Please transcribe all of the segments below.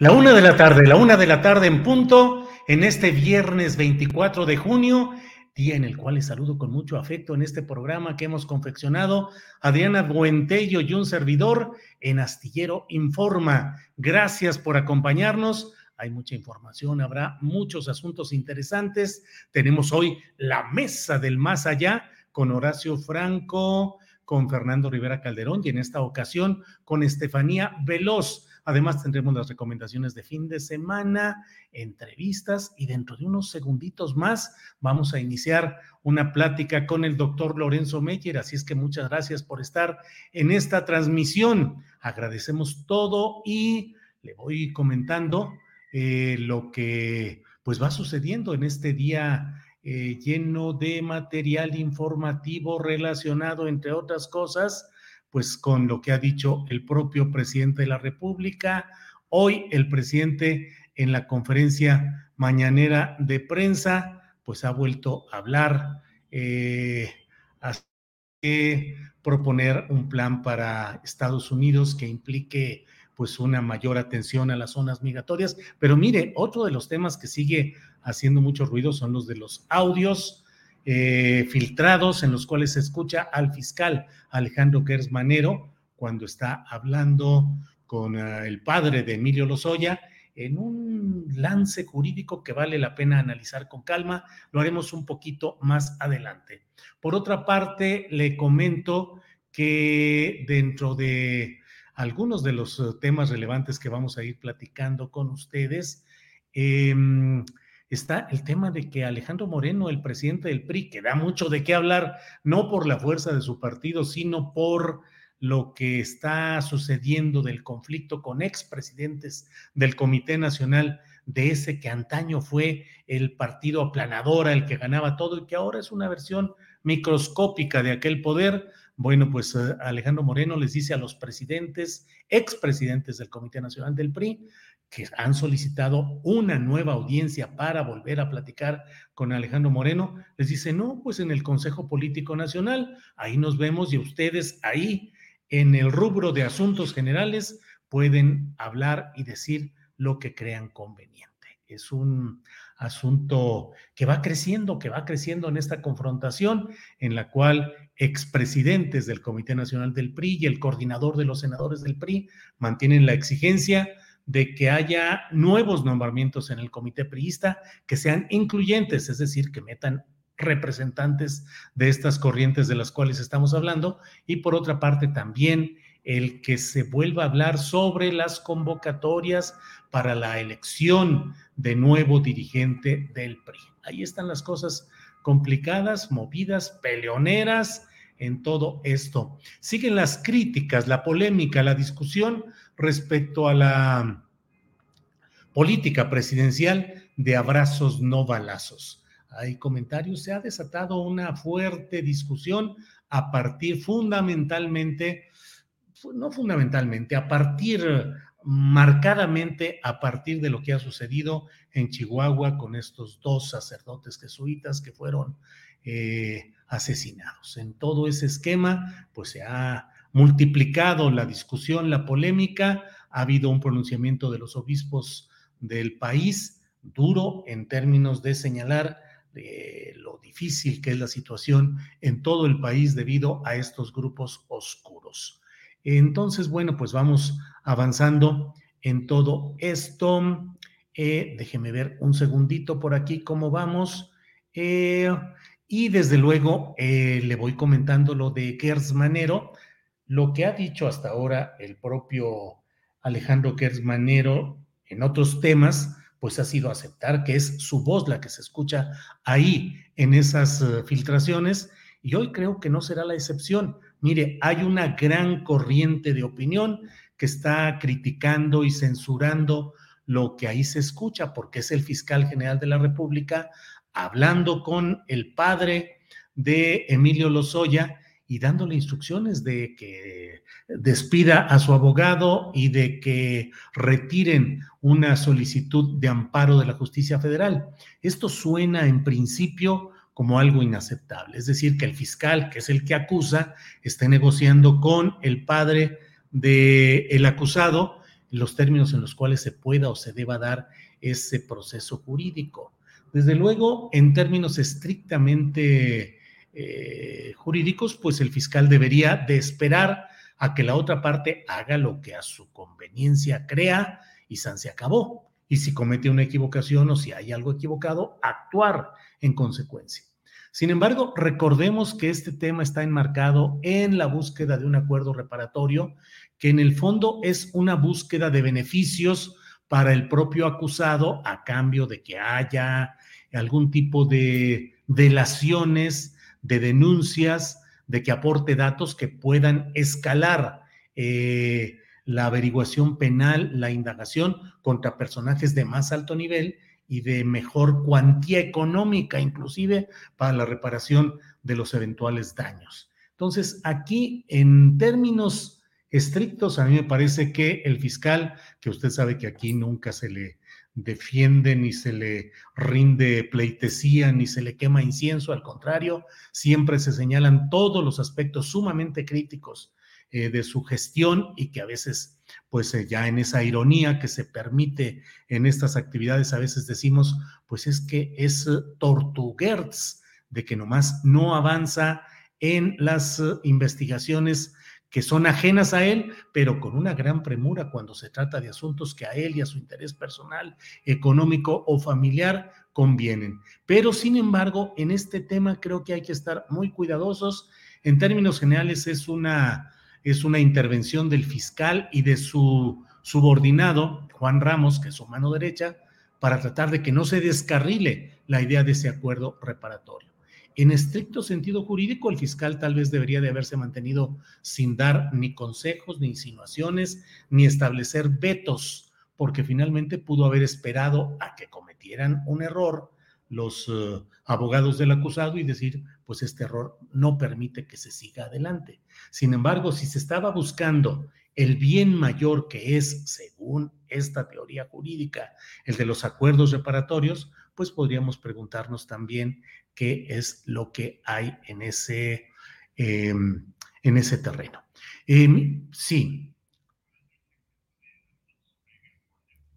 La una de la tarde, la una de la tarde en punto, en este viernes 24 de junio, día en el cual les saludo con mucho afecto en este programa que hemos confeccionado Adriana Buentello y un servidor en Astillero Informa. Gracias por acompañarnos. Hay mucha información, habrá muchos asuntos interesantes. Tenemos hoy la mesa del más allá con Horacio Franco, con Fernando Rivera Calderón y en esta ocasión con Estefanía Veloz. Además tendremos las recomendaciones de fin de semana, entrevistas y dentro de unos segunditos más vamos a iniciar una plática con el doctor Lorenzo Meyer. Así es que muchas gracias por estar en esta transmisión. Agradecemos todo y le voy comentando eh, lo que pues va sucediendo en este día eh, lleno de material informativo relacionado, entre otras cosas, pues con lo que ha dicho el propio presidente de la República. Hoy el presidente en la conferencia mañanera de prensa, pues ha vuelto a hablar, eh, que proponer un plan para Estados Unidos que implique pues una mayor atención a las zonas migratorias. Pero mire, otro de los temas que sigue haciendo mucho ruido son los de los audios eh, filtrados en los cuales se escucha al fiscal Alejandro Gersmanero cuando está hablando con uh, el padre de Emilio Lozoya en un lance jurídico que vale la pena analizar con calma. Lo haremos un poquito más adelante. Por otra parte, le comento que dentro de algunos de los temas relevantes que vamos a ir platicando con ustedes, eh, está el tema de que Alejandro Moreno, el presidente del PRI, que da mucho de qué hablar, no por la fuerza de su partido, sino por lo que está sucediendo del conflicto con expresidentes del Comité Nacional de ese que antaño fue el partido aplanadora, el que ganaba todo y que ahora es una versión microscópica de aquel poder. Bueno, pues eh, Alejandro Moreno les dice a los presidentes, expresidentes del Comité Nacional del PRI, que han solicitado una nueva audiencia para volver a platicar con Alejandro Moreno, les dice, no, pues en el Consejo Político Nacional, ahí nos vemos y ustedes ahí en el rubro de asuntos generales pueden hablar y decir lo que crean conveniente. Es un asunto que va creciendo, que va creciendo en esta confrontación en la cual expresidentes del Comité Nacional del PRI y el coordinador de los senadores del PRI mantienen la exigencia de que haya nuevos nombramientos en el comité priista que sean incluyentes, es decir, que metan representantes de estas corrientes de las cuales estamos hablando y por otra parte también el que se vuelva a hablar sobre las convocatorias para la elección de nuevo dirigente del PRI. Ahí están las cosas complicadas, movidas, peleoneras en todo esto. Siguen las críticas, la polémica, la discusión respecto a la política presidencial de abrazos no balazos. Hay comentarios, se ha desatado una fuerte discusión a partir fundamentalmente, no fundamentalmente, a partir marcadamente a partir de lo que ha sucedido en Chihuahua con estos dos sacerdotes jesuitas que fueron eh, asesinados. En todo ese esquema, pues se ha multiplicado la discusión, la polémica, ha habido un pronunciamiento de los obispos del país duro en términos de señalar eh, lo difícil que es la situación en todo el país debido a estos grupos oscuros. Entonces, bueno, pues vamos avanzando en todo esto. Eh, déjeme ver un segundito por aquí cómo vamos. Eh, y desde luego eh, le voy comentando lo de Gersmanero, lo que ha dicho hasta ahora el propio Alejandro Gersmanero en otros temas, pues ha sido aceptar que es su voz la que se escucha ahí en esas uh, filtraciones y hoy creo que no será la excepción. Mire, hay una gran corriente de opinión que está criticando y censurando lo que ahí se escucha, porque es el fiscal general de la República hablando con el padre de Emilio Lozoya y dándole instrucciones de que despida a su abogado y de que retiren una solicitud de amparo de la justicia federal. Esto suena en principio como algo inaceptable, es decir, que el fiscal, que es el que acusa, esté negociando con el padre del el acusado los términos en los cuales se pueda o se deba dar ese proceso jurídico. Desde luego, en términos estrictamente eh, jurídicos, pues el fiscal debería de esperar a que la otra parte haga lo que a su conveniencia crea y San se acabó. Y si comete una equivocación o si hay algo equivocado, actuar en consecuencia. Sin embargo, recordemos que este tema está enmarcado en la búsqueda de un acuerdo reparatorio, que en el fondo es una búsqueda de beneficios para el propio acusado a cambio de que haya algún tipo de delaciones, de denuncias, de que aporte datos que puedan escalar eh, la averiguación penal, la indagación contra personajes de más alto nivel y de mejor cuantía económica, inclusive para la reparación de los eventuales daños. Entonces, aquí, en términos estrictos, a mí me parece que el fiscal, que usted sabe que aquí nunca se le defiende ni se le rinde pleitesía ni se le quema incienso, al contrario, siempre se señalan todos los aspectos sumamente críticos eh, de su gestión y que a veces, pues eh, ya en esa ironía que se permite en estas actividades, a veces decimos, pues es que es eh, tortuguerz de que nomás no avanza en las investigaciones que son ajenas a él, pero con una gran premura cuando se trata de asuntos que a él y a su interés personal, económico o familiar convienen. Pero sin embargo, en este tema creo que hay que estar muy cuidadosos. En términos generales es una es una intervención del fiscal y de su subordinado, Juan Ramos, que es su mano derecha, para tratar de que no se descarrile la idea de ese acuerdo reparatorio. En estricto sentido jurídico, el fiscal tal vez debería de haberse mantenido sin dar ni consejos, ni insinuaciones, ni establecer vetos, porque finalmente pudo haber esperado a que cometieran un error los uh, abogados del acusado y decir, pues este error no permite que se siga adelante. Sin embargo, si se estaba buscando el bien mayor que es, según esta teoría jurídica, el de los acuerdos reparatorios, pues podríamos preguntarnos también qué es lo que hay en ese, eh, en ese terreno. Eh, sí.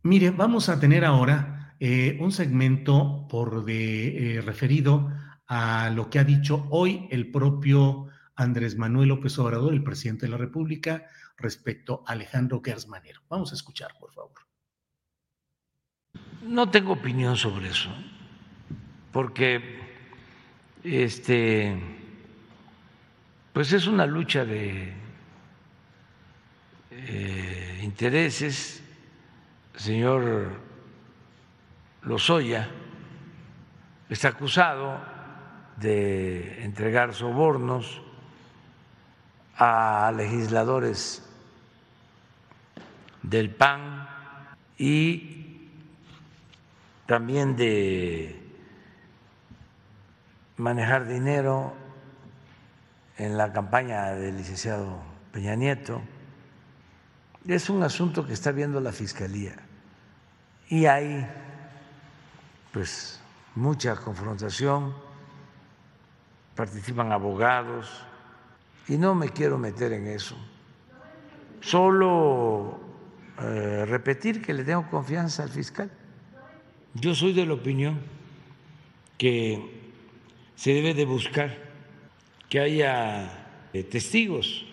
Mire, vamos a tener ahora eh, un segmento por de, eh, referido a lo que ha dicho hoy el propio Andrés Manuel López Obrador, el presidente de la República, respecto a Alejandro Gersmanero. Vamos a escuchar, por favor. No tengo opinión sobre eso, porque este, pues es una lucha de eh, intereses, señor Lozoya está acusado de entregar sobornos a legisladores del PAN y también de manejar dinero en la campaña del licenciado Peña Nieto. Es un asunto que está viendo la Fiscalía y hay pues mucha confrontación, participan abogados y no me quiero meter en eso. Solo eh, repetir que le tengo confianza al fiscal. Yo soy de la opinión que se debe de buscar que haya eh, testigos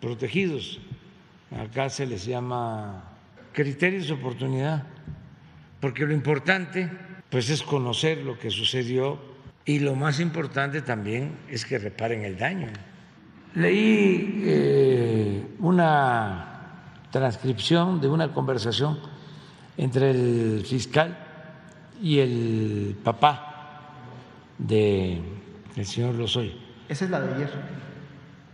protegidos. Acá se les llama criterios de oportunidad, porque lo importante pues es conocer lo que sucedió y lo más importante también es que reparen el daño. Leí eh, una transcripción de una conversación entre el fiscal y el papá de el señor Lozoy. Esa es la de ayer.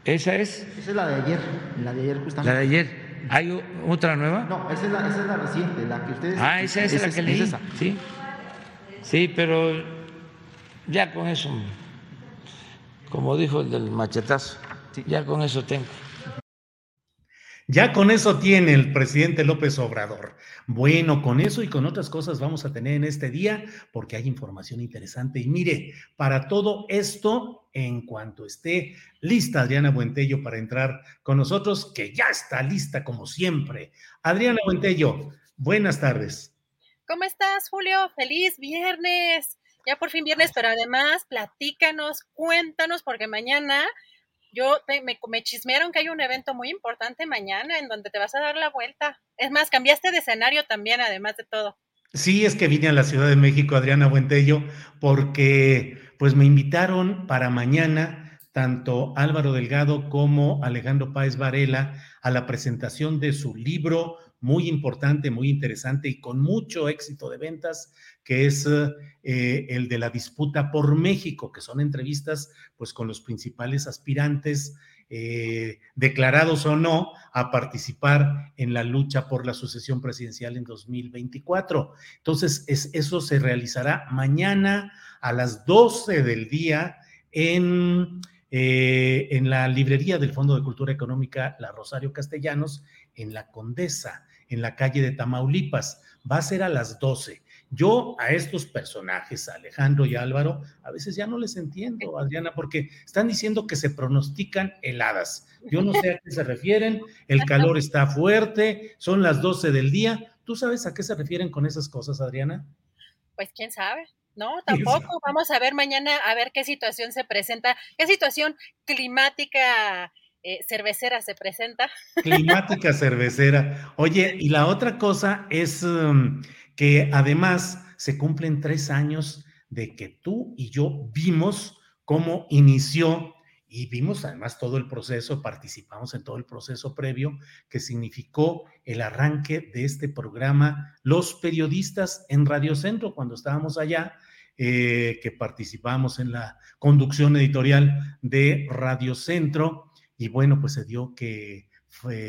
¿Esa es? Esa es la de ayer, la de ayer justamente. La de ayer. ¿Hay otra nueva? No, esa es la, esa es la reciente, la que ustedes... Ah, esa es, la que leí. esa. Sí, sí, pero ya con eso, como dijo el del machetazo, ya con eso tengo. Ya con eso tiene el presidente López Obrador. Bueno, con eso y con otras cosas vamos a tener en este día porque hay información interesante. Y mire, para todo esto, en cuanto esté lista Adriana Buentello para entrar con nosotros, que ya está lista como siempre. Adriana Buentello, buenas tardes. ¿Cómo estás, Julio? Feliz viernes. Ya por fin viernes, pero además platícanos, cuéntanos, porque mañana yo me, me chismearon que hay un evento muy importante mañana en donde te vas a dar la vuelta. Es más, cambiaste de escenario también, además de todo. Sí, es que vine a la Ciudad de México, Adriana Buentello, porque pues me invitaron para mañana tanto Álvaro Delgado como Alejandro Páez Varela a la presentación de su libro muy importante, muy interesante y con mucho éxito de ventas, que es eh, el de la disputa por México, que son entrevistas pues con los principales aspirantes, eh, declarados o no, a participar en la lucha por la sucesión presidencial en 2024. Entonces, es, eso se realizará mañana a las 12 del día en... Eh, en la librería del Fondo de Cultura Económica La Rosario Castellanos, en la Condesa en la calle de Tamaulipas. Va a ser a las 12. Yo a estos personajes, Alejandro y Álvaro, a veces ya no les entiendo, Adriana, porque están diciendo que se pronostican heladas. Yo no sé a qué se refieren, el calor está fuerte, son las 12 del día. ¿Tú sabes a qué se refieren con esas cosas, Adriana? Pues quién sabe. No, tampoco. Vamos a ver mañana a ver qué situación se presenta, qué situación climática eh, cervecera se presenta. Climática cervecera. Oye, y la otra cosa es um, que además se cumplen tres años de que tú y yo vimos cómo inició y vimos además todo el proceso, participamos en todo el proceso previo que significó el arranque de este programa Los Periodistas en Radio Centro cuando estábamos allá, eh, que participamos en la conducción editorial de Radio Centro y bueno, pues se dio que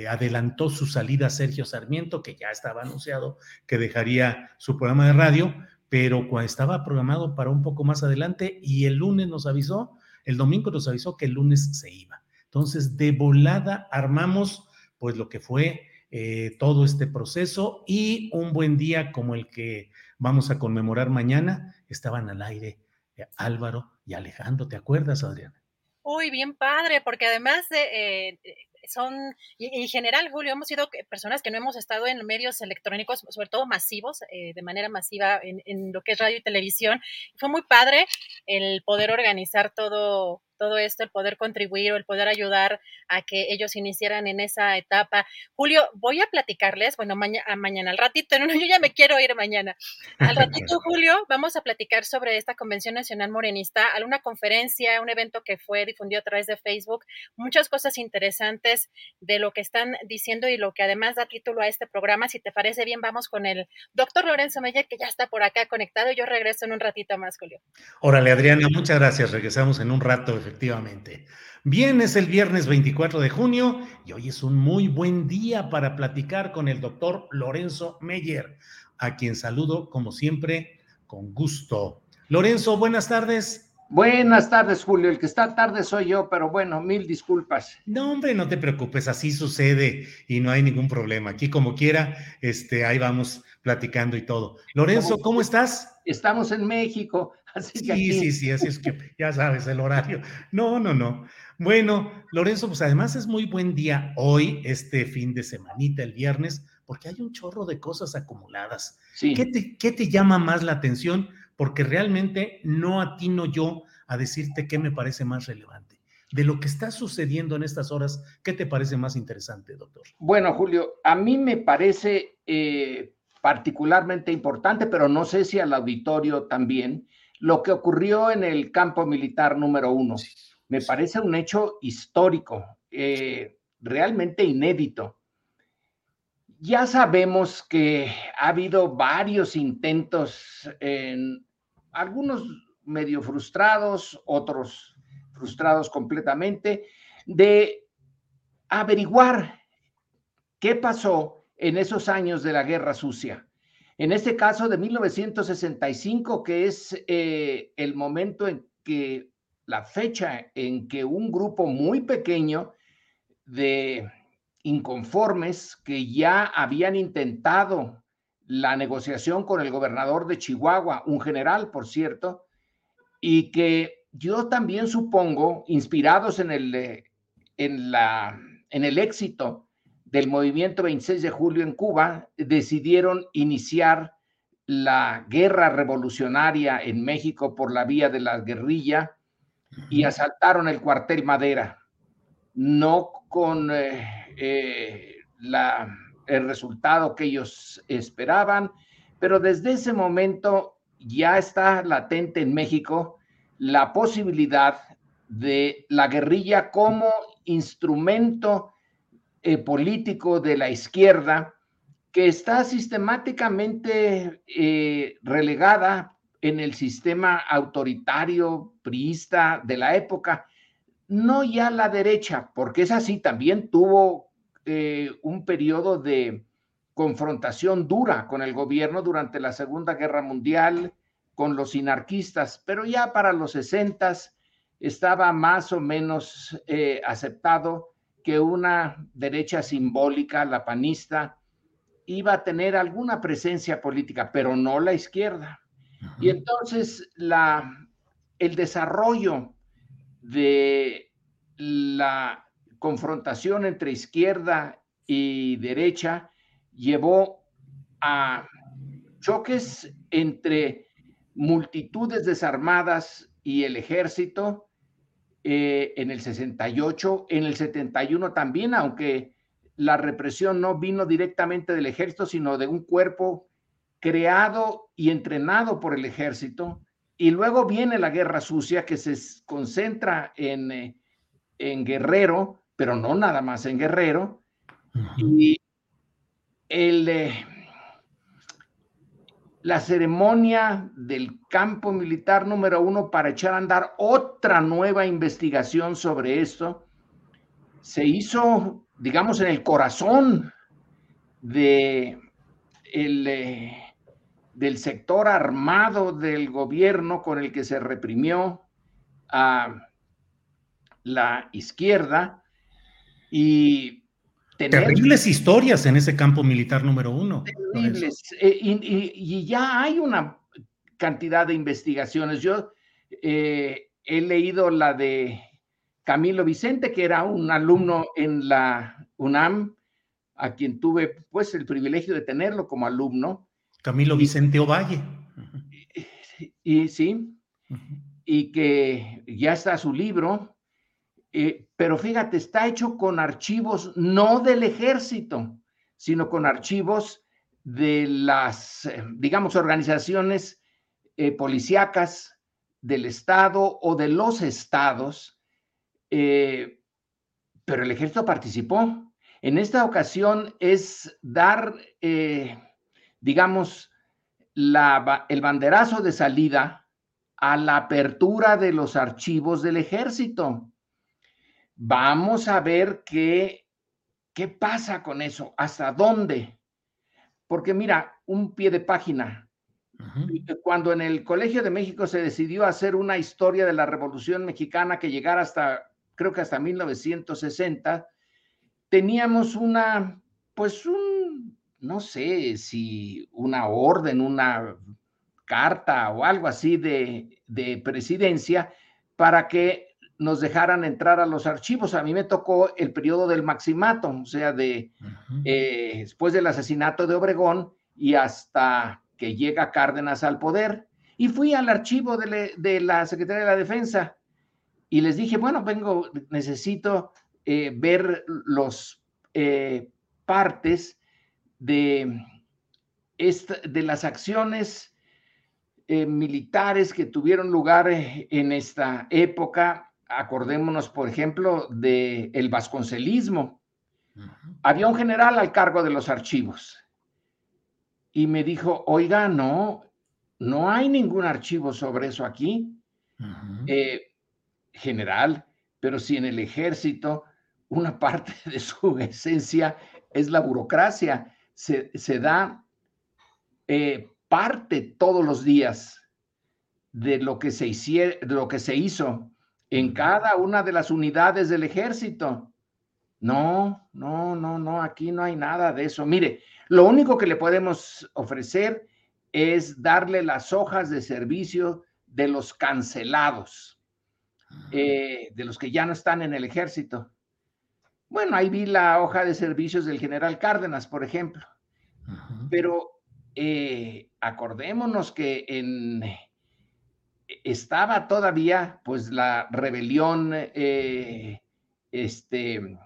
adelantó su salida Sergio Sarmiento, que ya estaba anunciado que dejaría su programa de radio, pero estaba programado para un poco más adelante y el lunes nos avisó, el domingo nos avisó que el lunes se iba. Entonces, de volada armamos pues lo que fue eh, todo este proceso y un buen día como el que vamos a conmemorar mañana, estaban al aire eh, Álvaro y Alejandro, ¿te acuerdas, Adriana? Uy, bien padre, porque además de, eh, son, y en general, Julio, hemos sido personas que no hemos estado en medios electrónicos, sobre todo masivos, eh, de manera masiva en, en, lo que es radio y televisión. Fue muy padre el poder organizar todo, todo esto, el poder contribuir o el poder ayudar a que ellos iniciaran en esa etapa. Julio, voy a platicarles, bueno, mañana al ratito, no, yo ya me quiero ir mañana. Al ratito, Julio, vamos a platicar sobre esta Convención Nacional Morenista, alguna conferencia, un evento que fue difundido a través de Facebook, muchas cosas interesantes de lo que están diciendo y lo que además da título a este programa. Si te parece bien, vamos con el doctor Lorenzo Meyer, que ya está por acá conectado. Yo regreso en un ratito más, Julio. Órale, Adriana, muchas gracias. Regresamos en un rato, efectivamente. Bien, es el viernes 24 de junio y hoy es un muy buen día para platicar con el doctor Lorenzo Meyer. a quien saludo como siempre con gusto. Lorenzo, buenas tardes. Buenas tardes, Julio. El que está tarde soy yo, pero bueno, mil disculpas. No, hombre, no te preocupes, así sucede y no hay ningún problema. Aquí como quiera, este, ahí vamos platicando y todo. Lorenzo, ¿cómo estás? Estamos en México, así que Sí, sí, sí, así es que ya sabes el horario. No, no, no. Bueno, Lorenzo, pues además es muy buen día hoy, este fin de semanita, el viernes, porque hay un chorro de cosas acumuladas. Sí. ¿Qué te, qué te llama más la atención? Porque realmente no atino yo a decirte qué me parece más relevante. De lo que está sucediendo en estas horas, ¿qué te parece más interesante, doctor? Bueno, Julio, a mí me parece eh, particularmente importante, pero no sé si al auditorio también, lo que ocurrió en el campo militar número uno. Me parece un hecho histórico, eh, realmente inédito. Ya sabemos que ha habido varios intentos, en, algunos medio frustrados, otros frustrados completamente, de averiguar qué pasó en esos años de la Guerra Sucia. En este caso de 1965, que es eh, el momento en que, la fecha en que un grupo muy pequeño de inconformes que ya habían intentado la negociación con el gobernador de Chihuahua, un general, por cierto, y que yo también supongo, inspirados en el, eh, en la, en el éxito del movimiento 26 de julio en Cuba, decidieron iniciar la guerra revolucionaria en México por la vía de la guerrilla y asaltaron el cuartel Madera, no con eh, eh, el resultado que ellos esperaban, pero desde ese momento ya está latente en México la posibilidad de la guerrilla como instrumento eh, político de la izquierda que está sistemáticamente eh, relegada en el sistema autoritario priista de la época no ya la derecha, porque es así, también tuvo eh, un periodo de confrontación dura con el gobierno durante la Segunda Guerra Mundial, con los inarquistas, pero ya para los sesentas estaba más o menos eh, aceptado que una derecha simbólica, la panista, iba a tener alguna presencia política, pero no la izquierda. Y entonces la, el desarrollo de la confrontación entre izquierda y derecha llevó a choques entre multitudes desarmadas y el ejército eh, en el 68, en el 71 también, aunque la represión no vino directamente del ejército, sino de un cuerpo creado y entrenado por el ejército. Y luego viene la guerra sucia que se concentra en, eh, en Guerrero, pero no nada más en Guerrero. Y el, eh, la ceremonia del campo militar número uno para echar a andar otra nueva investigación sobre esto se hizo, digamos, en el corazón de el, eh, del sector armado del gobierno con el que se reprimió a la izquierda y terribles historias en ese campo militar número uno. Terribles. Eh, y, ya hay una cantidad de investigaciones. Yo eh, he leído la de Camilo Vicente, que era un alumno en la UNAM, a quien tuve pues el privilegio de tenerlo como alumno Camilo Vicente Ovalle. Y, sí, y que ya está su libro, eh, pero fíjate, está hecho con archivos no del ejército, sino con archivos de las, eh, digamos, organizaciones eh, policíacas del Estado o de los estados, pero el ejército participó. En esta ocasión es dar digamos, el banderazo de salida a la apertura de los archivos del ejército. Vamos a ver qué, qué pasa con eso, hasta dónde. porque mira, un pie de página. Cuando en el Colegio de México se decidió hacer una historia de la Revolución Mexicana que llegara hasta, creo que hasta 1960, teníamos una, pues un, no sé si una orden, una carta o algo así de, de presidencia para que nos dejaran entrar a los archivos. A mí me tocó el periodo del maximato, o sea, de eh, después del asesinato de Obregón y hasta que llega Cárdenas al poder. Y fui al archivo de, la Secretaría de la Defensa y les dije, bueno, vengo, necesito eh, ver los eh, partes de, de las acciones militares que tuvieron lugar en esta época acordémonos, por ejemplo, del el vasconcelismo. Había un general al cargo de los archivos y me dijo, oiga, no, no hay ningún archivo sobre eso aquí. Eh, general, pero si en el ejército una parte de su esencia es la burocracia, se, da eh, parte todos los días de lo que se, hiciera, de lo que se hizo en cada una de las unidades del ejército. No, no, no, no, aquí no hay nada de eso. Mire, lo único que le podemos ofrecer es darle las hojas de servicio de los cancelados, eh, de los que ya no están en el ejército. Bueno, ahí vi la hoja de servicios del general Cárdenas, por ejemplo. Pero eh, acordémonos que en estaba todavía pues la rebelión eh, este,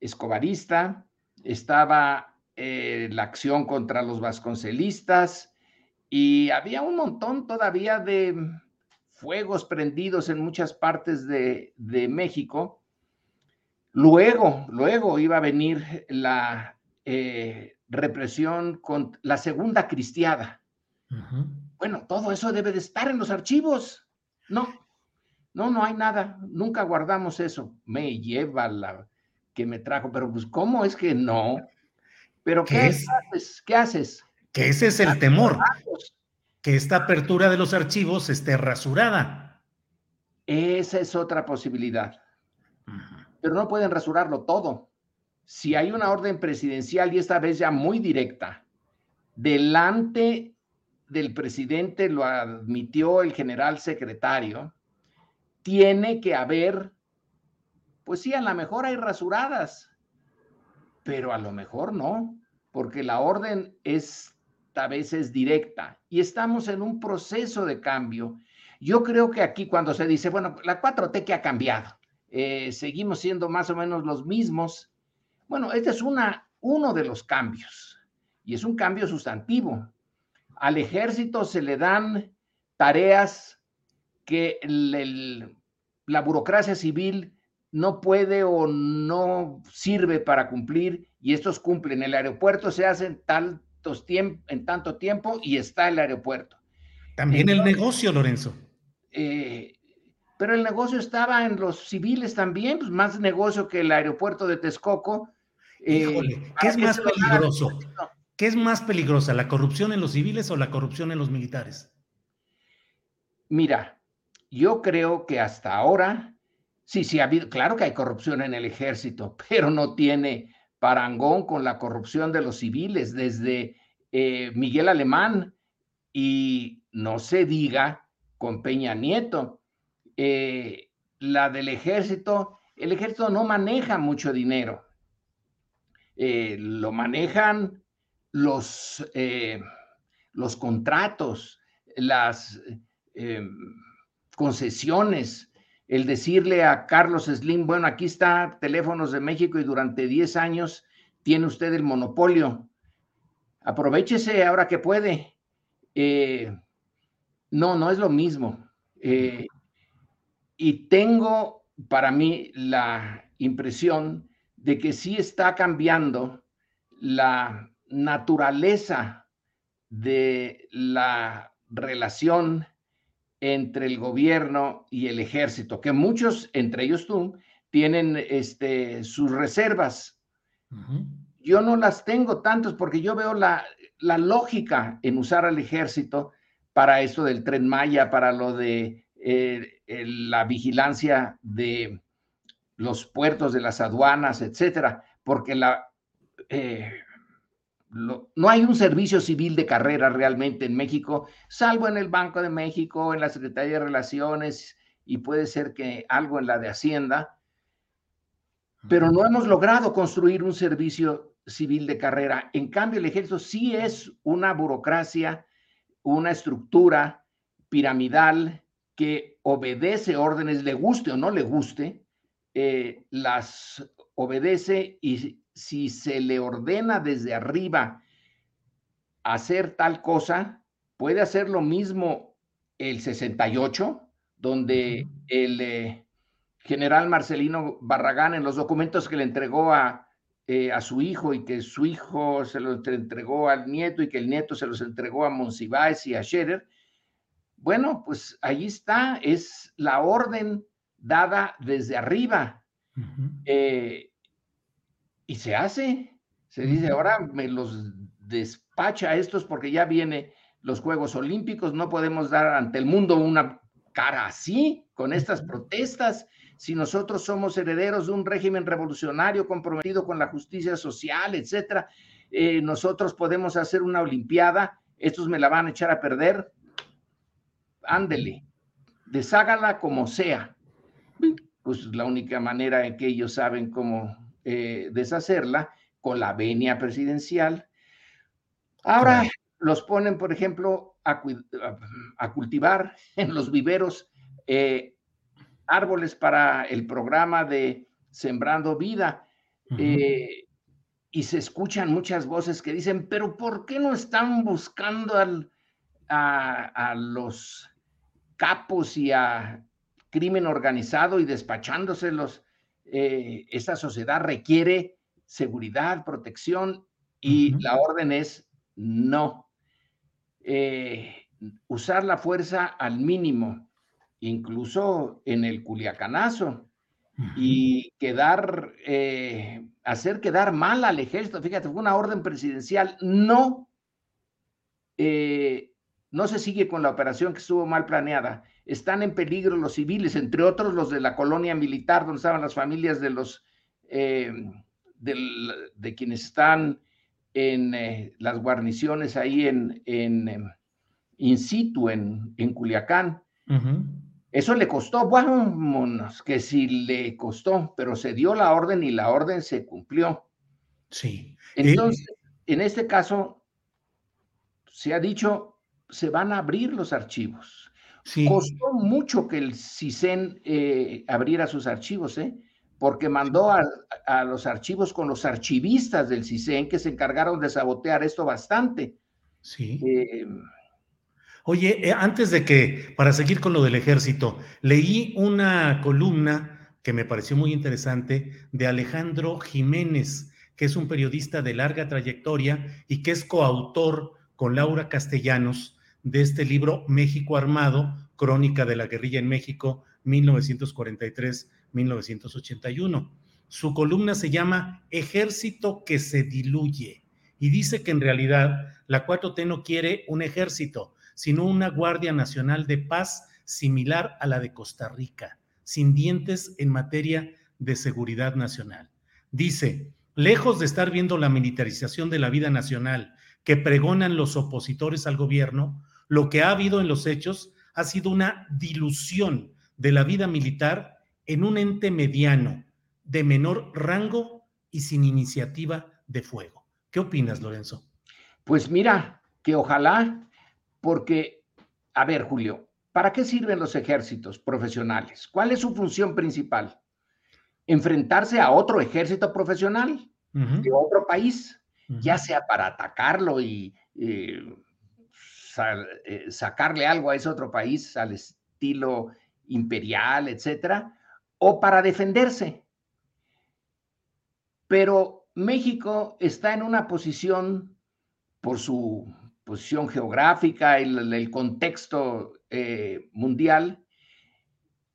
escobarista, estaba eh, la acción contra los vasconcelistas y había un montón todavía de fuegos prendidos en muchas partes de, México. Luego, luego iba a venir la eh, represión con la segunda cristiada. Bueno, todo eso debe de estar en los archivos. No, no, no hay nada. Nunca guardamos eso. Me lleva la que me trajo, pero pues, ¿cómo es que no? Pero ¿qué, haces? ¿Qué haces? Que ese es el temor. Que esta apertura de los archivos esté rasurada. Esa es otra posibilidad. Pero no pueden rasurarlo todo. Si hay una orden presidencial y esta vez ya muy directa, delante del presidente, lo admitió el general secretario, tiene que haber, pues sí, a lo mejor hay rasuradas, pero a lo mejor no, porque la orden es a veces directa y estamos en un proceso de cambio. Yo creo que aquí cuando se dice, bueno, la 4T que ha cambiado, eh, seguimos siendo más o menos los mismos. Bueno, este es una, uno de los cambios y es un cambio sustantivo al ejército se le dan tareas que la burocracia civil no puede o no sirve para cumplir y estos cumplen. El aeropuerto se hace en, tantos en tanto tiempo y está el aeropuerto. También el negocio, Lorenzo. Eh, pero el negocio estaba en los civiles también, pues más negocio que el aeropuerto de Texcoco. Eh, ¿qué es más peligroso? ¿Qué es más peligrosa, la corrupción en los civiles o la corrupción en los militares? Mira, yo creo que hasta ahora, sí, sí ha habido, claro que hay corrupción en el ejército, pero no tiene parangón con la corrupción de los civiles desde eh, Miguel Alemán y no se diga con Peña Nieto. Eh, la del ejército, el ejército no maneja mucho dinero. Eh, lo manejan los, eh, los contratos, las eh, concesiones, el decirle a Carlos Slim, bueno, aquí está Teléfonos de México y durante 10 años tiene usted el monopolio. Aprovechese ahora que puede. Eh, no, no es lo mismo. y tengo para mí la impresión de que sí está cambiando la naturaleza de la relación entre el gobierno y el ejército, que muchos, entre ellos tú, tienen este, sus reservas. yo no las tengo tantos porque yo veo la, la lógica en usar al ejército para esto del tren Maya, para lo de eh, la vigilancia de los puertos, de las aduanas, etcétera, porque la, eh, no hay un servicio civil de carrera realmente en México, salvo en el Banco de México, en la Secretaría de Relaciones y puede ser que algo en la de Hacienda, pero no hemos logrado construir un servicio civil de carrera. En cambio, el ejército sí es una burocracia, una estructura piramidal que obedece órdenes, le guste o no le guste, eh, las obedece y si se le ordena desde arriba hacer tal cosa, puede hacer lo mismo el 68, donde el eh, general Marcelino Barragán en los documentos que le entregó a, eh, a su hijo y que su hijo se los entregó al nieto y que el nieto se los entregó a Monsiváis y a Scherer, bueno, pues ahí está, es la orden dada desde arriba. Eh, y se hace, se dice, ahora me los despacha estos porque ya viene los Juegos Olímpicos, no podemos dar ante el mundo una cara así, con estas protestas, si nosotros somos herederos de un régimen revolucionario comprometido con la justicia social, etcétera, eh, nosotros podemos hacer una olimpiada, estos me la van a echar a perder, ándele, deshágala como sea. Pues la única manera en que ellos saben cómo eh, deshacerla, con la venia presidencial. Ahora los ponen, por ejemplo, a, cultivar en los viveros eh, árboles para el programa de Sembrando Vida. Eh, y se escuchan muchas voces que dicen, pero ¿por qué no están buscando al, a, los capos y a crimen organizado y despachándoselos. Eh, esta sociedad requiere seguridad, protección y la orden es no. Eh, usar la fuerza al mínimo, incluso en el culiacanazo, y quedar, eh, hacer quedar mal al ejército. Fíjate, fue una orden presidencial, no no se sigue con la operación que estuvo mal planeada. Están en peligro los civiles, entre otros los de la colonia militar, donde estaban las familias de los eh, de quienes están en eh, las guarniciones ahí en, en em, in situ en, en Culiacán. Eso le costó, vámonos, que sí le costó, pero se dio la orden y la orden se cumplió. Sí. Entonces, en este caso, se ha dicho, se van a abrir los archivos. Costó mucho que el CISEN eh, abriera sus archivos, ¿eh? porque mandó a, los archivos con los archivistas del CISEN que se encargaron de sabotear esto bastante. Sí. Eh, Oye, antes de que, para seguir con lo del ejército, leí una columna que me pareció muy interesante de Alejandro Jiménez, que es un periodista de larga trayectoria y que es coautor con Laura Castellanos de este libro México Armado, Crónica de la Guerrilla en México, 1943-1981. Su columna se llama Ejército que se diluye y dice que en realidad la 4T no quiere un ejército, sino una Guardia Nacional de Paz similar a la de Costa Rica, sin dientes en materia de seguridad nacional. Dice, lejos de estar viendo la militarización de la vida nacional que pregonan los opositores al gobierno, lo que ha habido en los hechos ha sido una dilución de la vida militar en un ente mediano, de menor rango y sin iniciativa de fuego. ¿Qué opinas, Lorenzo? Pues mira, que ojalá, porque, a ver, Julio, ¿para qué sirven los ejércitos profesionales? ¿Cuál es su función principal? Enfrentarse a otro ejército profesional de otro país, ya sea para atacarlo y eh, eh, sacarle algo a ese otro país al estilo imperial, etcétera, o para defenderse. Pero México está en una posición, por su posición geográfica, el, el contexto eh, mundial,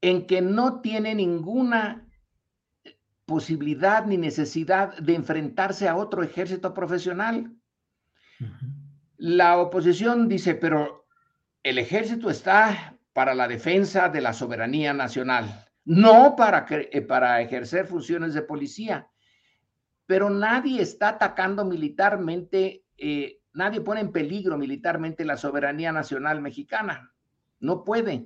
en que no tiene ninguna posibilidad ni necesidad de enfrentarse a otro ejército profesional. La oposición dice, pero el ejército está para la defensa de la soberanía nacional, no para, eh, para ejercer funciones de policía. Pero nadie está atacando militarmente, eh, nadie pone en peligro militarmente la soberanía nacional mexicana. No puede.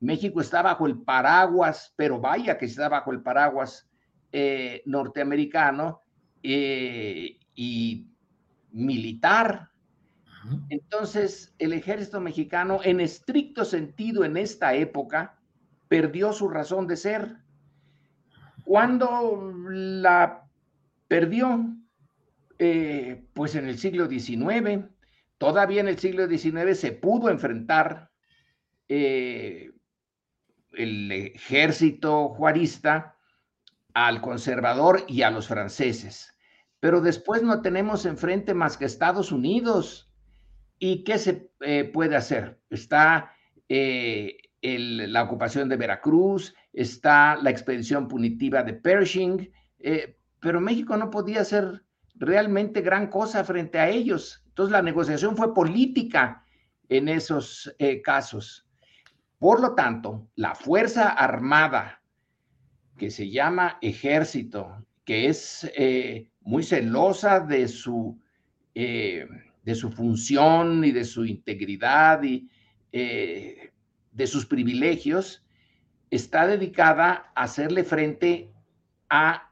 México está bajo el paraguas, pero vaya que está bajo el paraguas eh, norteamericano y militar entonces, el ejército mexicano, en estricto sentido, en esta época, perdió su razón de ser. ¿Cuándo la perdió? Eh, pues en el siglo XIX. Todavía en el siglo XIX se pudo enfrentar eh, el ejército juarista al conservador y a los franceses. Pero después no tenemos enfrente más que Estados Unidos ¿Y qué se eh, puede hacer? Está eh, la ocupación de Veracruz, está la expedición punitiva de Pershing, eh, pero México no podía hacer realmente gran cosa frente a ellos. Entonces la negociación fue política en esos casos. Por lo tanto, la Fuerza Armada, que se llama ejército, que es muy celosa de su de su función y de su integridad y eh, de sus privilegios, está dedicada a hacerle frente a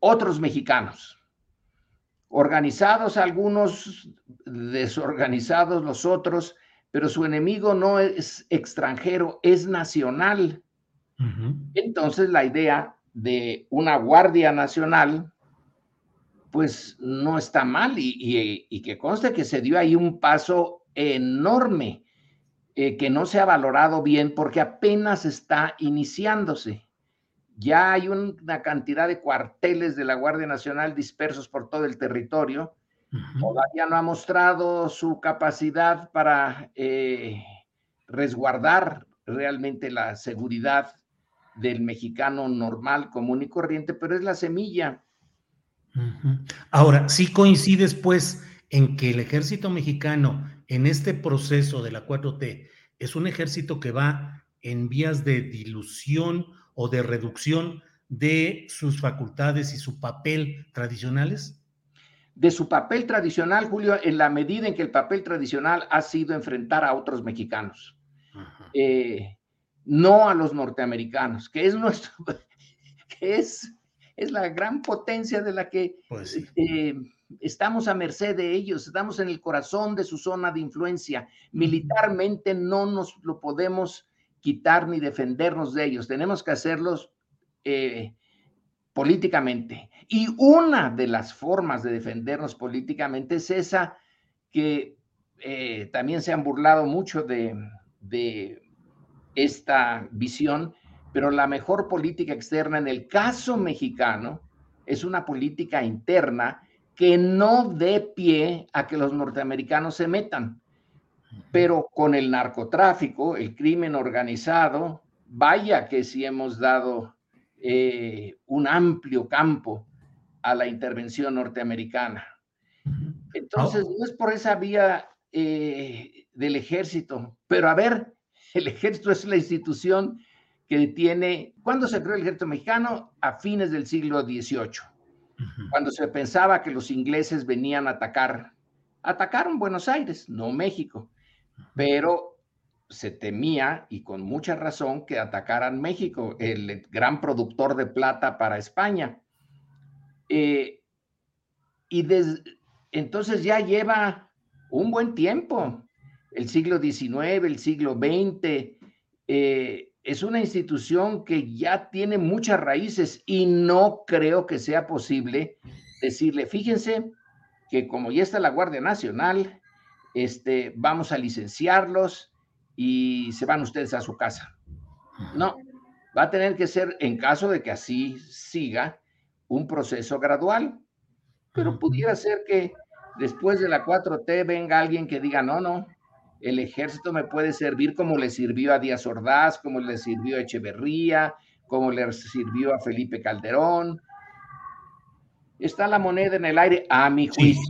otros mexicanos, organizados algunos, desorganizados los otros, pero su enemigo no es extranjero, es nacional. Entonces la idea de una Guardia Nacional pues no está mal y, que conste que se dio ahí un paso enorme eh, que no se ha valorado bien porque apenas está iniciándose. Ya hay una cantidad de cuarteles de la Guardia Nacional dispersos por todo el territorio. Todavía no ha mostrado su capacidad para eh, resguardar realmente la seguridad del mexicano normal, común y corriente, pero es la semilla Ahora, sí coincides pues en que el ejército mexicano en este proceso de la 4T es un ejército que va en vías de dilución o de reducción de sus facultades y su papel tradicionales? De su papel tradicional, Julio, en la medida en que el papel tradicional ha sido enfrentar a otros mexicanos, eh, no a los norteamericanos, que es nuestro, que es es la gran potencia de la que pues eh, estamos a merced de ellos, estamos en el corazón de su zona de influencia. Militarmente no nos lo podemos quitar ni defendernos de ellos, tenemos que hacerlos eh, políticamente. Y una de las formas de defendernos políticamente es esa que eh, también se han burlado mucho de, de esta visión, pero la mejor política externa en el caso mexicano es una política interna que no dé pie a que los norteamericanos se metan. Pero con el narcotráfico, el crimen organizado, vaya que sí hemos dado eh, un amplio campo a la intervención norteamericana. Entonces, no es por esa vía eh, del ejército, pero a ver, el ejército es la institución que tiene, ¿cuándo se creó el ejército mexicano? A fines del siglo XVIII, cuando se pensaba que los ingleses venían a atacar. Atacaron Buenos Aires, no México, pero se temía, y con mucha razón, que atacaran México, el gran productor de plata para España. Eh, y entonces ya lleva un buen tiempo, el siglo XIX, el siglo XX, eh, es una institución que ya tiene muchas raíces y no creo que sea posible decirle, fíjense que como ya está la Guardia Nacional, este, vamos a licenciarlos y se van ustedes a su casa. No, va a tener que ser, en caso de que así siga, un proceso gradual. Pero pudiera ser que después de la 4T venga alguien que diga, no, no, el ejército me puede servir como le sirvió a Díaz Ordaz, como le sirvió a Echeverría, como le sirvió a Felipe Calderón. Está la moneda en el aire, a mi juicio.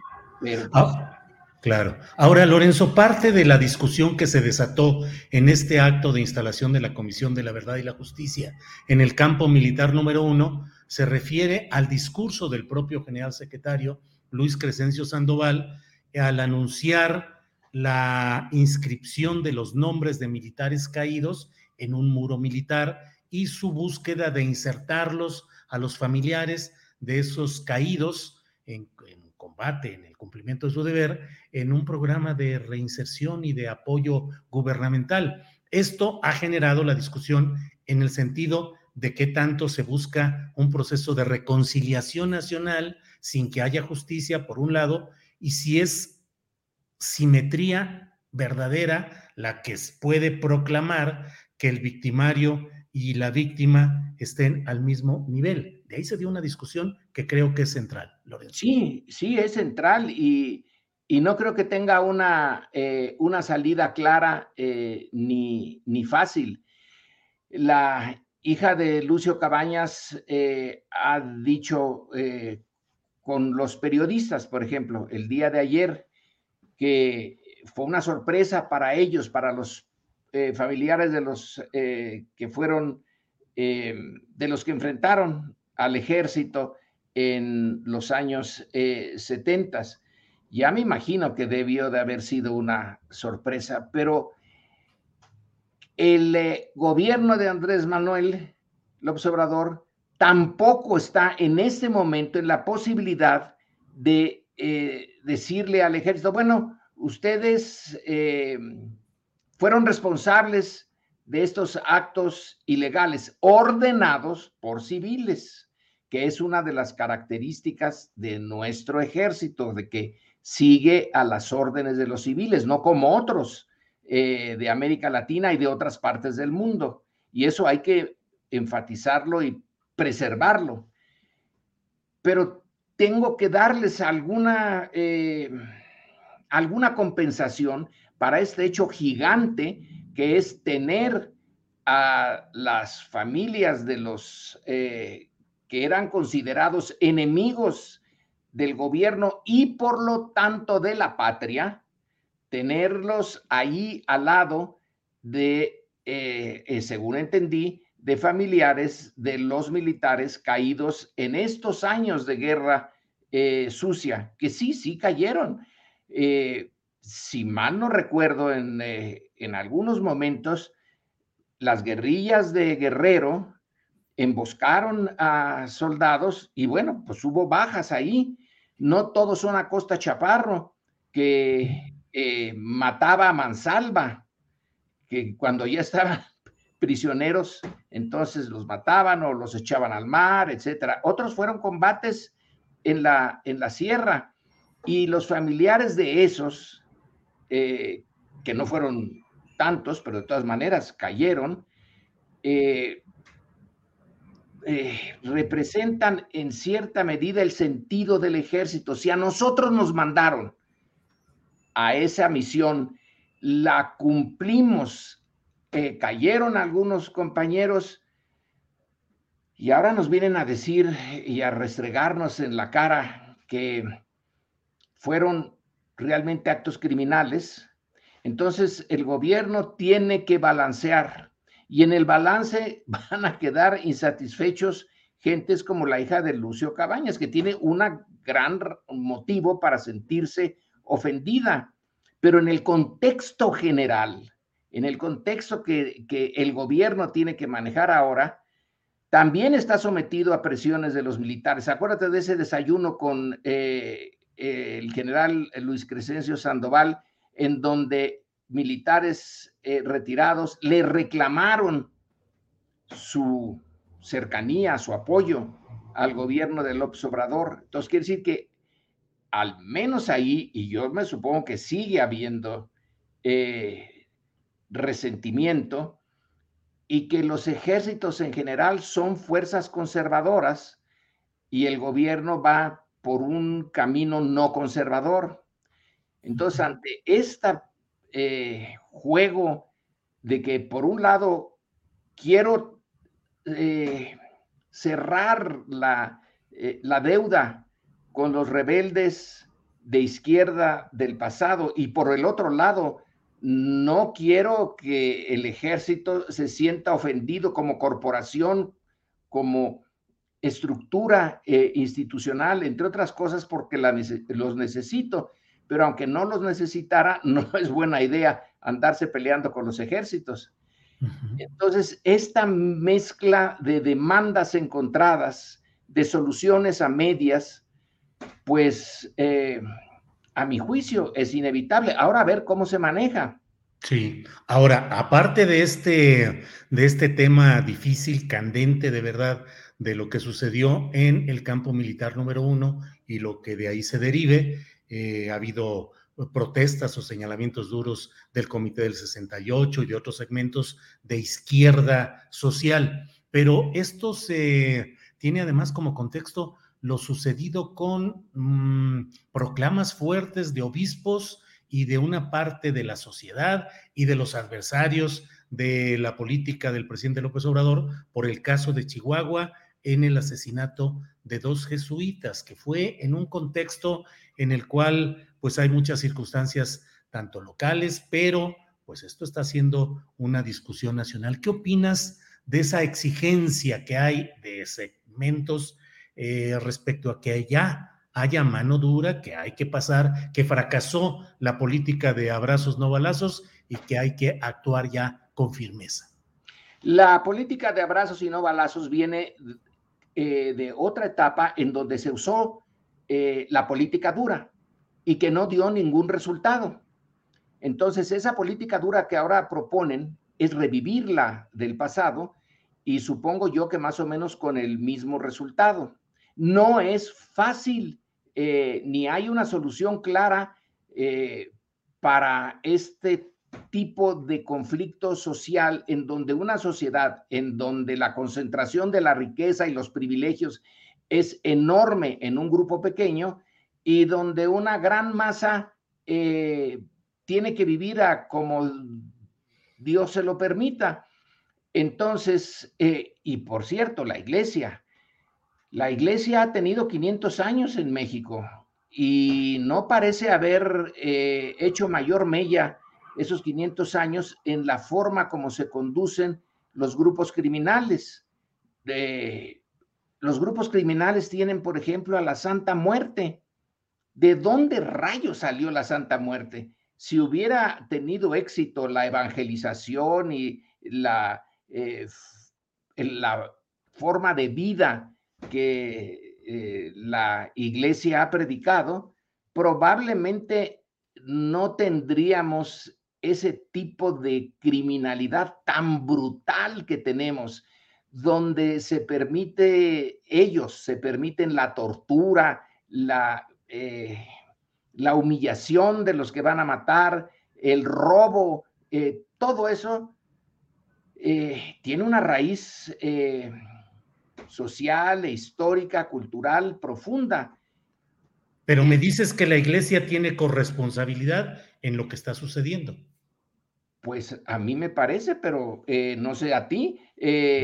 Ah, claro. Ahora, Lorenzo, parte de la discusión que se desató en este acto de instalación de la Comisión de la Verdad y la Justicia en el campo militar número uno se refiere al discurso del propio general secretario Luis Crescencio Sandoval al anunciar la inscripción de los nombres de militares caídos en un muro militar y su búsqueda de insertarlos a los familiares de esos caídos en, combate, en el cumplimiento de su deber, en un programa de reinserción y de apoyo gubernamental. Esto ha generado la discusión en el sentido de qué tanto se busca un proceso de reconciliación nacional sin que haya justicia, por un lado, y si es simetría verdadera la que puede proclamar que el victimario y la víctima estén al mismo nivel. De ahí se dio una discusión que creo que es central, Lorenzo. Sí, sí, es central y, no creo que tenga una, eh, una salida clara eh, ni, ni, fácil. La hija de Lucio Cabañas eh, ha dicho con los periodistas, por ejemplo, el día de ayer, que fue una sorpresa para ellos, para los eh, familiares de los eh, que fueron, eh, de los que enfrentaron al ejército en los años 70. Ya me imagino que debió de haber sido una sorpresa, pero el gobierno de Andrés Manuel López Obrador tampoco está en este momento en la posibilidad de decirle al ejército, bueno, ustedes fueron responsables de estos actos ilegales ordenados por civiles, que es una de las características de nuestro ejército, de que sigue a las órdenes de los civiles, no como otros eh, de América Latina y de otras partes del mundo. Y eso hay que enfatizarlo y preservarlo. Pero tengo que darles alguna, eh, alguna compensación para este hecho gigante que es tener a las familias de los eh, que eran considerados enemigos del gobierno y por lo tanto de la patria, tenerlos ahí al lado de, eh, según entendí, de familiares de los militares caídos en estos años de guerra sucia, que sí, sí cayeron si mal no recuerdo, eh, en, algunos momentos, las guerrillas de Guerrero emboscaron a soldados y bueno, pues hubo bajas ahí. No todos son a Costa Chaparro, que eh, mataba a Mansalva, que cuando ya estaban prisioneros, entonces los mataban o los echaban al mar, etcétera. Otros fueron combates en la, en la sierra y los familiares de esos eh, que no fueron tantos, pero de todas maneras cayeron, eh, eh, representan en cierta medida el sentido del ejército. Si a nosotros nos mandaron a esa misión, la cumplimos, cayeron algunos compañeros y ahora nos vienen a decir y a restregarnos en la cara que fueron realmente actos criminales, entonces el gobierno tiene que balancear y en el balance van a quedar insatisfechos gentes como la hija de Lucio Cabañas, que tiene un gran motivo para sentirse ofendida, pero en el contexto general, en el contexto que, el gobierno tiene que manejar ahora, también está sometido a presiones de los militares. Acuérdate de ese desayuno con eh, el general Luis Crescencio Sandoval, en donde militares eh, retirados le reclamaron su cercanía, su apoyo al gobierno de López Obrador. Entonces, quiere decir que al menos ahí, y yo me supongo que sigue habiendo eh, resentimiento, y que los ejércitos en general son fuerzas conservadoras y el gobierno va por un camino no conservador. Entonces, ante este juego de que por un lado quiero eh, cerrar la, eh, la deuda con los rebeldes de izquierda del pasado y por el otro lado, no quiero que el ejército se sienta ofendido como corporación, como estructura eh, institucional, entre otras cosas porque los necesito, pero aunque no los necesitara, no es buena idea andarse peleando con los ejércitos. Entonces, esta mezcla de demandas encontradas, de soluciones a medias, pues eh, a mi juicio es inevitable. Ahora a ver cómo se maneja. Sí, ahora, aparte de este, de este tema difícil, candente de verdad, de lo que sucedió en el campo militar número uno y lo que de ahí se derive, eh, ha habido protestas o señalamientos duros del Comité del 68 y de otros segmentos de izquierda social, pero esto se tiene además como contexto lo sucedido con mm, proclamas fuertes de obispos y de una parte de la sociedad y de los adversarios de la política del presidente López Obrador por el caso de Chihuahua en el asesinato de dos jesuitas, que fue en un contexto en el cual pues hay muchas circunstancias tanto locales, pero pues esto está siendo una discusión nacional. ¿Qué opinas de esa exigencia que hay de segmentos eh, respecto a que ya haya mano dura, que hay que pasar, que fracasó la política de abrazos no balazos y que hay que actuar ya con firmeza? La política de abrazos y no balazos viene eh, de otra etapa en donde se usó eh, la política dura y que no dio ningún resultado. Entonces, esa política dura que ahora proponen es revivirla del pasado y supongo yo que más o menos con el mismo resultado. No es fácil, eh, ni hay una solución clara eh, para este tipo de conflicto social en donde una sociedad, en donde la concentración de la riqueza y los privilegios es enorme en un grupo pequeño, y donde una gran masa eh, tiene que vivir a como Dios se lo permita. Entonces, y por cierto, la iglesia, la iglesia ha tenido 500 años en México y no parece haber eh, hecho mayor mella esos 500 años en la forma como se conducen los grupos criminales. los grupos criminales tienen, por ejemplo, a la Santa Muerte, ¿De dónde rayos salió la Santa Muerte? Si hubiera tenido éxito la evangelización y la, eh, la forma de vida que eh, la iglesia ha predicado, probablemente no tendríamos ese tipo de criminalidad tan brutal que tenemos, donde se permite, ellos se permiten la tortura, la eh, la humillación de los que van a matar, el robo, eh, todo eso tiene una raíz social, histórica, cultural profunda. Pero me dices que la iglesia tiene corresponsabilidad en lo que está sucediendo. Pues a mí me parece, pero no sé a ti.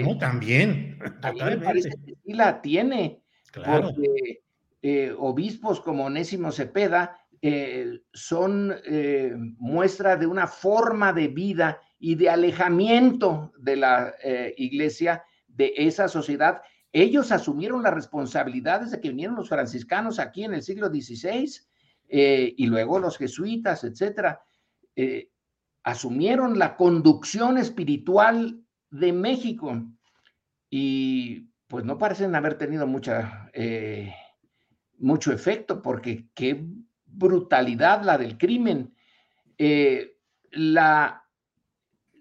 no, también. A mí me parece que sí la tiene. Claro. Porque eh, obispos como Onésimo Cepeda eh, son eh, muestra de una forma de vida y de alejamiento de la iglesia, de esa sociedad. Ellos asumieron las responsabilidades de que vinieron los franciscanos aquí en el siglo XVI y luego los jesuitas, etcétera. asumieron la conducción espiritual de México y pues no parecen haber tenido mucha mucho efecto, porque qué brutalidad la del crimen. Eh, la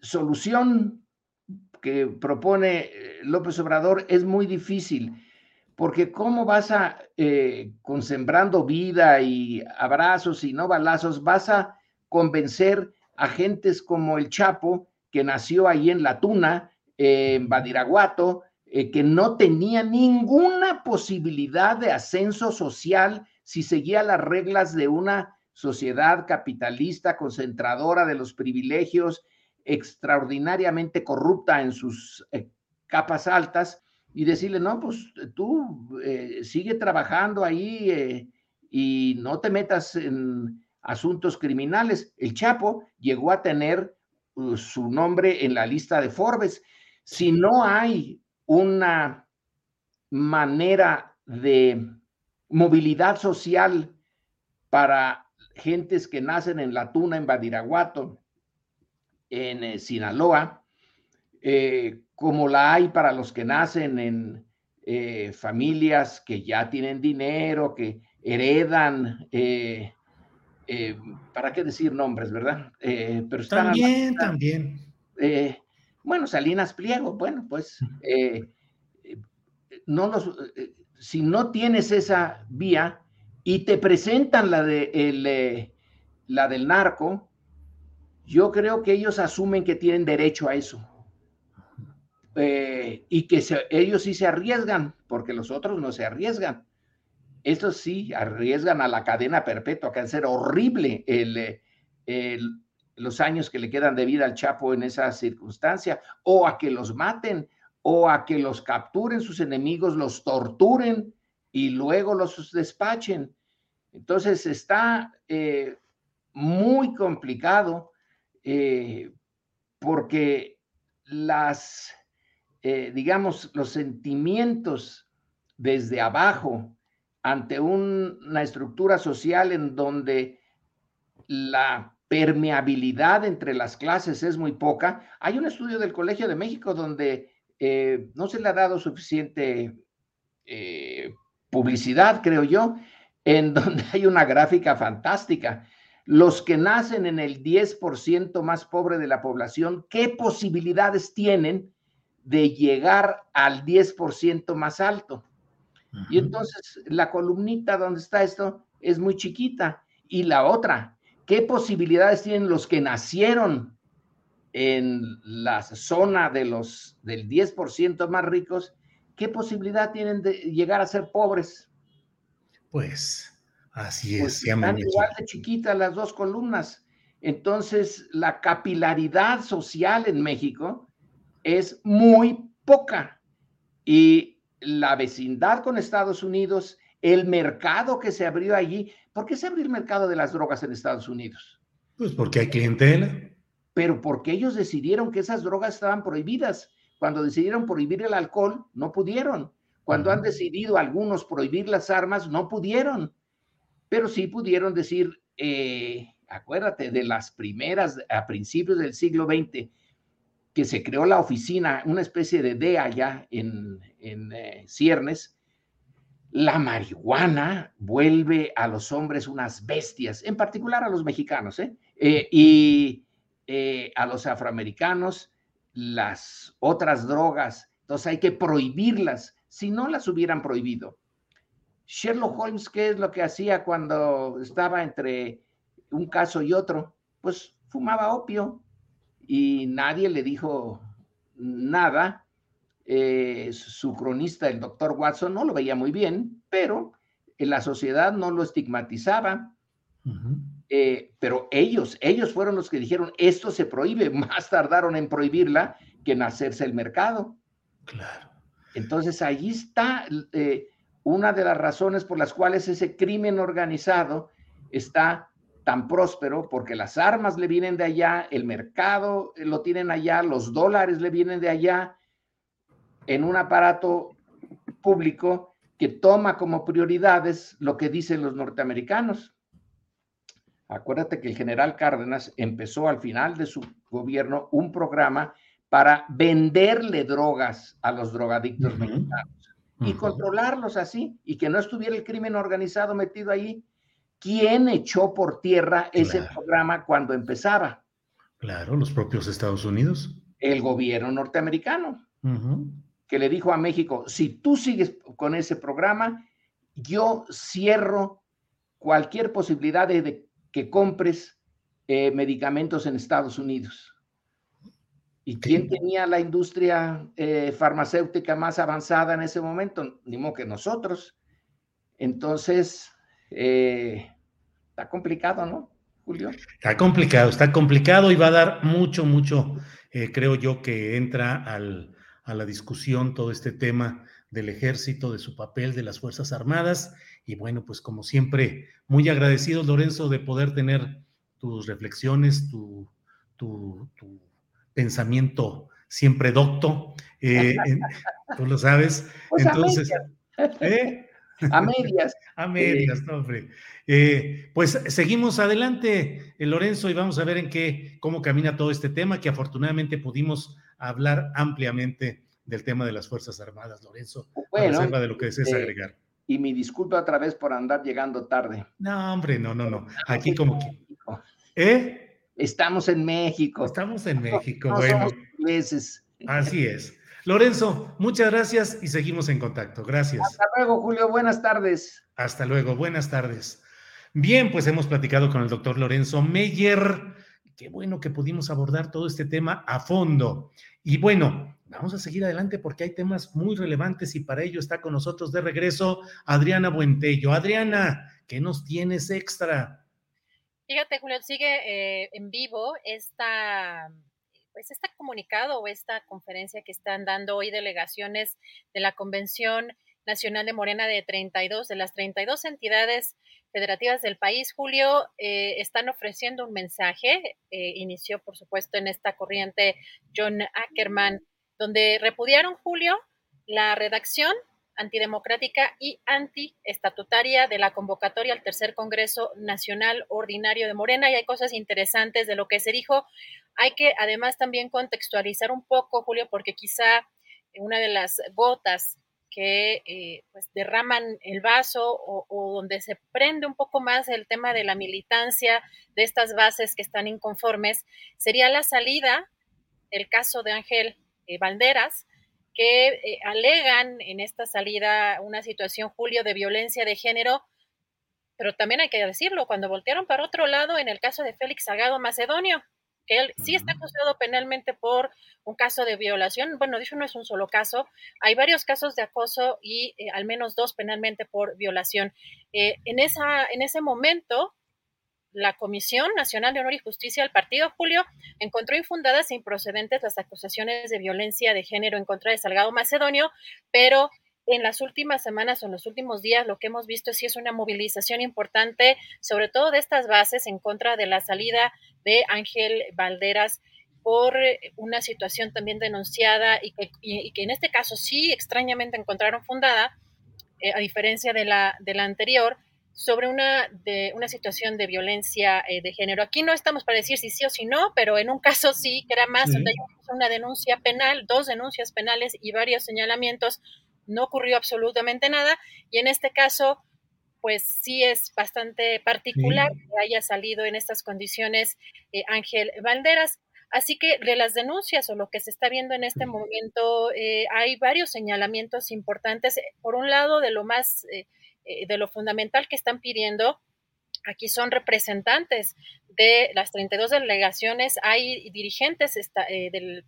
solución que propone eh, López Obrador es muy difícil, porque ¿cómo vas a, eh, con sembrando vida y abrazos y no balazos, vas a convencer a gentes como el Chapo, que nació ahí en La Tuna, en Badiraguato, eh, que no tenía ninguna posibilidad de ascenso social si seguía las reglas de una sociedad capitalista concentradora de los privilegios, extraordinariamente corrupta en sus eh, capas altas y decirle, no, pues tú eh, sigue trabajando ahí eh, y no te metas en asuntos criminales. El Chapo llegó a tener uh, su nombre en la lista de Forbes. Si no hay una manera de movilidad social para gentes que nacen en La Tuna, en Badiraguato, en eh, Sinaloa, eh, como la hay para los que nacen en eh, familias que ya tienen dinero, que heredan, ¿para qué decir nombres, verdad? pero también, también. bueno, Salinas Pliego, bueno, pues no los, si no tienes esa vía y te presentan la, de, el, la del narco, yo creo que ellos asumen que tienen derecho a eso. Eh, y que ellos sí se arriesgan, porque los otros no se arriesgan. Estos sí arriesgan a la cadena perpetua, que a ser horrible los años que le quedan de vida al Chapo en esa circunstancia, o a que los maten, o a que los capturen sus enemigos, los torturen y luego los despachen. Entonces está eh, muy complicado eh, porque las, eh, digamos, los sentimientos desde abajo ante una estructura social en donde la permeabilidad entre las clases es muy poca. Hay un estudio del Colegio de México donde eh, no se le ha dado suficiente publicidad, creo yo, en donde hay una gráfica fantástica los que nacen en el 10% más pobre de la población, ¿qué posibilidades tienen de llegar al 10% más alto? Y entonces la columnita donde está esto es muy chiquita. Y la otra, ¿qué posibilidades tienen los que nacieron en la zona de los del 10% más ricos? ¿Qué posibilidad tienen de llegar a ser pobres? Pues Así pues es. están igual de chiquitas las dos columnas. Entonces, la capilaridad social en México es muy poca. Y la vecindad con Estados Unidos, el mercado que se abrió allí, ¿por qué se abrió el mercado de las drogas en Estados Unidos? Pues porque hay clientela. Pero porque ellos decidieron que esas drogas estaban prohibidas. Cuando decidieron prohibir el alcohol, no pudieron. Cuando han decidido algunos prohibir las armas, no pudieron pero sí pudieron decir, eh, acuérdate de las primeras, a principios del siglo XX, que se creó la oficina, una especie de DEA ya en, en eh, Ciernes, la marihuana vuelve a los hombres unas bestias, en particular a los mexicanos, ¿eh? y a los afroamericanos las otras drogas. Entonces hay que prohibirlas, si no las hubieran prohibido. Sherlock Holmes, ¿qué es lo que hacía cuando estaba entre un caso y otro? Pues fumaba opio y nadie le dijo nada. Eh, su cronista, el doctor Watson, no lo veía muy bien, pero en la sociedad no lo estigmatizaba. Eh, pero ellos, ellos fueron los que dijeron, esto se prohíbe, más tardaron en prohibirla que en hacerse el mercado. Claro. Entonces, ahí está eh, una de las razones por las cuales ese crimen organizado está tan próspero, porque las armas le vienen de allá, el mercado lo tienen allá, los dólares le vienen de allá, en un aparato público que toma como prioridades lo que dicen los norteamericanos. Acuérdate que el general Cárdenas empezó al final de su gobierno un programa para venderle drogas a los drogadictos mexicanos y controlarlos así y que no estuviera el crimen organizado metido ahí. ¿Quién echó por tierra ese programa cuando empezaba? Claro, los propios Estados Unidos. El gobierno norteamericano, que le dijo a México, si tú sigues con ese programa, yo cierro cualquier posibilidad de, que compres eh, medicamentos en Estados Unidos. ¿Y quién tenía la industria eh, farmacéutica más avanzada en ese momento? Ni modo que nosotros. Entonces, eh, está complicado, ¿no, Julio? Está complicado, está complicado y va a dar mucho, mucho, eh, creo yo, que entra al, a la discusión todo este tema del ejército, de su papel, de las Fuerzas Armadas. Y bueno, pues como siempre, muy agradecidos, Lorenzo, de poder tener tus reflexiones, tu, tu, pensamiento siempre docto. Eh, tú lo sabes. Pues Entonces, ¿eh? A medias. a medias, no, hombre. Eh, pues seguimos adelante, Lorenzo, y vamos a ver en qué, cómo camina todo este tema, que afortunadamente pudimos hablar ampliamente del tema de las Fuerzas Armadas, Lorenzo, bueno, a reserva de lo que desees agregar. Y mi disculpa otra vez por andar llegando tarde. No, hombre, no, no, no. Aquí como que. ¿Eh? Estamos en México. Estamos en México, bueno. Somos Así es. Lorenzo, muchas gracias y seguimos en contacto. Gracias. Hasta luego, Julio. Buenas tardes. Hasta luego. Buenas tardes. Bien, pues hemos platicado con el doctor Lorenzo Meyer. Qué bueno que pudimos abordar todo este tema a fondo. Y bueno, vamos a seguir adelante porque hay temas muy relevantes y para ello está con nosotros de regreso Adriana Buentello. Adriana, ¿qué nos tienes extra? Fíjate, Julio, sigue eh, en vivo esta pues este comunicado o esta conferencia que están dando hoy delegaciones de la Convención Nacional de Morena de 32, de las 32 entidades federativas del país, Julio, eh, están ofreciendo un mensaje. Eh, inició, por supuesto, en esta corriente John Ackerman, donde repudiaron, Julio, la redacción antidemocrática y antiestatutaria de la convocatoria al tercer Congreso Nacional Ordinario de Morena y hay cosas interesantes de lo que se dijo. Hay que además también contextualizar un poco, Julio, porque quizá una de las gotas que eh, pues derraman el vaso o, donde se prende un poco más el tema de la militancia de estas bases que están inconformes, sería la salida, el caso de Ángel eh, que eh, alegan en esta salida una situación, Julio, de violencia de género, pero también hay que decirlo, cuando voltearon para otro lado en el caso de Félix Sagado Macedonio, que él sí está acusado penalmente por un caso de violación. Bueno, dicho no es un solo caso, hay varios casos de acoso y eh, al menos dos penalmente por violación. Eh, en, esa, en ese momento, la Comisión Nacional de Honor y Justicia del Partido Julio encontró infundadas e improcedentes las acusaciones de violencia de género en contra de Salgado Macedonio, pero en las últimas semanas o en los últimos días lo que hemos visto sí es una movilización importante, sobre todo de estas bases en contra de la salida de Ángel Valderas por una situación también denunciada y que, en este caso sí extrañamente encontraron fundada, eh, a diferencia de la, de la anterior, sobre una, de, una situación de violencia eh, de género. Aquí no estamos para decir si sí o si no, pero en un caso sí, que era más, una denuncia penal, dos denuncias penales y varios señalamientos no ocurrió absolutamente nada y en este caso pues sí es bastante particular que haya salido en estas condiciones eh, Ángel Valderas. Así que de las denuncias o lo que se está viendo en este momento, eh, hay varios señalamientos importantes. Por un lado, de lo más, eh, de lo fundamental que están pidiendo, aquí son representantes de las 32 delegaciones, hay dirigentes del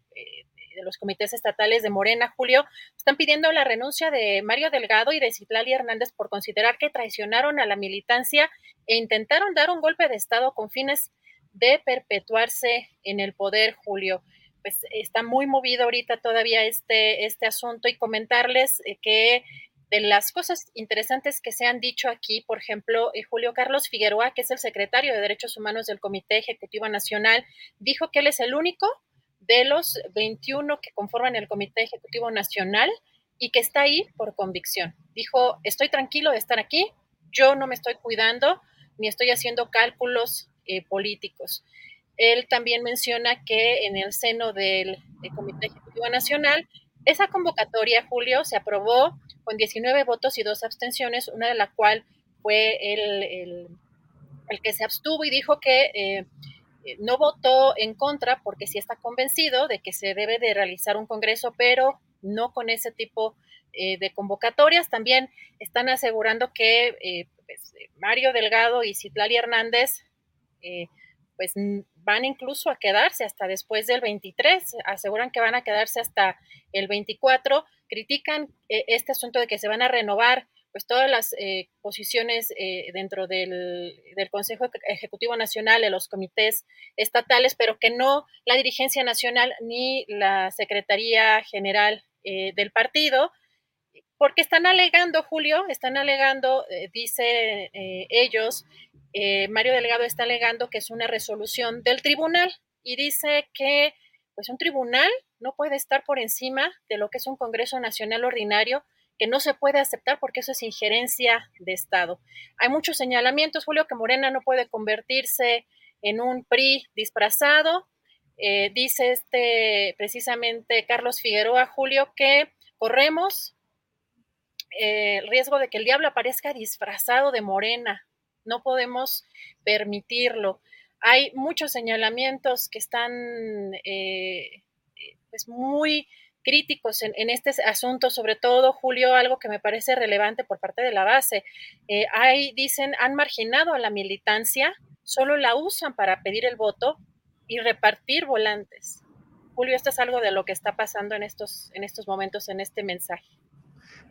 de los comités estatales de Morena, Julio, están pidiendo la renuncia de Mario Delgado y de Citlali Hernández por considerar que traicionaron a la militancia e intentaron dar un golpe de Estado con fines de perpetuarse en el poder, Julio. Pues está muy movido ahorita todavía este, este asunto y comentarles eh, que de las cosas interesantes que se han dicho aquí, por ejemplo, eh, Julio Carlos Figueroa, que es el secretario de Derechos Humanos del Comité Ejecutivo Nacional, dijo que él es el único de los 21 que conforman el Comité Ejecutivo Nacional y que está ahí por convicción. Dijo, estoy tranquilo de estar aquí, yo no me estoy cuidando ni estoy haciendo cálculos eh, políticos. Él también menciona que en el seno del, Comité Ejecutivo Nacional, esa convocatoria, Julio, se aprobó con 19 votos y dos abstenciones, una de la cual fue el, el, que se abstuvo y dijo que eh, eh, no votó en contra porque sí está convencido de que se debe de realizar un congreso, pero no con ese tipo eh, de convocatorias. También están asegurando que eh, pues, Mario Delgado y Citlali Hernández pues van incluso a quedarse hasta después del 23, aseguran que van a quedarse hasta el 24, critican este asunto de que se van a renovar pues todas las eh, posiciones eh, dentro del, Consejo Ejecutivo Nacional, de los comités estatales, pero que no la dirigencia nacional ni la Secretaría General eh, del partido, porque están alegando, Julio, están alegando, eh, dice eh, ellos, Mario Delgado está alegando que es una resolución del tribunal y dice que pues un tribunal no puede estar por encima de lo que es un Congreso Nacional Ordinario que no se puede aceptar porque eso es injerencia de Estado. Hay muchos señalamientos, Julio, que Morena no puede convertirse en un PRI disfrazado. Eh, dice este precisamente Carlos Figueroa, Julio, que corremos eh, el riesgo de que el diablo aparezca disfrazado de Morena. No podemos permitirlo. Hay muchos señalamientos que están eh, pues muy críticos en, este asunto, sobre todo, Julio, algo que me parece relevante por parte de la base. Eh, hay, dicen, han marginado a la militancia, solo la usan para pedir el voto y repartir volantes. Julio, esto es algo de lo que está pasando en estos, en estos momentos, en este mensaje.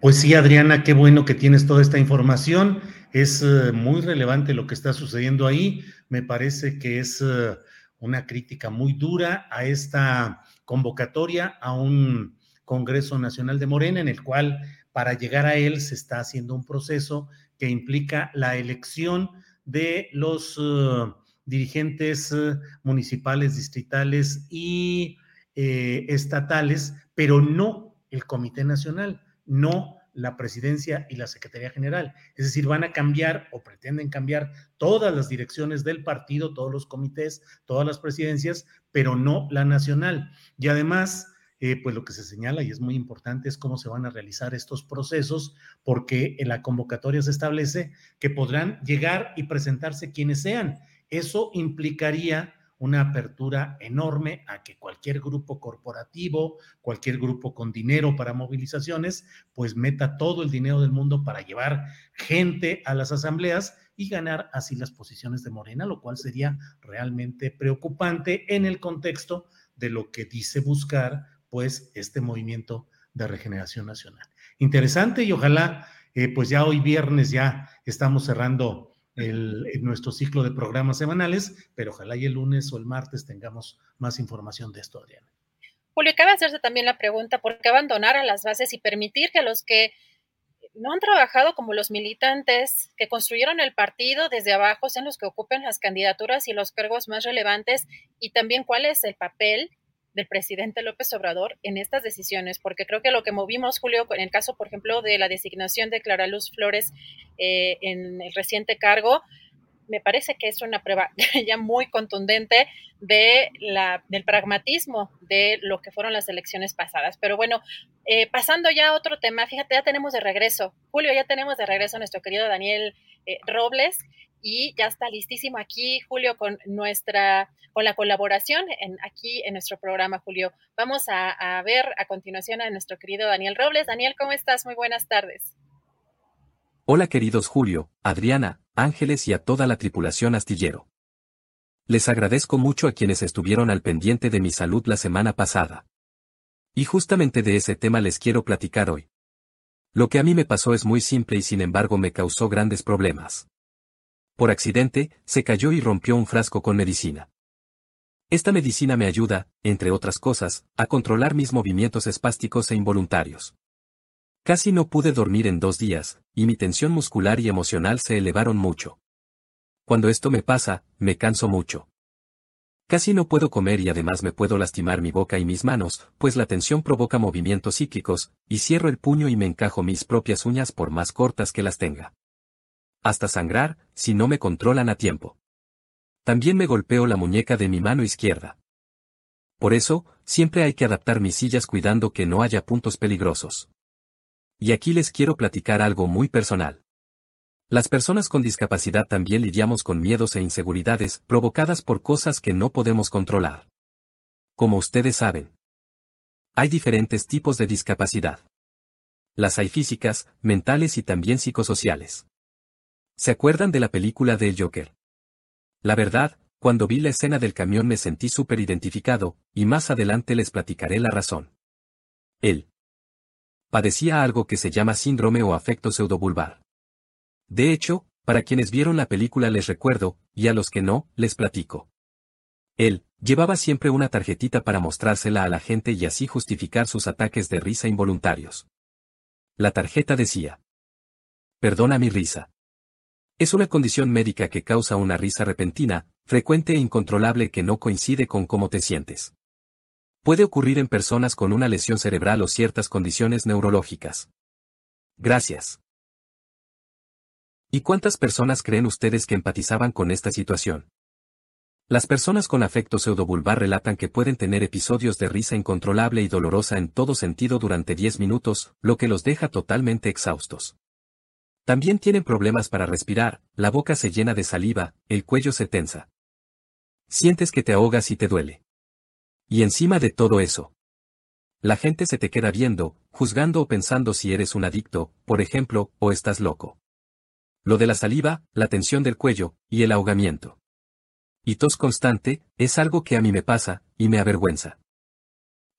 Pues sí, Adriana, qué bueno que tienes toda esta información. Es eh, muy relevante lo que está sucediendo ahí. Me parece que es eh, una crítica muy dura a esta convocatoria a un Congreso Nacional de Morena, en el cual para llegar a él se está haciendo un proceso que implica la elección de los uh, dirigentes municipales, distritales y eh, estatales, pero no el Comité Nacional, no la presidencia y la Secretaría General. Es decir, van a cambiar o pretenden cambiar todas las direcciones del partido, todos los comités, todas las presidencias, pero no la nacional. Y además, eh, pues lo que se señala y es muy importante es cómo se van a realizar estos procesos, porque en la convocatoria se establece que podrán llegar y presentarse quienes sean. Eso implicaría una apertura enorme a que cualquier grupo corporativo, cualquier grupo con dinero para movilizaciones, pues meta todo el dinero del mundo para llevar gente a las asambleas y ganar así las posiciones de Morena, lo cual sería realmente preocupante en el contexto de lo que dice buscar pues este movimiento de regeneración nacional. Interesante y ojalá eh, pues ya hoy viernes ya estamos cerrando el, en nuestro ciclo de programas semanales, pero ojalá y el lunes o el martes tengamos más información de esto, Adriana. Julio, cabe hacerse también la pregunta, ¿por qué abandonar a las bases y permitir que los que no han trabajado como los militantes que construyeron el partido desde abajo sean los que ocupen las candidaturas y los cargos más relevantes y también cuál es el papel del presidente López Obrador en estas decisiones, porque creo que lo que movimos, Julio, en el caso, por ejemplo, de la designación de Clara Luz Flores eh, en el reciente cargo, me parece que es una prueba ya muy contundente de la, del pragmatismo de lo que fueron las elecciones pasadas. Pero bueno, eh, pasando ya a otro tema, fíjate, ya tenemos de regreso, Julio, ya tenemos de regreso a nuestro querido Daniel eh, Robles, y ya está listísimo aquí, Julio, con nuestra, con la colaboración en, aquí en nuestro programa, Julio. Vamos a, ver a continuación a nuestro querido Daniel Robles. Daniel, ¿cómo estás? Muy buenas tardes. Hola queridos Julio, Adriana, Ángeles y a toda la tripulación astillero. Les agradezco mucho a quienes estuvieron al pendiente de mi salud la semana pasada. Y justamente de ese tema les quiero platicar hoy. Lo que a mí me pasó es muy simple y sin embargo me causó grandes problemas. Por accidente, se cayó y rompió un frasco con medicina. Esta medicina me ayuda, entre otras cosas, a controlar mis movimientos espásticos e involuntarios. Casi no pude dormir en dos días, y mi tensión muscular y emocional se elevaron mucho. Cuando esto me pasa, me canso mucho. Casi no puedo comer y además me puedo lastimar mi boca y mis manos, pues la tensión provoca movimientos cíclicos, y cierro el puño y me encajo mis propias uñas por más cortas que las tenga hasta sangrar, si no me controlan a tiempo. También me golpeo la muñeca de mi mano izquierda. Por eso, siempre hay que adaptar mis sillas cuidando que no haya puntos peligrosos. Y aquí les quiero platicar algo muy personal. Las personas con discapacidad también lidiamos con miedos e inseguridades provocadas por cosas que no podemos controlar. Como ustedes saben, hay diferentes tipos de discapacidad. Las hay físicas, mentales y también psicosociales. ¿Se acuerdan de la película de El Joker? La verdad, cuando vi la escena del camión me sentí súper identificado, y más adelante les platicaré la razón. Él padecía algo que se llama síndrome o afecto pseudobulbar. De hecho, para quienes vieron la película les recuerdo, y a los que no, les platico. Él, llevaba siempre una tarjetita para mostrársela a la gente y así justificar sus ataques de risa involuntarios. La tarjeta decía. Perdona mi risa. Es una condición médica que causa una risa repentina, frecuente e incontrolable que no coincide con cómo te sientes. Puede ocurrir en personas con una lesión cerebral o ciertas condiciones neurológicas. Gracias. ¿Y cuántas personas creen ustedes que empatizaban con esta situación? Las personas con afecto pseudobulbar relatan que pueden tener episodios de risa incontrolable y dolorosa en todo sentido durante 10 minutos, lo que los deja totalmente exhaustos. También tienen problemas para respirar, la boca se llena de saliva, el cuello se tensa. Sientes que te ahogas y te duele. Y encima de todo eso, la gente se te queda viendo, juzgando o pensando si eres un adicto, por ejemplo, o estás loco. Lo de la saliva, la tensión del cuello, y el ahogamiento y tos constante, es algo que a mí me pasa, y me avergüenza.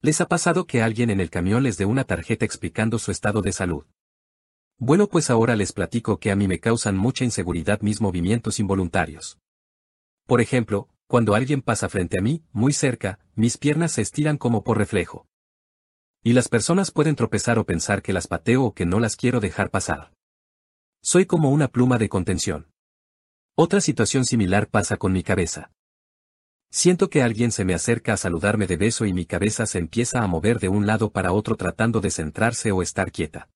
¿Les ha pasado que alguien en el camión les dé una tarjeta explicando su estado de salud? Bueno, pues ahora les platico que a mí me causan mucha inseguridad mis movimientos involuntarios. Por ejemplo, cuando alguien pasa frente a mí, muy cerca, mis piernas se estiran como por reflejo. Y las personas pueden tropezar o pensar que las pateo o que no las quiero dejar pasar. Soy como una pluma de contención. Otra situación similar pasa con mi cabeza. Siento que alguien se me acerca a saludarme de beso y mi cabeza se empieza a mover de un lado para otro tratando de centrarse o estar quieta.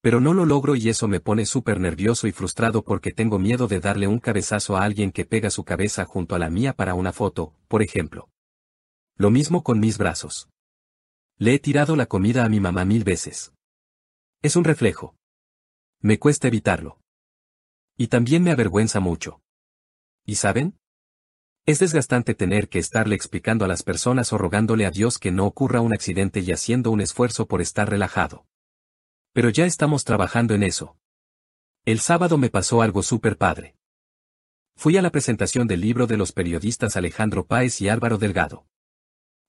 Pero no lo logro y eso me pone súper nervioso y frustrado porque tengo miedo de darle un cabezazo a alguien que pega su cabeza junto a la mía para una foto, por ejemplo. Lo mismo con mis brazos. Le he tirado la comida a mi mamá mil veces. Es un reflejo. Me cuesta evitarlo. Y también me avergüenza mucho. ¿Y saben? Es desgastante tener que estarle explicando a las personas o rogándole a Dios que no ocurra un accidente y haciendo un esfuerzo por estar relajado. Pero ya estamos trabajando en eso. El sábado me pasó algo súper padre. Fui a la presentación del libro de los periodistas Alejandro Páez y Álvaro Delgado.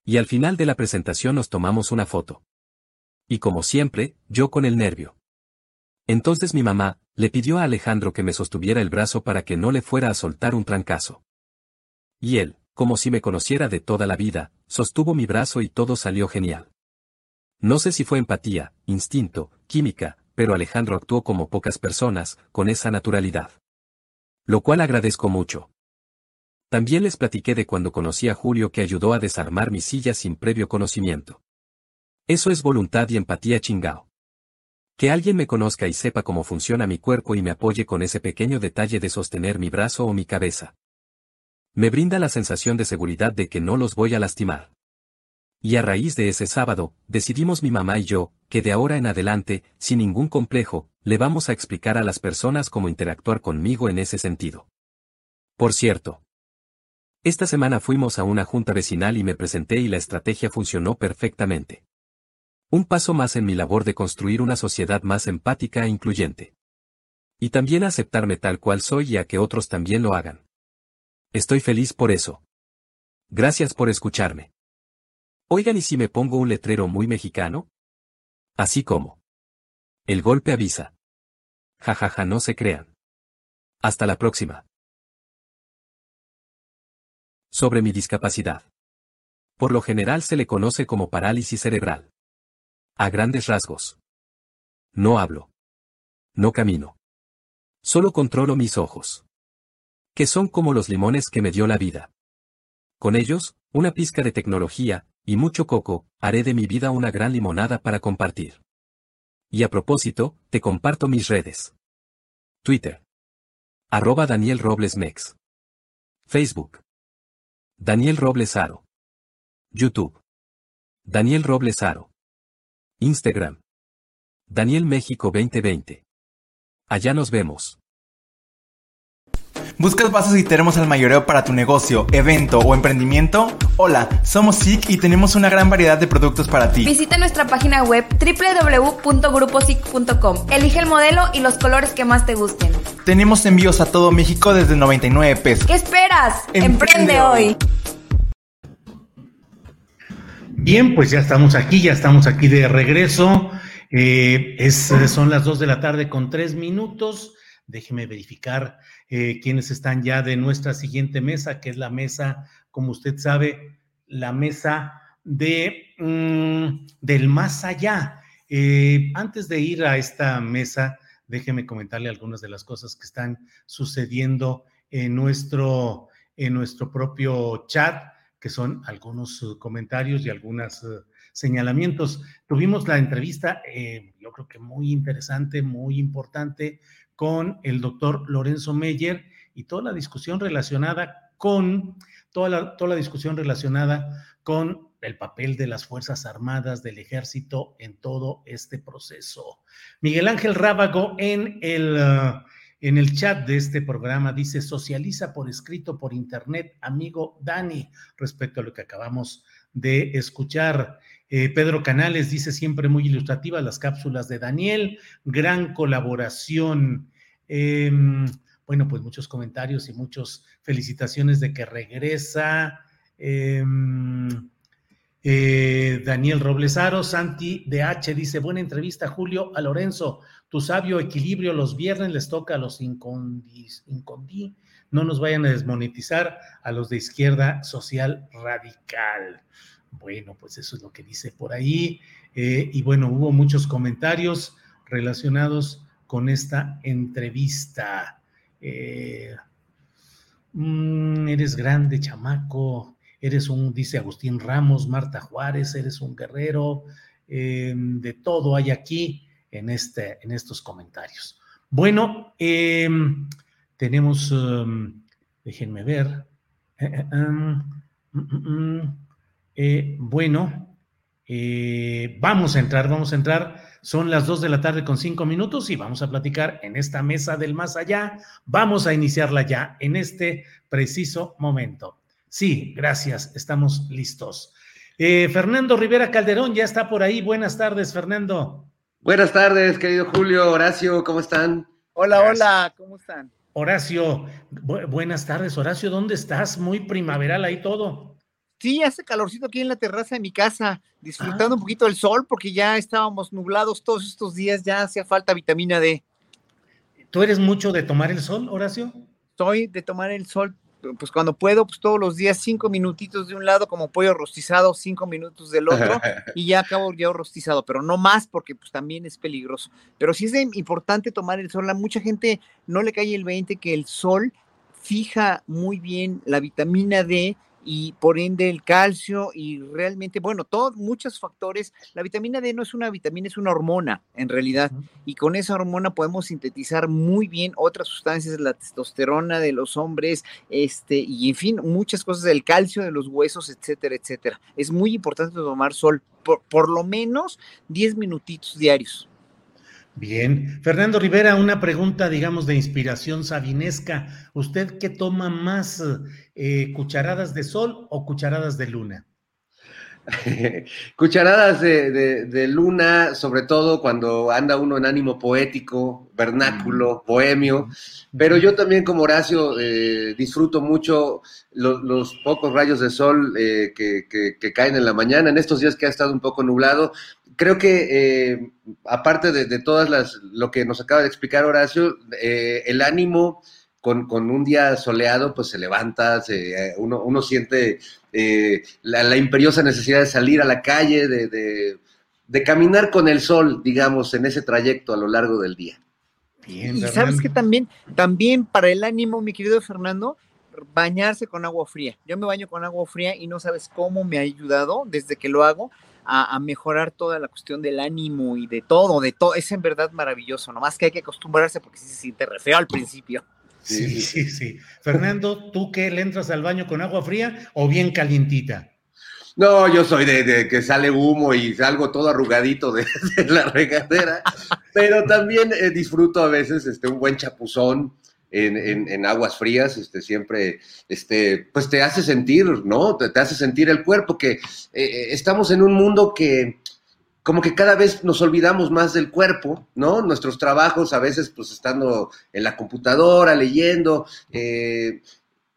Y al final de la presentación nos tomamos una foto. Y como siempre, yo con el nervio. Entonces mi mamá, le pidió a Alejandro que me sostuviera el brazo para que no le fuera a soltar un trancazo. Y él, como si me conociera de toda la vida, sostuvo mi brazo y todo salió genial. No sé si fue empatía, instinto, química, pero Alejandro actuó como pocas personas, con esa naturalidad. Lo cual agradezco mucho. También les platiqué de cuando conocí a Julio que ayudó a desarmar mi silla sin previo conocimiento. Eso es voluntad y empatía chingao. Que alguien me conozca y sepa cómo funciona mi cuerpo y me apoye con ese pequeño detalle de sostener mi brazo o mi cabeza. Me brinda la sensación de seguridad de que no los voy a lastimar. Y a raíz de ese sábado, decidimos mi mamá y yo, que de ahora en adelante, sin ningún complejo, le vamos a explicar a las personas cómo interactuar conmigo en ese sentido. Por cierto. Esta semana fuimos a una junta vecinal y me presenté y la estrategia funcionó perfectamente. Un paso más en mi labor de construir una sociedad más empática e incluyente. Y también aceptarme tal cual soy y a que otros también lo hagan. Estoy feliz por eso. Gracias por escucharme. Oigan, ¿y si me pongo un letrero muy mexicano? Así como. El golpe avisa. Jajaja, ja, ja, no se crean. Hasta la próxima. Sobre mi discapacidad. Por lo general se le conoce como parálisis cerebral. A grandes rasgos. No hablo. No camino. Solo controlo mis ojos. Que son como los limones que me dio la vida. Con ellos, una pizca de tecnología, y mucho coco, haré de mi vida una gran limonada para compartir. Y a propósito, te comparto mis redes. Twitter. Arroba Daniel Robles Mex. Facebook. Daniel Robles Aro. YouTube. Daniel Robles Aro. Instagram. Daniel México 2020. Allá nos vemos. ¿Buscas bases y termos al mayoreo para tu negocio, evento o emprendimiento? Hola, somos SIC y tenemos una gran variedad de productos para ti. Visita nuestra página web www.gruposic.com. Elige el modelo y los colores que más te gusten. Tenemos envíos a todo México desde 99 pesos. ¿Qué esperas? Emprende, hoy. Bien, pues ya estamos aquí, ya estamos aquí de regreso. Eh, es, son las dos de la tarde con tres minutos. Déjeme verificar eh, quiénes están ya de nuestra siguiente mesa, que es la mesa como usted sabe, la mesa de, mm, del más allá. Eh, antes de ir a esta mesa, déjeme comentarle algunas de las cosas que están sucediendo en nuestro, en nuestro propio chat, que son algunos uh, comentarios y algunos uh, señalamientos. Tuvimos la entrevista, eh, yo creo que muy interesante, muy importante, con el doctor Lorenzo Meyer y toda la discusión relacionada con, toda la, toda la discusión relacionada con el papel de las Fuerzas Armadas, del Ejército en todo este proceso. Miguel Ángel Rábago en el, uh, en el chat de este programa dice, socializa por escrito, por internet, amigo Dani, respecto a lo que acabamos de escuchar. Eh, Pedro Canales dice siempre muy ilustrativas las cápsulas de Daniel, gran colaboración. Eh, bueno, pues muchos comentarios y muchas felicitaciones de que regresa. Eh, eh, Daniel Roblesaro, Santi DH dice, buena entrevista, Julio, a Lorenzo, tu sabio equilibrio los viernes les toca a los incondí, no nos vayan a desmonetizar a los de izquierda social radical. Bueno, pues eso es lo que dice por ahí. Eh, y bueno, hubo muchos comentarios relacionados con esta entrevista. Eh, mm, eres grande, chamaco eres un, dice Agustín Ramos, Marta Juárez, eres un guerrero, eh, de todo hay aquí en, este, en estos comentarios. Bueno, eh, tenemos, um, déjenme ver, eh, um, mm, mm, mm, bueno, vamos a entrar, vamos a entrar. Son las dos de la tarde con cinco minutos y vamos a platicar en esta mesa del más allá. Vamos a iniciarla ya en este preciso momento. Sí, gracias, estamos listos. Eh, Fernando Rivera Calderón ya está por ahí. Buenas tardes, Fernando. Buenas tardes, querido Julio, Horacio, ¿cómo están? Hola, hola, ¿cómo están? Horacio, buenas tardes, Horacio, ¿dónde estás? Muy primaveral ahí todo. Sí, hace calorcito aquí en la terraza de mi casa, disfrutando un poquito del sol porque ya estábamos nublados todos estos días, ya hacía falta vitamina D. ¿Tú eres mucho de tomar el sol, Horacio? Soy de tomar el sol pues cuando puedo, pues todos los días cinco minutitos de un lado como pollo rostizado, cinco minutos del otro y ya acabo ya rostizado, pero no más porque pues también es peligroso. Pero sí es importante tomar el sol. A mucha gente no le cae el 20 que el sol fija muy bien la vitamina D y por ende el calcio y realmente, bueno, todos, muchos factores. La vitamina D no es una vitamina, es una hormona en realidad. Y con esa hormona podemos sintetizar muy bien otras sustancias, la testosterona de los hombres, este, y en fin, muchas cosas, del calcio de los huesos, etcétera, etcétera. Es muy importante tomar sol, por, por lo menos 10 minutitos diarios. Bien. Fernando Rivera, una pregunta, digamos, de inspiración sabinesca. ¿Usted qué toma más, eh, cucharadas de sol o cucharadas de luna? cucharadas de, luna, sobre todo cuando anda uno en ánimo poético, vernáculo, mm. bohemio, pero yo también como Horacio eh, disfruto mucho los pocos rayos de sol eh, que, caen en la mañana, en estos días que ha estado un poco nublado, creo que eh, aparte de, todas las, lo que nos acaba de explicar Horacio, eh, el ánimo con, un día soleado, pues se levanta, se, eh, uno, uno, siente la, imperiosa necesidad de salir a la calle, de, de, caminar con el sol, digamos, en ese trayecto a lo largo del día. y sabes que también, también para el ánimo, mi querido Fernando, bañarse con agua fría. Yo me baño con agua fría y no sabes cómo me ha ayudado desde que lo hago a, mejorar toda la cuestión del ánimo y de todo, de todo. Es en verdad maravilloso, nomás que hay que acostumbrarse porque sí se siente re feo al principio. Sí, sí, sí. Fernando, ¿tú qué le entras al baño con agua fría o bien calientita? No, yo soy de, que sale humo y salgo todo arrugadito de, la regadera, pero también eh, disfruto a veces este, un buen chapuzón, en, aguas frías, este, siempre, este, pues te hace sentir, ¿no? Te, hace sentir el cuerpo, que eh, eh, estamos en un mundo que como que cada vez nos olvidamos más del cuerpo, ¿no? Nuestros trabajos a veces, pues estando en la computadora, leyendo, eh,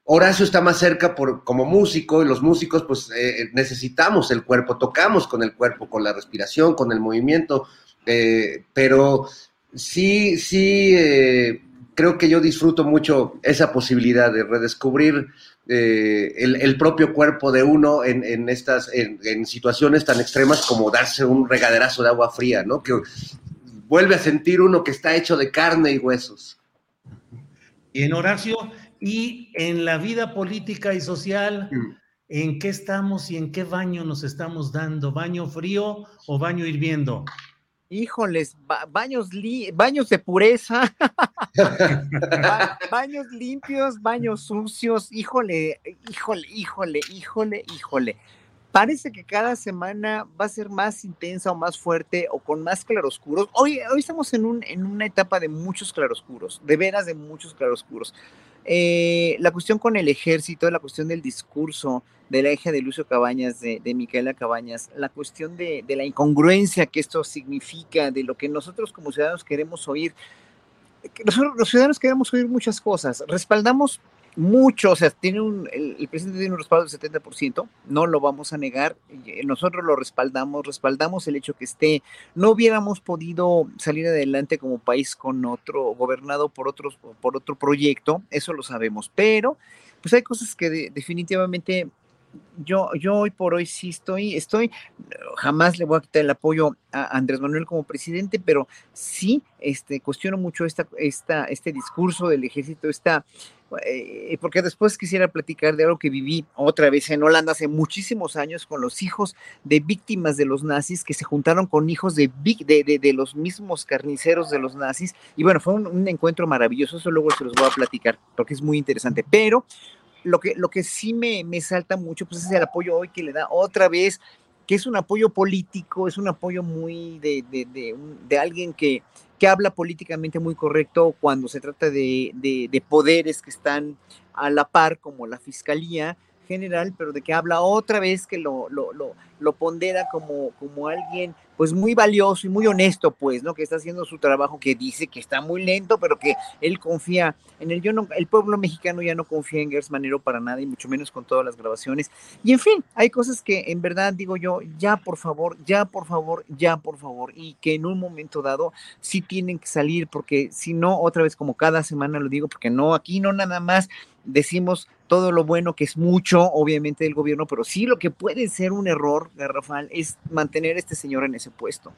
Horacio está más cerca por, como músico y los músicos pues necesitamos el cuerpo, tocamos con el cuerpo, con la respiración, con el movimiento, pero sí, sí, creo que yo disfruto mucho esa posibilidad de redescubrir eh, el, el, propio cuerpo de uno en, en estas, en, en, situaciones tan extremas como darse un regaderazo de agua fría, ¿no? Que vuelve a sentir uno que está hecho de carne y huesos. Y en Horacio, y en la vida política y social, mm. ¿en qué estamos y en qué baño nos estamos dando? ¿Baño frío o baño hirviendo? Híjoles, ba baños, baños de pureza, ba baños limpios, baños sucios, híjole, híjole, híjole, híjole, híjole. Parece que cada semana va a ser más intensa o más fuerte o con más claroscuros. Hoy, hoy estamos en, un, en una etapa de muchos claroscuros, de veras de muchos claroscuros. Eh, la cuestión con el ejército, la cuestión del discurso de la hija de Lucio Cabañas, de, Micaela Cabañas, la cuestión de, la incongruencia que esto significa, de lo que nosotros como ciudadanos queremos oír. Nosotros, los ciudadanos queremos oír muchas cosas. Respaldamos mucho, o sea, tiene un, el, presidente tiene un respaldo del 70%, no lo vamos a negar, nosotros lo respaldamos, respaldamos el hecho que esté, no hubiéramos podido salir adelante como país con otro, gobernado por, otros, por otro proyecto, eso lo sabemos, pero pues hay cosas que de, definitivamente yo, yo hoy por hoy sí estoy, estoy, jamás le voy a quitar el apoyo a Andrés Manuel como presidente, pero sí este, cuestiono mucho esta, esta, este discurso del ejército, esta, eh, porque después quisiera platicar de algo que viví otra vez en Holanda hace muchísimos años con los hijos de víctimas de los nazis que se juntaron con hijos de, de, de, los mismos carniceros de los nazis. Y bueno, fue un, un encuentro maravilloso, eso luego se los voy a platicar porque es muy interesante, pero lo que, lo que sí me, me salta mucho pues es el apoyo hoy que le da otra vez, que es un apoyo político, es un apoyo muy de, de, de, de alguien que, que habla políticamente muy correcto cuando se trata de, de, de, poderes que están a la par, como la fiscalía general, pero de que habla otra vez que lo, lo, lo, lo pondera como, como alguien pues muy valioso y muy honesto, pues, ¿no? Que está haciendo su trabajo, que dice que está muy lento, pero que él confía en el yo no, el pueblo mexicano ya no confía en Gers Manero para nada y mucho menos con todas las grabaciones. Y en fin, hay cosas que en verdad digo yo, ya por favor, ya por favor, ya por favor, y que en un momento dado sí tienen que salir, porque si no, otra vez como cada semana lo digo, porque no, aquí no nada más decimos todo lo bueno que es mucho, obviamente, del gobierno, pero sí lo que puede ser un error, Garrafal, es mantener a este señor en ese puesto.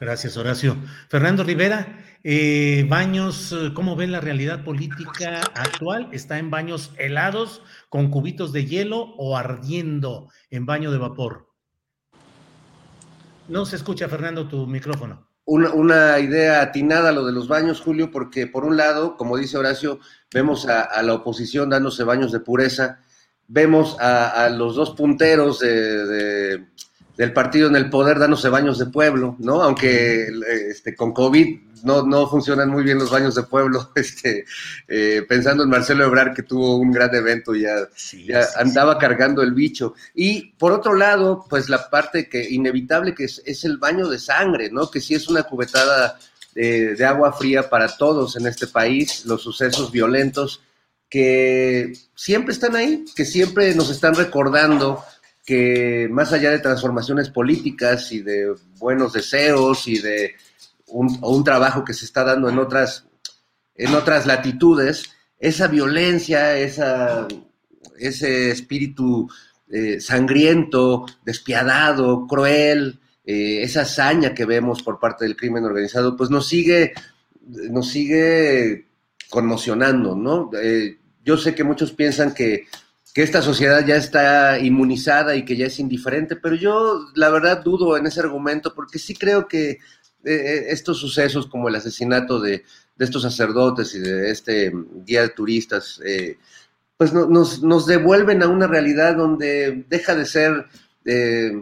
Gracias, Horacio. Fernando Rivera, eh, Baños, ¿cómo ven la realidad política actual? ¿Está en baños helados, con cubitos de hielo o ardiendo en baño de vapor? No se escucha, Fernando, tu micrófono. Una, una, idea atinada lo de los baños, Julio, porque por un lado, como dice Horacio, vemos a, a la oposición dándose baños de pureza, vemos a, a los dos punteros de, del partido en el poder dándose baños de pueblo, ¿no? Aunque este, con COVID no, no funcionan muy bien los baños de pueblo, este, eh, pensando en Marcelo Ebrar que tuvo un gran evento, ya, sí, ya sí, andaba sí. cargando el bicho. Y por otro lado, pues la parte que inevitable que es, es el baño de sangre, ¿no? Que sí es una cubetada de agua fría para todos en este país, los sucesos violentos que siempre están ahí, que siempre nos están recordando que más allá de transformaciones políticas y de buenos deseos y de un, un, trabajo que se está dando en otras, en otras latitudes, esa violencia, ese espíritu eh, sangriento, despiadado, cruel, eh, esa hazaña que vemos por parte del crimen organizado, pues nos sigue, nos sigue conmocionando, ¿no? Eh, yo sé que muchos piensan que, que esta sociedad ya está inmunizada y que ya es indiferente, pero yo la verdad dudo en ese argumento porque sí creo que eh, estos sucesos como el asesinato de, estos sacerdotes y de este guía de turistas, eh, pues no, nos, devuelven a una realidad donde deja de ser, eh,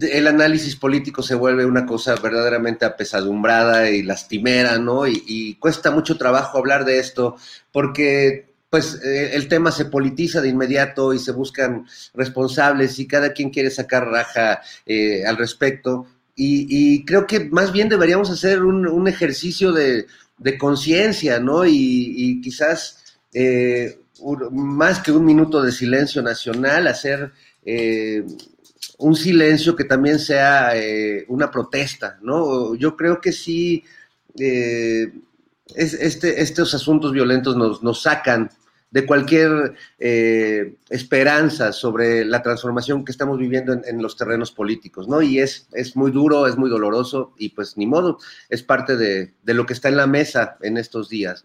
el análisis político se vuelve una cosa verdaderamente apesadumbrada y lastimera, ¿no? Y, cuesta mucho trabajo hablar de esto porque pues eh, el tema se politiza de inmediato y se buscan responsables y cada quien quiere sacar raja eh, al respecto. Y, creo que más bien deberíamos hacer un, ejercicio de, conciencia, ¿no? Y, quizás eh, más que un minuto de silencio nacional, hacer eh, un silencio que también sea eh, una protesta, ¿no? Yo creo que sí, es, este, estos asuntos violentos nos sacan de cualquier eh, esperanza sobre la transformación que estamos viviendo en, en, los terrenos políticos, ¿no? Y es, es muy duro, es muy doloroso y pues ni modo, es parte de, de lo que está en la mesa en estos días.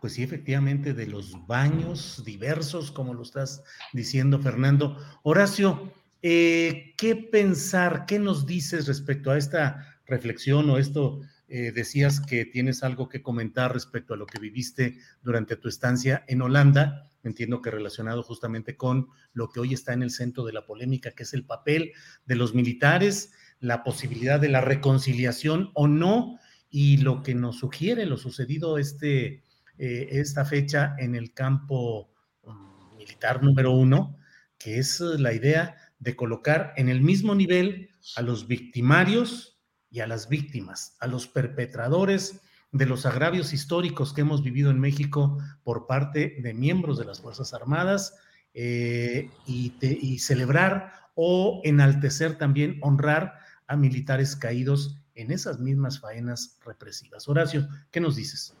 Pues sí, efectivamente, de los baños diversos, como lo estás diciendo, Fernando. Horacio, eh, ¿qué pensar, qué nos dices respecto a esta reflexión o esto? Eh, decías que tienes algo que comentar respecto a lo que viviste durante tu estancia en Holanda. Entiendo que relacionado justamente con lo que hoy está en el centro de la polémica, que es el papel de los militares, la posibilidad de la reconciliación o no, y lo que nos sugiere lo sucedido este, eh, esta fecha en el campo um, militar número uno, que es la idea de colocar en el mismo nivel a los victimarios y a las víctimas, a los perpetradores de los agravios históricos que hemos vivido en México por parte de miembros de las Fuerzas Armadas eh, y celebrar o enaltecer también, honrar a militares caídos en esas mismas faenas represivas. Horacio, ¿qué nos dices?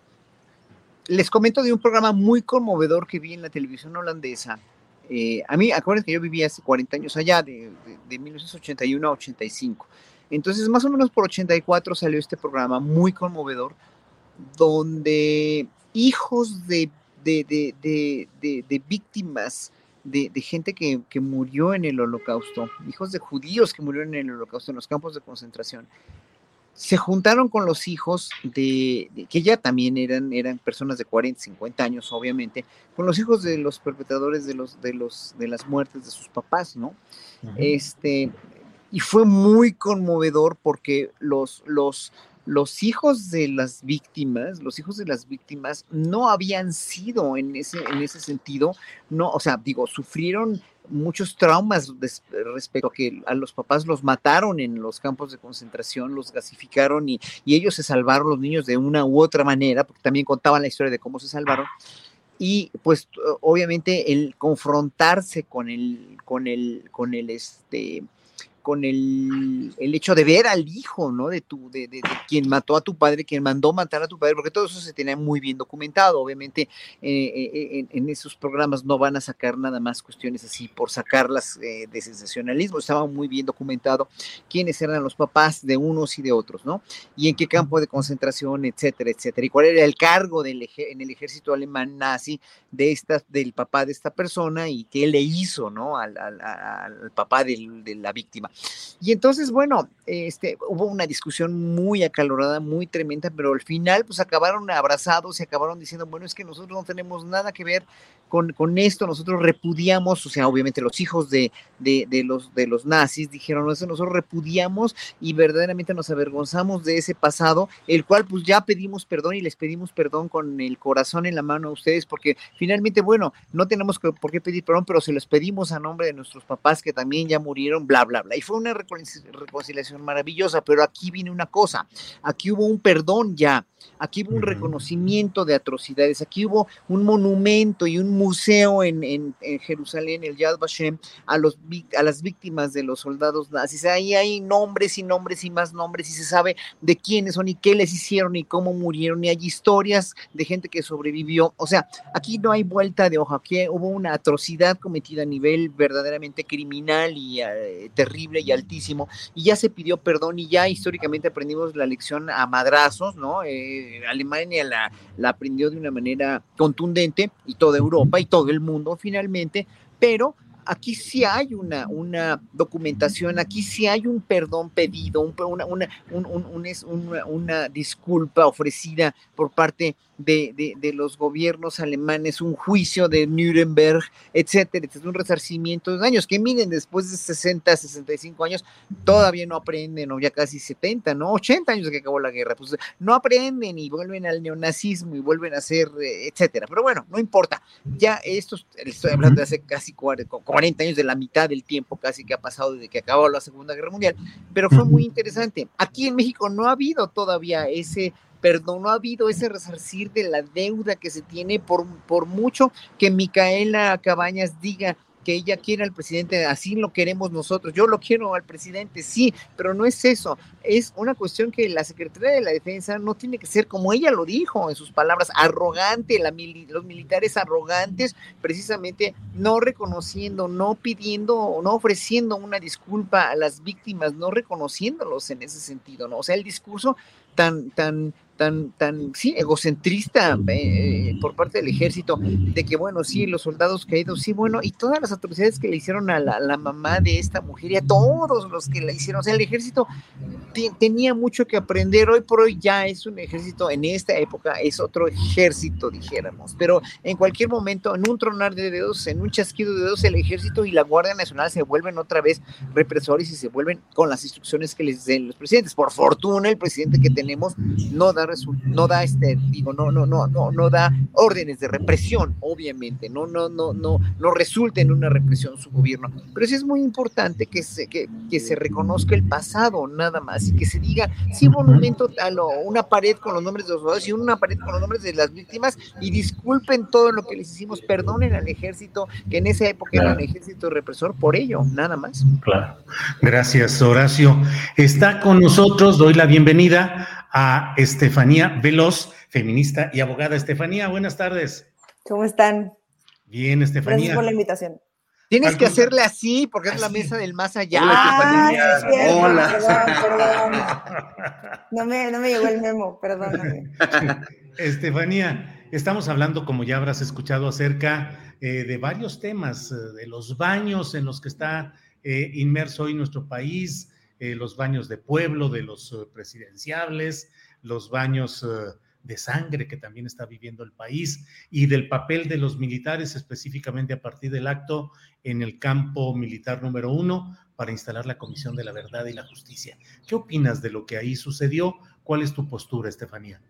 Les comento de un programa muy conmovedor que vi en la televisión holandesa. Eh, a mí, acuérdense que yo vivía hace 40 años allá, de, de, de 1981 a 85. Entonces, más o menos por 84 salió este programa muy conmovedor, donde hijos de, de, de víctimas, de, gente que, que, murió en el holocausto, hijos de judíos que murieron en el holocausto, en los campos de concentración, se juntaron con los hijos de, de, que ya también eran, eran personas de 40, 50 años, obviamente, con los hijos de los perpetradores de los, de los, de las muertes de sus papás, ¿no? Uh -huh. Este, y fue muy conmovedor porque los, los, los hijos de las víctimas, los hijos de las víctimas no habían sido en ese, en ese sentido, no, o sea, digo, sufrieron muchos traumas respecto a que a los papás los mataron en los campos de concentración, los gasificaron y, y ellos se salvaron, los niños, de una u otra manera, porque también contaban la historia de cómo se salvaron. Y pues obviamente el confrontarse con el, con el, con el, este, con el, el, hecho de ver al hijo, ¿no? De, tu, de, de, quien mató a tu padre, quien mandó matar a tu padre, porque todo eso se tenía muy bien documentado. Obviamente, eh, eh, en, en, esos programas no van a sacar nada más cuestiones así por sacarlas eh, de sensacionalismo. Estaba muy bien documentado quiénes eran los papás de unos y de otros, ¿no? Y en qué campo de concentración, etcétera, etcétera. Y cuál era el cargo del, en el ejército alemán nazi de esta, del papá de esta persona y qué le hizo, ¿no? Al, papá de la víctima. Y entonces, bueno, este, hubo una discusión muy acalorada, muy tremenda, pero al final, pues acabaron abrazados y acabaron diciendo, bueno, es que nosotros no tenemos nada que ver con, con esto, nosotros repudiamos, o sea, obviamente los hijos de, de, los, de los nazis dijeron eso, nosotros repudiamos y verdaderamente nos avergonzamos de ese pasado, el cual pues ya pedimos perdón y les pedimos perdón con el corazón en la mano a ustedes, porque finalmente, bueno, no tenemos por qué pedir perdón, pero se los pedimos a nombre de nuestros papás que también ya murieron, bla, bla, bla. Fue una reconciliación maravillosa, pero aquí viene una cosa, aquí hubo un perdón ya aquí hubo un reconocimiento de atrocidades, aquí hubo un monumento y un museo en, en, en Jerusalén, el Yad Vashem, a, los, a las víctimas de los soldados nazis. Ahí hay nombres y nombres y más nombres y se sabe de quiénes son y qué les hicieron y cómo murieron y hay historias de gente que sobrevivió. O sea, aquí no hay vuelta de hoja, aquí hubo una atrocidad cometida a nivel verdaderamente criminal y eh, terrible y altísimo y ya se pidió perdón y ya históricamente aprendimos la lección a madrazos, ¿no? Eh, Alemania la, la aprendió de una manera contundente y toda Europa y todo el mundo finalmente, pero aquí sí hay una, una documentación, aquí sí hay un perdón pedido, una, una, una, una disculpa ofrecida por parte de, de, los gobiernos alemanes, un juicio de Nuremberg, etcétera, es un resarcimiento de daños que miren, después de 60, 65 años, todavía no aprenden, o ya casi 70, ¿no? 80 años de que acabó la guerra, pues no aprenden y vuelven al neonazismo y vuelven a ser, eh, etcétera. Pero bueno, no importa, ya esto, estoy hablando de hace casi 40 años, de la mitad del tiempo casi que ha pasado desde que acabó la Segunda Guerra Mundial, pero fue muy interesante. Aquí en México no ha habido todavía ese perdón, no ha habido ese resarcir de la deuda que se tiene por, por mucho que Micaela Cabañas diga que ella quiere al presidente, así lo queremos nosotros. Yo lo quiero al presidente, sí, pero no es eso. Es una cuestión que la Secretaría de la Defensa no tiene que ser, como ella lo dijo en sus palabras, arrogante, la los militares arrogantes, precisamente no reconociendo, no pidiendo, no ofreciendo una disculpa a las víctimas, no reconociéndolos en ese sentido, ¿no? O sea, el discurso tan, tan tan, tan, sí, egocentrista eh, por parte del ejército, de que, bueno, sí, los soldados caídos, sí, bueno, y todas las atrocidades que le hicieron a la, mamá de esta mujer y a todos los que la hicieron, o sea, el ejército tenía mucho que aprender, hoy por hoy ya es un ejército, en esta época es otro ejército, dijéramos, pero en cualquier momento, en un tronar de dedos, en un chasquido de dedos, el ejército y la Guardia Nacional se vuelven otra vez represores y se vuelven con las instrucciones que les den los presidentes. Por fortuna, el presidente que tenemos no da no da este, digo, no, no, no, no, no da órdenes de represión, obviamente, no, no, no, no, no resulta en una represión su gobierno. Pero sí es muy importante que se, que, que se reconozca el pasado, nada más, y que se diga, sí, monumento, a lo, una pared con los nombres de los soldados y una pared con los nombres de las víctimas, y disculpen todo lo que les hicimos, perdonen al ejército, que en esa época era un ejército represor, por ello, nada más. Claro. Gracias, Horacio. Está con nosotros, doy la bienvenida a Estefanía Veloz, feminista y abogada. Estefanía, buenas tardes. ¿Cómo están? Bien, Estefanía. Gracias por la invitación. Tienes que hacerle así porque es la mesa del más allá. Hola, Hola. No me, no me llegó el memo, perdóname. Estefanía, estamos hablando, como ya habrás escuchado, acerca eh, de varios temas, eh, de los baños en los que está eh, inmerso hoy nuestro país, eh, los baños de pueblo de los eh, presidenciables, los baños eh, de sangre que también está viviendo el país y del papel de los militares específicamente a partir del acto en el campo militar número uno para instalar la Comisión de la Verdad y la Justicia. ¿Qué opinas de lo que ahí sucedió? ¿Cuál es tu postura, Estefanía?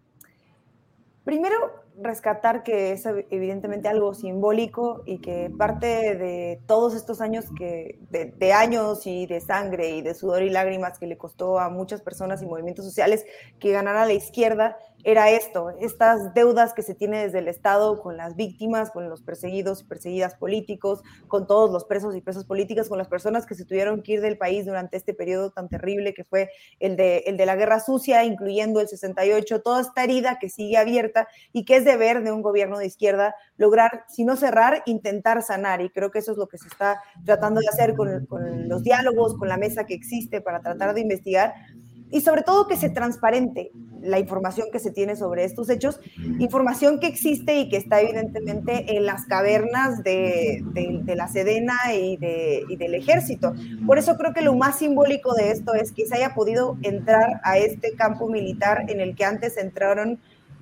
Primero, rescatar que es evidentemente algo simbólico y que parte de todos estos años que, de, años y de sangre y de sudor y lágrimas que le costó a muchas personas y movimientos sociales que ganara la izquierda, era esto, estas deudas que se tiene desde el Estado con las víctimas, con los perseguidos y perseguidas políticos, con todos los presos y presas políticas, con las personas que se tuvieron que ir del país durante este periodo tan terrible que fue el de, el de la guerra sucia, incluyendo el 68, toda esta herida que sigue abierta y que es deber de un gobierno de izquierda lograr, si no cerrar, intentar sanar. Y creo que eso es lo que se está tratando de hacer con, con los diálogos, con la mesa que existe para tratar de investigar y sobre todo que se transparente la información que se tiene sobre estos hechos, información que existe y que está evidentemente en las cavernas de, de, la Sedena y, de, y, del ejército. Por eso creo que lo más simbólico de esto es que se haya podido entrar a este campo militar en el que antes entraron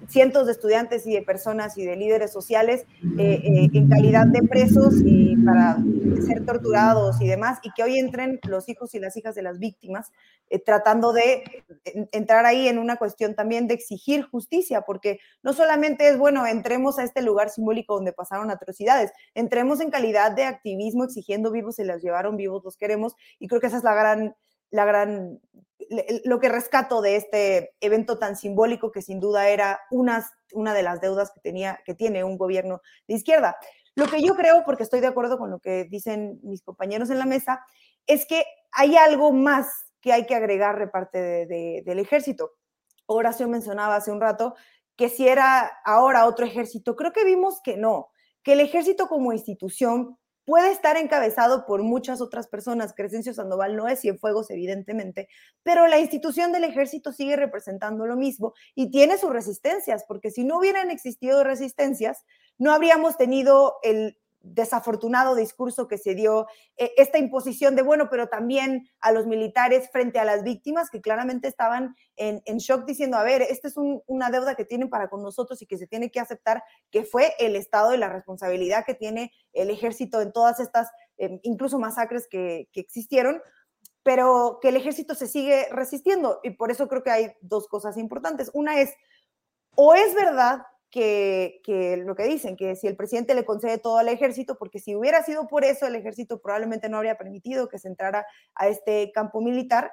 cientos de estudiantes y de personas y de líderes sociales eh, eh, en calidad de presos y para ser torturados y demás, y que hoy entren los hijos y las hijas de las víctimas eh, tratando de entrar ahí en una cuestión también de exigir justicia, porque no solamente es, bueno, entremos a este lugar simbólico donde pasaron atrocidades, entremos en calidad de activismo exigiendo vivos, se las llevaron vivos, los queremos, y creo que esa es la gran la gran lo que rescato de este evento tan simbólico que sin duda era una, una de las deudas que, tenía, que tiene un gobierno de izquierda. Lo que yo creo, porque estoy de acuerdo con lo que dicen mis compañeros en la mesa, es que hay algo más que hay que agregar de parte del ejército. Horacio mencionaba hace un rato que si era ahora otro ejército, creo que vimos que no, que el ejército como institución puede estar encabezado por muchas otras personas. Crescencio Sandoval no es Cienfuegos, evidentemente, pero la institución del ejército sigue representando lo mismo y tiene sus resistencias, porque si no hubieran existido resistencias, no habríamos tenido el desafortunado discurso que se dio, eh, esta imposición de, bueno, pero también a los militares frente a las víctimas que claramente estaban en, shock diciendo, a ver, esta es una deuda que tienen para con nosotros y que se tiene que aceptar, que fue el Estado y la responsabilidad que tiene el ejército en todas estas, em, incluso masacres que, que existieron, pero que el ejército se sigue resistiendo. Y por eso creo que hay dos cosas importantes. Una es, o es verdad que, lo que dicen, que si el presidente le concede todo al ejército, porque si hubiera sido por eso, el ejército probablemente no habría permitido que se entrara a este campo militar,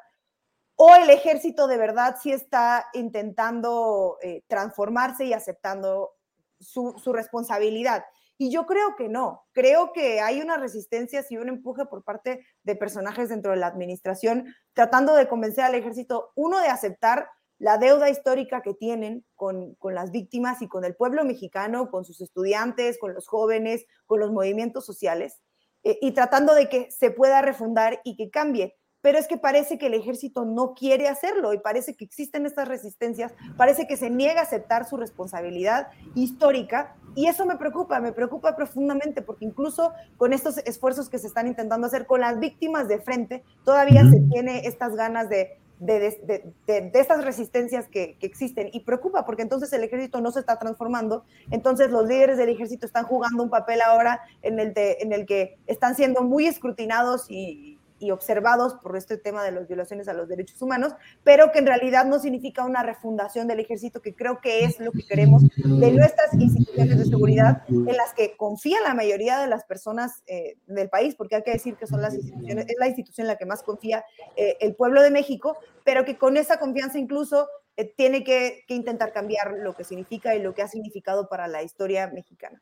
o el ejército de verdad sí está intentando eh, transformarse y aceptando su, su, responsabilidad. Y yo creo que no, creo que hay una resistencia y un empuje por parte de personajes dentro de la administración tratando de convencer al ejército, uno, de aceptar la deuda histórica que tienen con, las víctimas y con el pueblo mexicano, con sus estudiantes, con los jóvenes, con los movimientos sociales, eh, y tratando de que se pueda refundar y que cambie. Pero es que parece que el ejército no quiere hacerlo y parece que existen estas resistencias, parece que se niega a aceptar su responsabilidad histórica y eso me preocupa, me preocupa profundamente porque incluso con estos esfuerzos que se están intentando hacer con las víctimas de frente, todavía se tiene estas ganas de de, estas resistencias que, existen y preocupa porque entonces el ejército no se está transformando, entonces los líderes del ejército están jugando un papel ahora en el, en el que están siendo muy escrutinados y, y observados por este tema de las violaciones a los derechos humanos, pero que en realidad no significa una refundación del ejército, que creo que es lo que queremos de nuestras instituciones de seguridad, en las que confía la mayoría de las personas eh, del país, porque hay que decir que son las instituciones, es la institución en la que más confía eh, el pueblo de México, pero que con esa confianza incluso eh, tiene que intentar cambiar lo que significa y lo que ha significado para la historia mexicana.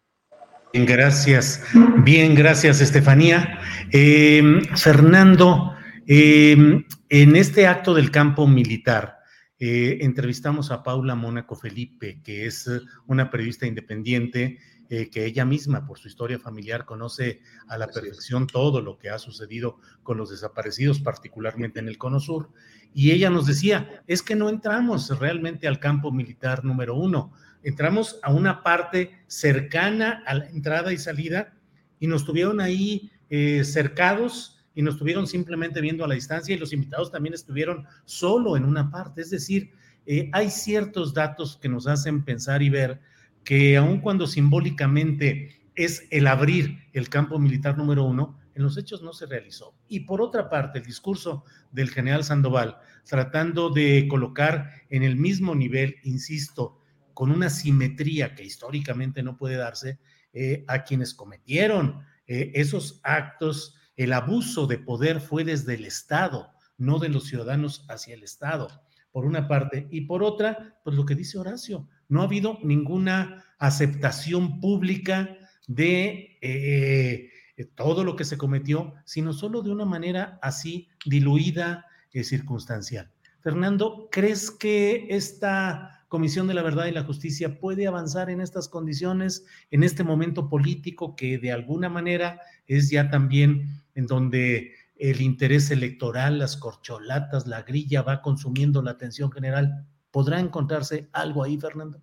Bien, gracias. Bien, gracias, Estefanía. Em, Fernando, em, en este acto del campo militar, eh, entrevistamos a Paula Mónaco Felipe, que es una periodista independiente eh, que ella misma, por su historia familiar, conoce a la perfección todo lo que ha sucedido con los desaparecidos, particularmente en el Cono Sur. Y ella nos decía, es que no entramos realmente al campo militar número uno entramos a una parte cercana a la entrada y salida y nos tuvieron ahí eh, cercados y nos tuvieron simplemente viendo a la distancia y los invitados también estuvieron solo en una parte. Es decir, eh, hay ciertos datos que nos hacen pensar y ver que aun cuando simbólicamente es el abrir el campo militar número uno, en los hechos no se realizó. Y por otra parte, el discurso del general Sandoval, tratando de colocar en el mismo nivel, insisto, con una simetría que históricamente no puede darse eh, a quienes cometieron eh, esos actos. El abuso de poder fue desde el Estado, no de los ciudadanos hacia el Estado, por una parte. Y por otra, pues lo que dice Horacio, no ha habido ninguna aceptación pública de eh, todo lo que se cometió, sino solo de una manera así diluida, y circunstancial. Fernando, ¿crees que esta Comisión de la Verdad y la Justicia puede avanzar en estas condiciones, en este momento político que de alguna manera es ya también en donde el interés electoral, las corcholatas, la grilla va consumiendo la atención general. ¿Podrá encontrarse algo ahí, Fernando?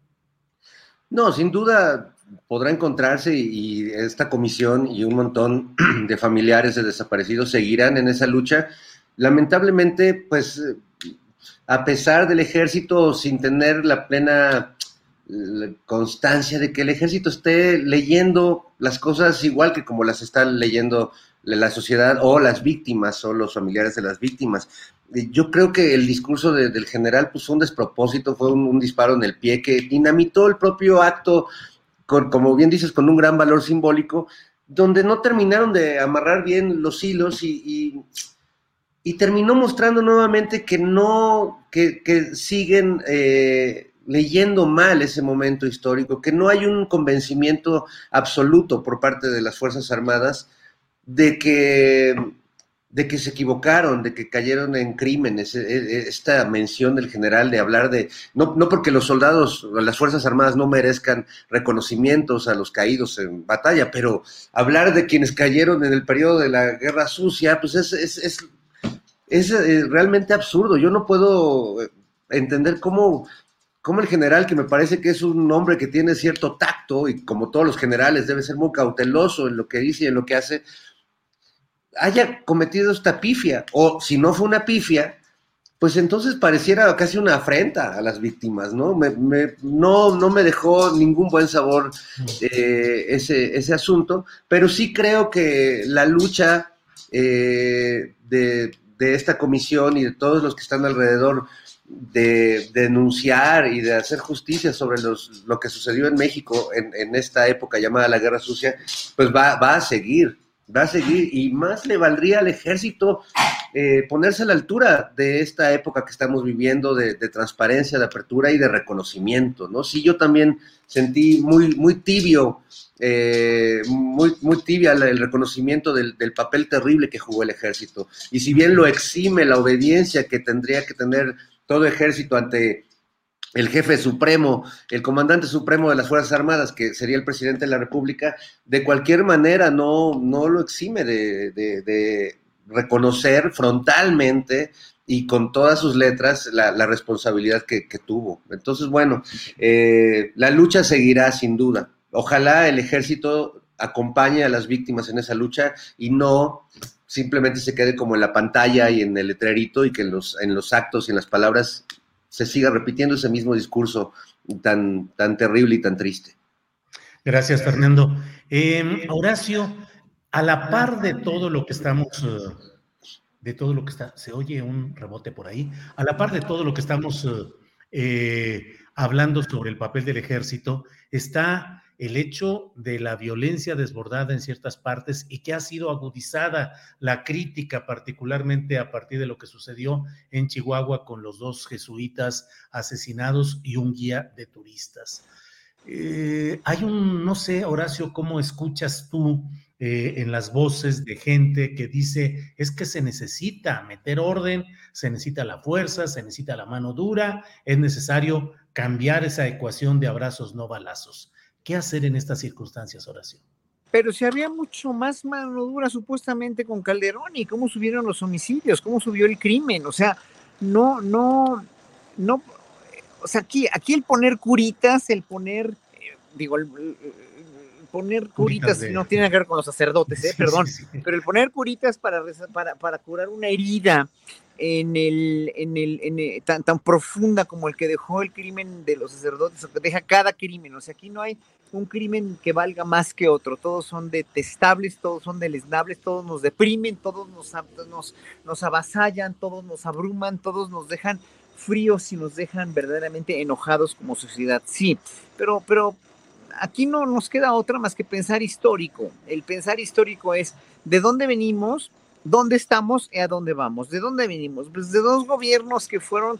No, sin duda podrá encontrarse y esta comisión y un montón de familiares de desaparecidos seguirán en esa lucha. Lamentablemente, pues a pesar del ejército, sin tener la plena constancia de que el ejército esté leyendo las cosas igual que como las está leyendo la sociedad o las víctimas o los familiares de las víctimas. Yo creo que el discurso del general pues, fue un despropósito, fue un, disparo en el pie que dinamitó el propio acto, como bien dices, con un gran valor simbólico, donde no terminaron de amarrar bien los hilos y terminó mostrando nuevamente que no, que, siguen eh, leyendo mal ese momento histórico, que no hay un convencimiento absoluto por parte de las Fuerzas Armadas de que de que se equivocaron, de que cayeron en crímenes. E, e, esta mención del general de hablar de, no, no porque los soldados, las Fuerzas Armadas no merezcan reconocimientos a los caídos en batalla, pero hablar de quienes cayeron en el periodo de la Guerra Sucia, pues es, es, es, es eh, realmente absurdo. Yo no puedo eh, entender cómo, cómo el general, que me parece que es un hombre que tiene cierto tacto y como todos los generales debe ser muy cauteloso en lo que dice y en lo que hace, haya cometido esta pifia, o si no fue una pifia, pues entonces pareciera casi una afrenta a las víctimas, ¿no? Me, no, no me dejó ningún buen sabor eh, ese, ese, asunto, pero sí creo que la lucha de, esta comisión y de todos los que están alrededor de, denunciar y de hacer justicia sobre los, lo que sucedió en México en, en, esta época llamada la Guerra Sucia, pues va, va a seguir va a seguir y más le valdría al ejército eh, ponerse a la altura de esta época que estamos viviendo de, transparencia, de apertura y de reconocimiento, ¿no? Sí, yo también sentí muy, muy tibio, eh, muy, tibia el reconocimiento del, del, papel terrible que jugó el ejército. Y si bien lo exime la obediencia que tendría que tener todo ejército ante el jefe supremo, el comandante supremo de las Fuerzas Armadas, que sería el presidente de la República, de cualquier manera no, no lo exime de, reconocer frontalmente y con todas sus letras la, responsabilidad que, tuvo. Entonces, bueno, eh, la lucha seguirá sin duda. Ojalá el ejército acompañe a las víctimas en esa lucha y no simplemente se quede como en la pantalla y en el letrerito y que en los, en los actos y en las palabras se siga repitiendo ese mismo discurso tan, tan terrible y tan triste. Gracias, Fernando. Em, Horacio, a la par de todo lo que estamos, eh, de todo lo que está, se oye un rebote por ahí, a la par de todo lo que estamos eh, eh, hablando sobre el papel del ejército, está el hecho de la violencia desbordada en ciertas partes y que ha sido agudizada la crítica, particularmente a partir de lo que sucedió en Chihuahua con los dos jesuitas asesinados y un guía de turistas. Eh, hay un, no sé, Horacio, ¿cómo escuchas tú eh, en las voces de gente que dice, es que se necesita meter orden, se necesita la fuerza, se necesita la mano dura, es necesario cambiar esa ecuación de abrazos no balazos? ¿Qué hacer en estas circunstancias, Horacio? Pero si había mucho más mano dura supuestamente con Calderón y cómo subieron los homicidios, cómo subió el crimen, o sea, no, no, no, o sea, aquí, aquí el poner curitas, el poner, eh, digo, el, poner curitas, no tiene que ver con los sacerdotes, ¿eh? perdón, pero el poner curitas para, para, para curar una herida en el, en el, en tan, tan profunda como el que dejó el crimen de los sacerdotes, o que deja cada crimen. O sea, aquí no hay un crimen que valga más que otro. Todos son detestables, todos son deleznables, todos nos deprimen, todos nos, nos, nos avasallan, todos nos abruman, todos nos dejan fríos y nos dejan verdaderamente enojados como sociedad. Sí, pero, pero aquí no nos queda otra más que pensar histórico. El pensar histórico es de dónde venimos, dónde estamos y a dónde vamos. ¿De dónde venimos? Pues de dos gobiernos que fueron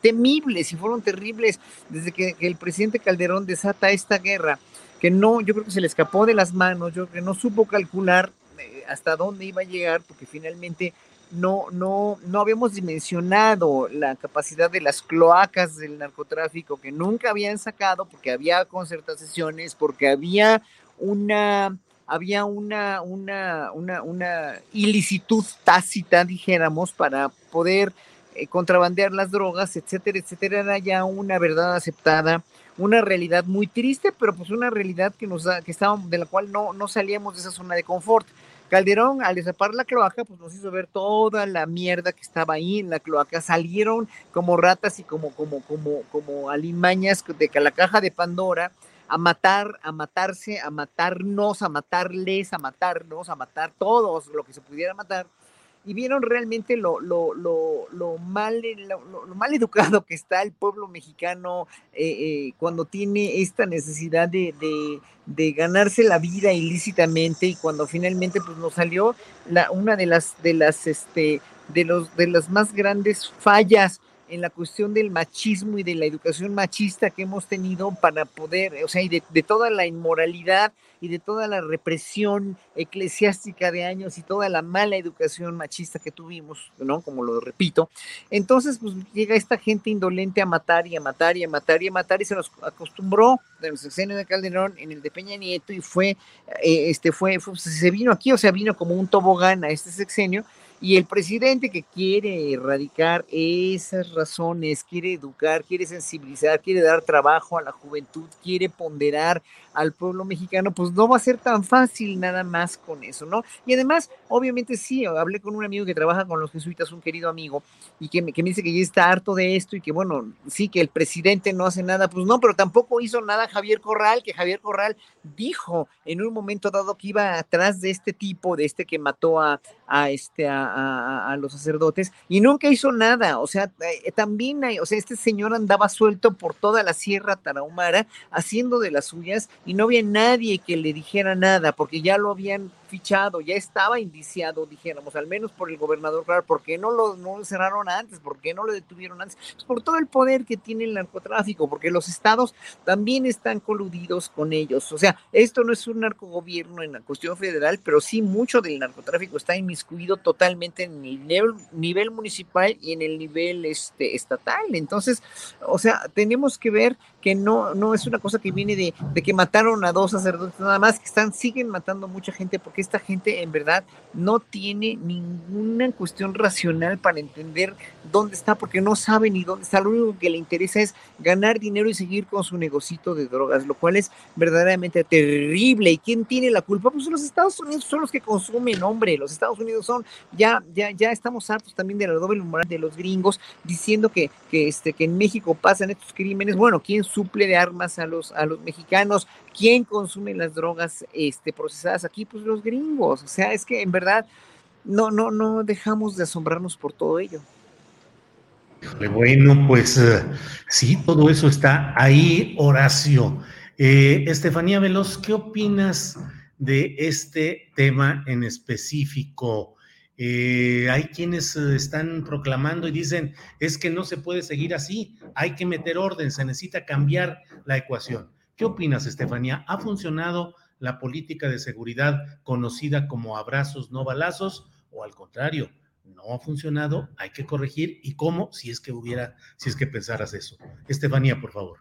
temibles y fueron terribles desde que, el presidente Calderón desata esta guerra, que no, yo creo que se le escapó de las manos, yo creo que no supo calcular eh, hasta dónde iba a llegar, porque finalmente no, no, no habíamos dimensionado la capacidad de las cloacas del narcotráfico que nunca habían sacado, porque había concertaciones, porque había una había una, una, una, una ilicitud tácita, dijéramos, para poder eh, contrabandear las drogas, etcétera, etcétera, era ya una verdad aceptada, una realidad muy triste, pero pues una realidad que nos que estábamos, de la cual no, no salíamos de esa zona de confort. Calderón, al desapar la cloaca, pues nos hizo ver toda la mierda que estaba ahí en la cloaca. Salieron como ratas y como, como, como, como alimañas de la caja de Pandora a matar, a matarse, a matarnos, a matarles, a matarnos, a matar todos lo que se pudiera matar. Y vieron realmente lo, lo, lo, lo mal, lo, mal educado que está el pueblo mexicano eh, eh, cuando tiene esta necesidad de, de, ganarse la vida ilícitamente y cuando finalmente pues nos salió una de las, de las este, de, los, de las más grandes fallas en la cuestión del machismo y de la educación machista que hemos tenido para poder, o sea, y de, toda la inmoralidad y de toda la represión eclesiástica de años y toda la mala educación machista que tuvimos, ¿no? Como lo repito. Entonces, pues llega esta gente indolente a matar y a matar y a matar y a matar y se nos acostumbró en el sexenio de Calderón, en el de Peña Nieto y fue, eh, este, fue, fue, se vino aquí, o sea, vino como un tobogán a este sexenio y el presidente que quiere erradicar esas razones, quiere educar, quiere sensibilizar, quiere dar trabajo a la juventud, quiere ponderar al pueblo mexicano, pues no va a ser tan fácil nada más con eso, ¿no? Y además, obviamente sí, hablé con un amigo que trabaja con los jesuitas, un querido amigo, y que me, que me dice que ya está harto de esto y que, bueno, sí, que el presidente no hace nada, pues no, pero tampoco hizo nada Javier Corral, que Javier Corral dijo en un momento dado que iba atrás de este tipo, de este que mató a, a este, a, a, los sacerdotes y nunca hizo nada. O sea, eh, también hay, o sea, este señor andaba suelto por toda la Sierra Tarahumara haciendo de las suyas y no había nadie que le dijera nada porque ya lo habían fichado, ya estaba indiciado, dijéramos, al menos por el gobernador claro, ¿por qué no lo, no lo cerraron antes? ¿Por qué no lo detuvieron antes? Pues por todo el poder que tiene el narcotráfico, porque los estados también están coludidos con ellos. O sea, esto no es un narcogobierno en la cuestión federal, pero sí mucho del narcotráfico está inmiscuido totalmente en el nivel, municipal y en el nivel este, estatal. Entonces, o sea, tenemos que ver que no, no es una cosa que viene de, de que mataron a dos sacerdotes nada más, que están, siguen matando mucha gente porque esta gente en verdad no tiene ninguna cuestión racional para entender dónde está, porque no sabe ni dónde está. Lo único que le interesa es ganar dinero y seguir con su negocito de drogas, lo cual es verdaderamente terrible. ¿Y quién tiene la culpa? Pues los Estados Unidos son los que consumen, hombre. Los Estados Unidos son, ya, ya, ya estamos hartos también de la doble moral de los gringos diciendo que, que, este, que en México pasan estos crímenes. Bueno, ¿quién suple de armas a los, a los mexicanos? ¿Quién consume las drogas este, procesadas aquí? Pues los gringos. O sea, es que en verdad no, no, no dejamos de asombrarnos por todo ello. Bueno, pues uh, sí, todo eso está ahí, Horacio. Eh, Estefanía Veloz, ¿qué opinas de este tema en específico? Eh, hay quienes están proclamando y dicen, es que no se puede seguir así, hay que meter orden, se necesita cambiar la ecuación. ¿Qué opinas, Estefanía? ¿Ha funcionado la política de seguridad conocida como abrazos, no balazos? ¿O al contrario, no ha funcionado, hay que corregir y cómo si es que hubiera, si es que pensaras eso. Estefanía, por favor.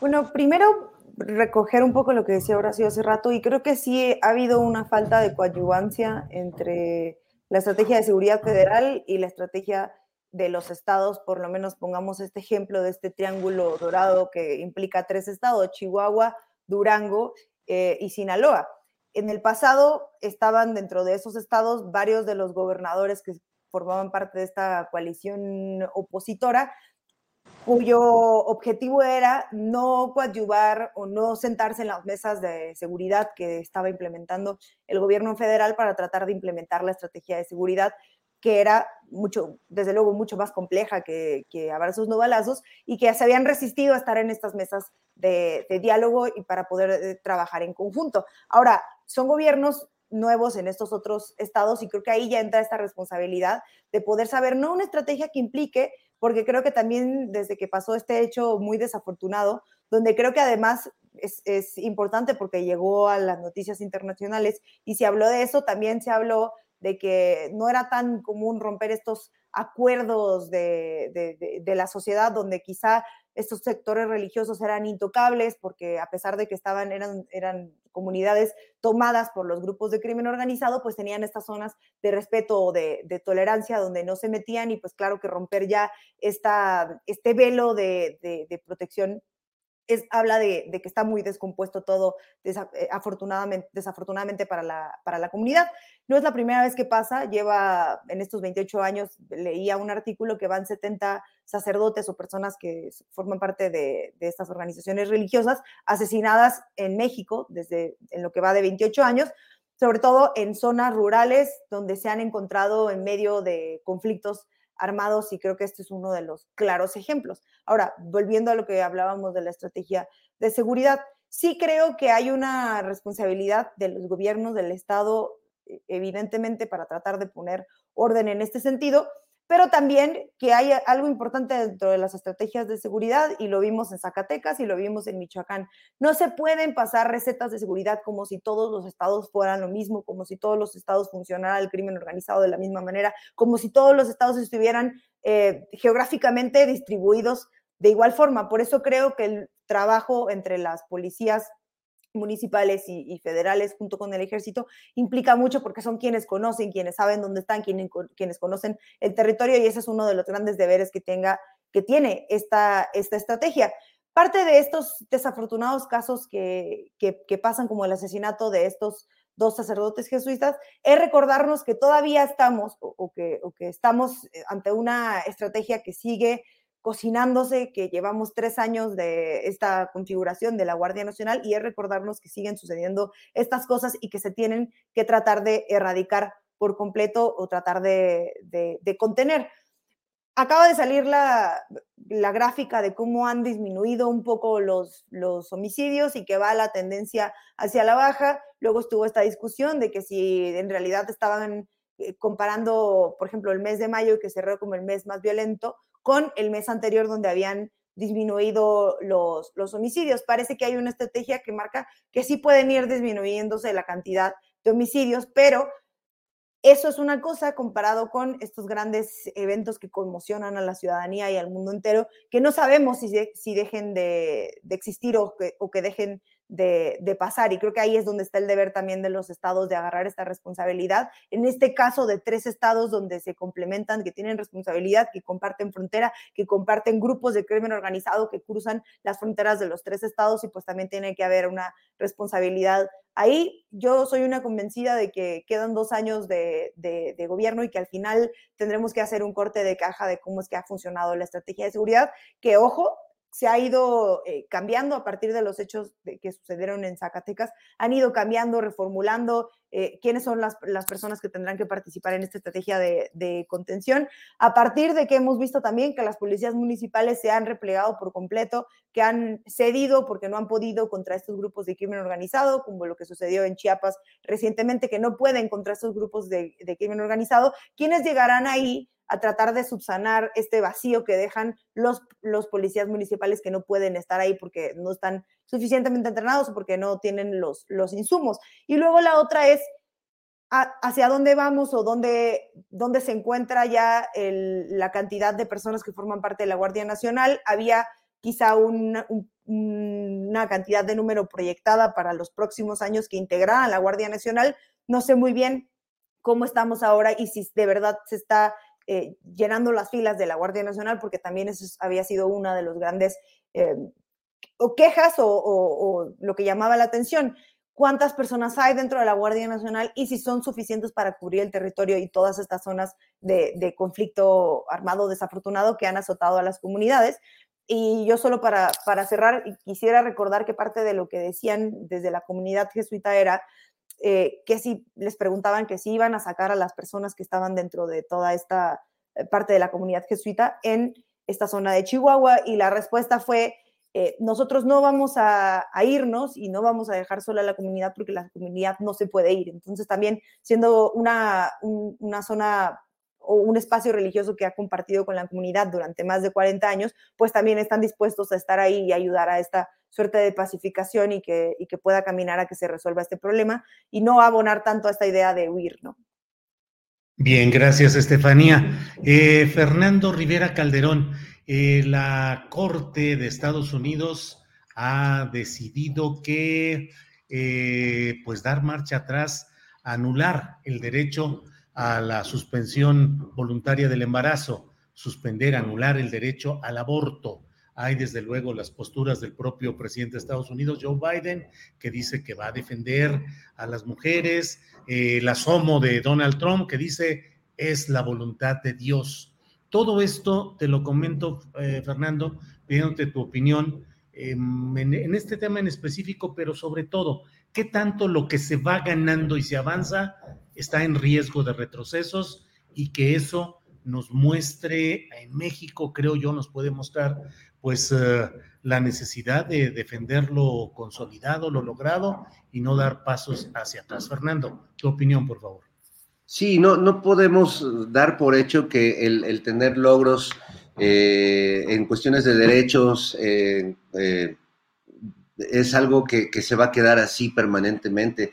Bueno, primero recoger un poco lo que decía Horacio hace rato y creo que sí ha habido una falta de coadyuvancia entre la estrategia de seguridad federal y la estrategia de los estados, por lo menos pongamos este ejemplo de este triángulo dorado que implica tres estados, Chihuahua, Durango eh, y Sinaloa. En el pasado estaban dentro de esos estados varios de los gobernadores que formaban parte de esta coalición opositora, cuyo objetivo era no coadyuvar o no sentarse en las mesas de seguridad que estaba implementando el gobierno federal para tratar de implementar la estrategia de seguridad que era mucho, desde luego, mucho más compleja que, que abrazos no balazos y que se habían resistido a estar en estas mesas de, diálogo y para poder eh, trabajar en conjunto. Ahora, son gobiernos nuevos en estos otros estados y creo que ahí ya entra esta responsabilidad de poder saber, no una estrategia que implique, porque creo que también desde que pasó este hecho muy desafortunado, donde creo que además es importante porque llegó a las noticias internacionales y se habló de eso, también se habló de que no era tan común romper estos acuerdos de, de, la sociedad donde quizá estos sectores religiosos eran intocables porque a pesar de que estaban, eran, eran comunidades tomadas por los grupos de crimen organizado, pues tenían estas zonas de respeto o de, de, tolerancia donde no se metían y pues claro que romper ya esta, este velo de, de protección es, habla de, que está muy descompuesto todo, desafortunadamente, desafortunadamente para, la, para la comunidad. No es la primera vez que pasa, lleva en estos 28 años, leía un artículo que van 70 sacerdotes o personas que forman parte de, de estas organizaciones religiosas asesinadas en México desde en lo que va de 28 años, sobre todo en zonas rurales donde se han encontrado en medio de conflictos armados y creo que este es uno de los claros ejemplos. Ahora, volviendo a lo que hablábamos de la estrategia de seguridad, sí creo que hay una responsabilidad de los gobiernos del Estado evidentemente para tratar de poner orden en este sentido, pero también que hay algo importante dentro de las estrategias de seguridad y lo vimos en Zacatecas y lo vimos en Michoacán. No se pueden pasar recetas de seguridad como si todos los estados fueran lo mismo, como si todos los estados funcionara el crimen organizado de la misma manera, como si todos los estados estuvieran eh, geográficamente distribuidos de igual forma. Por eso creo que el trabajo entre las policías municipales y, federales junto con el ejército implica mucho porque son quienes conocen, quienes saben dónde están, quienes, quienes conocen el territorio y ese es uno de los grandes deberes que, tenga, que tiene esta, esta estrategia. Parte de estos desafortunados casos que, que, pasan como el asesinato de estos dos sacerdotes jesuitas es recordarnos que todavía estamos o, que, o que estamos eh, ante una estrategia que sigue cocinándose, que llevamos tres años de esta configuración de la Guardia Nacional y es recordarnos que siguen sucediendo estas cosas y que se tienen que tratar de erradicar por completo o tratar de, contener. Acaba de salir la, gráfica de cómo han disminuido un poco los, los homicidios y que va la tendencia hacia la baja. Luego estuvo esta discusión de que si en realidad estaban eh, comparando, por ejemplo, el mes de mayo, que cerró como el mes más violento, con el mes anterior donde habían disminuido los, los homicidios. Parece que hay una estrategia que marca que sí pueden ir disminuyéndose la cantidad de homicidios, pero eso es una cosa comparado con estos grandes eventos que conmocionan a la ciudadanía y al mundo entero, que no sabemos si, si dejen de, de existir o que, o que dejen de, pasar. Y creo que ahí es donde está el deber también de los estados de agarrar esta responsabilidad. En este caso de tres estados donde se complementan, que tienen responsabilidad, que comparten frontera, que comparten grupos de crimen organizado que cruzan las fronteras de los tres estados y pues también tiene que haber una responsabilidad ahí. Yo soy una convencida de que quedan dos años de, de gobierno y que al final tendremos que hacer un corte de caja de cómo es que ha funcionado la estrategia de seguridad, que ojo, se ha ido eh, cambiando a partir de los hechos que sucedieron en Zacatecas, han ido cambiando, reformulando eh, quiénes son las, personas que tendrán que participar en esta estrategia de, contención, a partir de que hemos visto también que las policías municipales se han replegado por completo, que han cedido porque no han podido contra estos grupos de crimen organizado, como lo que sucedió en Chiapas recientemente, que no pueden contra estos grupos de, de crimen organizado, quienes llegarán ahí a tratar de subsanar este vacío que dejan los, los policías municipales que no pueden estar ahí porque no están suficientemente entrenados o porque no tienen los, los insumos. Y luego la otra es hacia dónde vamos o dónde, dónde se encuentra ya la cantidad de personas que forman parte de la Guardia Nacional. Había quizá una cantidad de número proyectada para los próximos años que integraran la Guardia Nacional. No sé muy bien cómo estamos ahora y si de verdad se está eh, llenando las filas de la Guardia Nacional, porque también eso había sido una de los grandes eh, o quejas o, lo que llamaba la atención. ¿Cuántas personas hay dentro de la Guardia Nacional y si son suficientes para cubrir el territorio y todas estas zonas de, conflicto armado desafortunado que han azotado a las comunidades? Y yo solo para, para cerrar, quisiera recordar que parte de lo que decían desde la comunidad jesuita era eh, que si les preguntaban que si iban a sacar a las personas que estaban dentro de toda esta eh, parte de la comunidad jesuita en esta zona de Chihuahua y la respuesta fue, eh, nosotros no vamos a, irnos y no vamos a dejar sola a la comunidad porque la comunidad no se puede ir. Entonces también siendo una, una zona o un espacio religioso que ha compartido con la comunidad durante más de 40 años, pues también están dispuestos a estar ahí y ayudar a esta suerte de pacificación y que, que pueda caminar a que se resuelva este problema y no abonar tanto a esta idea de huir, ¿no? Bien, gracias, Estefanía. Eh, Fernando Rivera Calderón, eh, la Corte de Estados Unidos ha decidido que, eh, pues, dar marcha atrás, anular el derecho a la suspensión voluntaria del embarazo, suspender, anular el derecho al aborto. Hay desde luego las posturas del propio presidente de Estados Unidos, Joe Biden, que dice que va a defender a las mujeres, eh, el asomo de Donald Trump, que dice es la voluntad de Dios. Todo esto te lo comento, eh, Fernando, pidiéndote tu opinión em, en, este tema en específico, pero sobre todo, ¿qué tanto lo que se va ganando y se avanza está en riesgo de retrocesos y que eso nos muestre en México, creo yo, nos puede mostrar pues eh, la necesidad de defender lo consolidado, lo logrado y no dar pasos hacia atrás. Fernando, tu opinión, por favor. Sí, no, no podemos dar por hecho que el, tener logros eh, en cuestiones de derechos eh, es algo que, se va a quedar así permanentemente.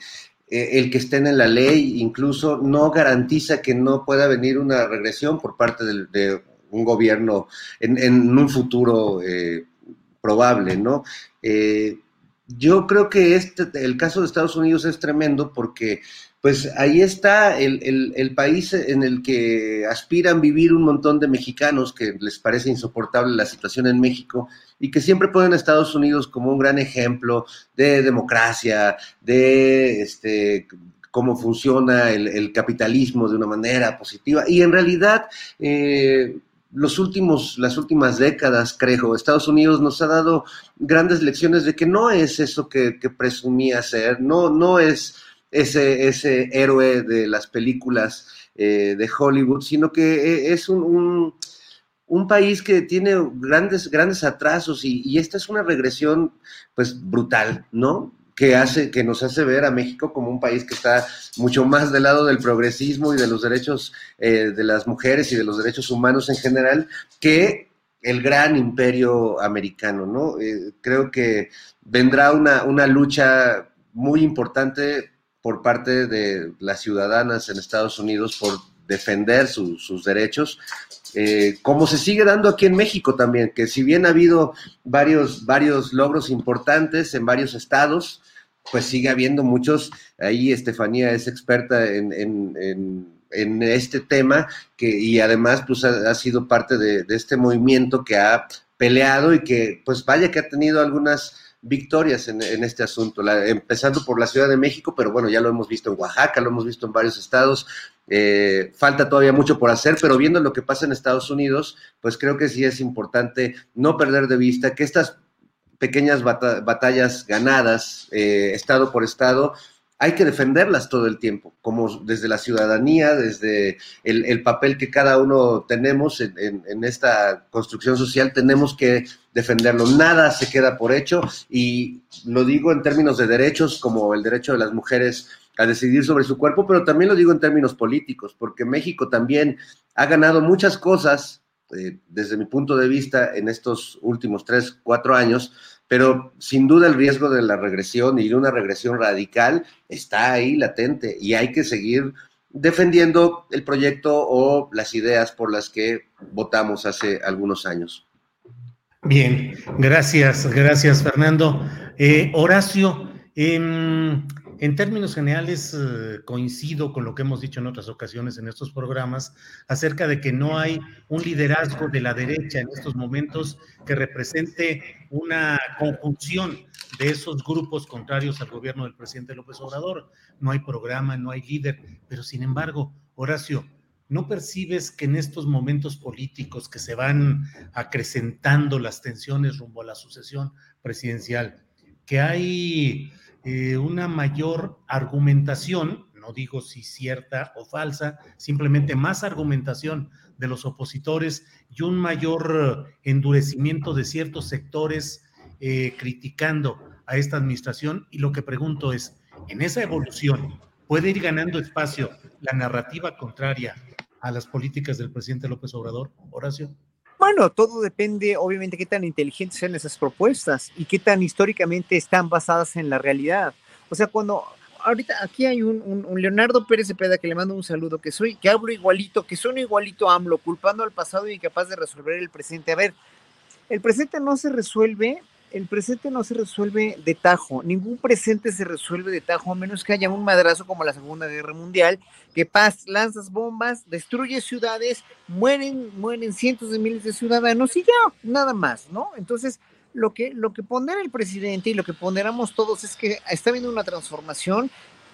El que estén en la ley incluso no garantiza que no pueda venir una regresión por parte de, un gobierno en, un futuro probable, ¿no? yo creo que este, el caso de Estados Unidos es tremendo porque pues ahí está el, país en el que aspiran vivir un montón de mexicanos que les parece insoportable la situación en México y que siempre ponen a Estados Unidos como un gran ejemplo de democracia, de este, cómo funciona el, capitalismo de una manera positiva. Y en realidad, eh, los últimos, las últimas décadas, creo, Estados Unidos nos ha dado grandes lecciones de que no es eso que, que presumía ser, no, no es ese, ese héroe de las películas eh, de Hollywood, sino que eh, es un, un, país que tiene grandes, grandes atrasos y, esta es una regresión pues brutal, ¿no? Que, hace, que nos hace ver a México como un país que está mucho más del lado del progresismo y de los derechos eh, de las mujeres y de los derechos humanos en general que el gran imperio americano, ¿no? creo que vendrá una, una lucha muy importante por parte de las ciudadanas en Estados Unidos por defender sus derechos, eh, como se sigue dando aquí en México también, que si bien ha habido varios, varios logros importantes en varios estados, pues sigue habiendo muchos, ahí Estefanía es experta en, este tema, que, y además pues ha, sido parte de, este movimiento que ha peleado y que pues vaya que ha tenido algunas victorias en, este asunto, empezando por la Ciudad de México, pero bueno, ya lo hemos visto en Oaxaca, lo hemos visto en varios estados, eh, falta todavía mucho por hacer, pero viendo lo que pasa en Estados Unidos, pues creo que sí es importante no perder de vista que estas pequeñas batallas ganadas, eh, estado por estado, hay que defenderlas todo el tiempo, como desde la ciudadanía, desde el, papel que cada uno tenemos en, esta construcción social, tenemos que defenderlo. Nada se queda por hecho y lo digo en términos de derechos, como el derecho de las mujeres a decidir sobre su cuerpo, pero también lo digo en términos políticos, porque México también ha ganado muchas cosas, eh, desde mi punto de vista, en estos últimos tres, cuatro años, pero sin duda el riesgo de la regresión y de una regresión radical está ahí latente y hay que seguir defendiendo el proyecto o las ideas por las que votamos hace algunos años. Bien, gracias, gracias Fernando. Eh, Horacio, en en términos generales, eh, coincido con lo que hemos dicho en otras ocasiones en estos programas acerca de que no hay un liderazgo de la derecha en estos momentos que represente una conjunción de esos grupos contrarios al gobierno del presidente López Obrador. No hay programa, no hay líder, pero sin embargo, Horacio, ¿no percibes que en estos momentos políticos que se van acrecentando las tensiones rumbo a la sucesión presidencial, que hay eh, una mayor argumentación, no digo si cierta o falsa, simplemente más argumentación de los opositores y un mayor endurecimiento de ciertos sectores eh, criticando a esta administración. Y lo que pregunto es, en esa evolución, ¿puede ir ganando espacio la narrativa contraria a las políticas del presidente López Obrador, Horacio? Bueno, todo depende, obviamente, qué tan inteligentes sean esas propuestas y qué tan históricamente están basadas en la realidad. O sea, cuando ahorita aquí hay un, Leonardo Pérez Cepeda que le mando un saludo, que soy, que hablo igualito, que son igualito AMLO, culpando al pasado y incapaz de resolver el presente. A ver, el presente no se resuelve el presente no se resuelve de tajo, ningún presente se resuelve de tajo, a menos que haya un madrazo como la Segunda Guerra Mundial, que paz, lanzas bombas, destruye ciudades, mueren, mueren cientos de miles de ciudadanos y ya, nada más, ¿no? Entonces, lo que, lo que pondera el presidente y lo que ponderamos todos es que está habiendo una transformación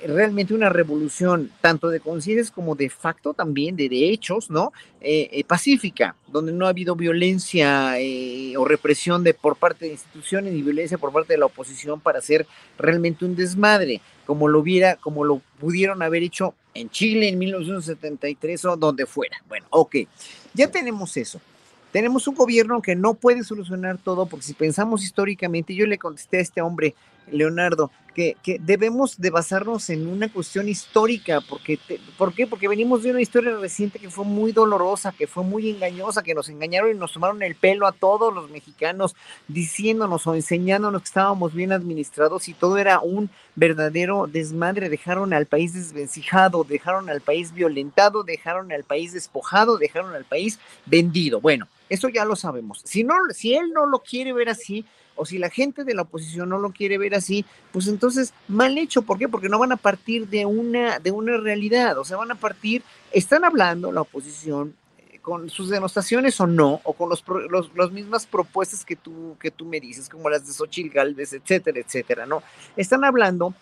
realmente una revolución, tanto de conciencias como de facto también, de, hechos, ¿no? Eh, eh, pacífica, donde no ha habido violencia eh, o represión de, por parte de instituciones ni violencia por parte de la oposición para hacer realmente un desmadre, como lo hubiera, como lo pudieron haber hecho en Chile en 1973 o donde fuera. Bueno, ok, ya tenemos eso. tenemos un gobierno que no puede solucionar todo, porque si pensamos históricamente, yo le contesté a este hombre, Leonardo, que, que debemos de basarnos en una cuestión histórica, porque ¿por qué? Porque venimos de una historia reciente que fue muy dolorosa, que fue muy engañosa, que nos engañaron y nos tomaron el pelo a todos los mexicanos, diciéndonos o enseñándonos que estábamos bien administrados y todo era un verdadero desmadre, dejaron al país desvencijado, dejaron al país violentado, dejaron al país despojado, dejaron al país vendido. Bueno, eso ya lo sabemos. Si no, si él no lo quiere ver así, o si la gente de la oposición no lo quiere ver así, pues entonces mal hecho. ¿Por qué? Porque no van a partir de una, de una realidad, o sea, van a partir, están hablando la oposición eh, con sus denostaciones o no, o con los, los, las mismas propuestas que tú, que tú me dices, como las de Xochitl Galvez, etcétera, etcétera, ¿no? Están hablando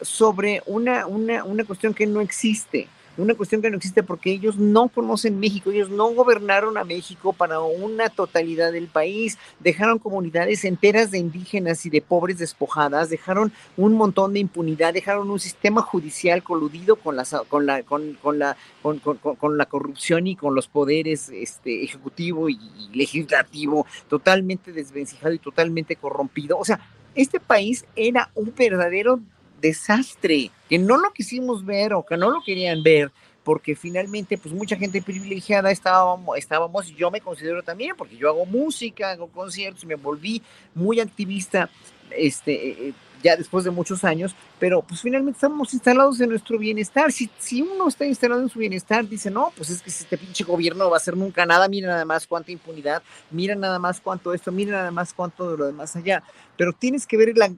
sobre una, una, una cuestión que no existe una cuestión que no existe porque ellos no conocen México, ellos no gobernaron a México para una totalidad del país, dejaron comunidades enteras de indígenas y de pobres despojadas, dejaron un montón de impunidad, dejaron un sistema judicial coludido con, con, la, con, la, con, la corrupción y con los poderes este, ejecutivo y legislativo totalmente desvencijado y totalmente corrompido. O sea, este país era un verdadero desastre, que no lo quisimos ver o que no lo querían ver, porque finalmente, pues mucha gente privilegiada estábamos, estábamos, yo me considero también, porque yo hago música, hago conciertos, me volví muy activista, este, eh, ya después de muchos años, pero pues finalmente estamos instalados en nuestro bienestar. Si, si uno está instalado en su bienestar, dice, no, pues es que este pinche gobierno no va a hacer nunca nada, mira nada más cuánta impunidad, mira nada más cuánto esto, mira nada más cuánto de lo demás allá. Pero tienes que ver la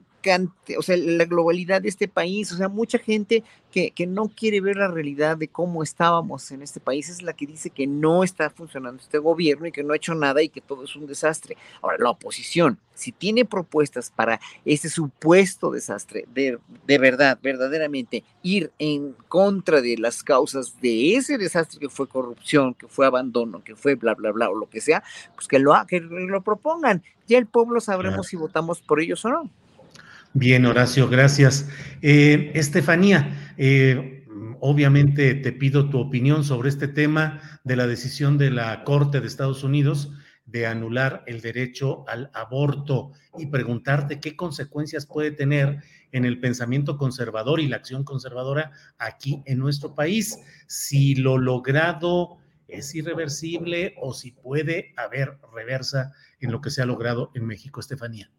o sea, la globalidad de este país, o sea, mucha gente que, que, no quiere ver la realidad de cómo estábamos en este país es la que dice que no está funcionando este gobierno y que no ha hecho nada y que todo es un desastre. Ahora, la oposición, si tiene propuestas para ese supuesto desastre, de, de verdad, verdaderamente ir en contra de las causas de ese desastre que fue corrupción, que fue abandono, que fue bla, bla, bla, o lo que sea, pues que lo, que lo propongan. Ya el pueblo sabremos si votamos por ellos o no. Bien, Horacio, gracias. Eh, Estefanía, eh, obviamente te pido tu opinión sobre este tema de la decisión de la Corte de Estados Unidos de anular el derecho al aborto y preguntarte qué consecuencias puede tener en el pensamiento conservador y la acción conservadora aquí en nuestro país, si lo logrado es irreversible o si puede haber reversa en lo que se ha logrado en México, Estefanía.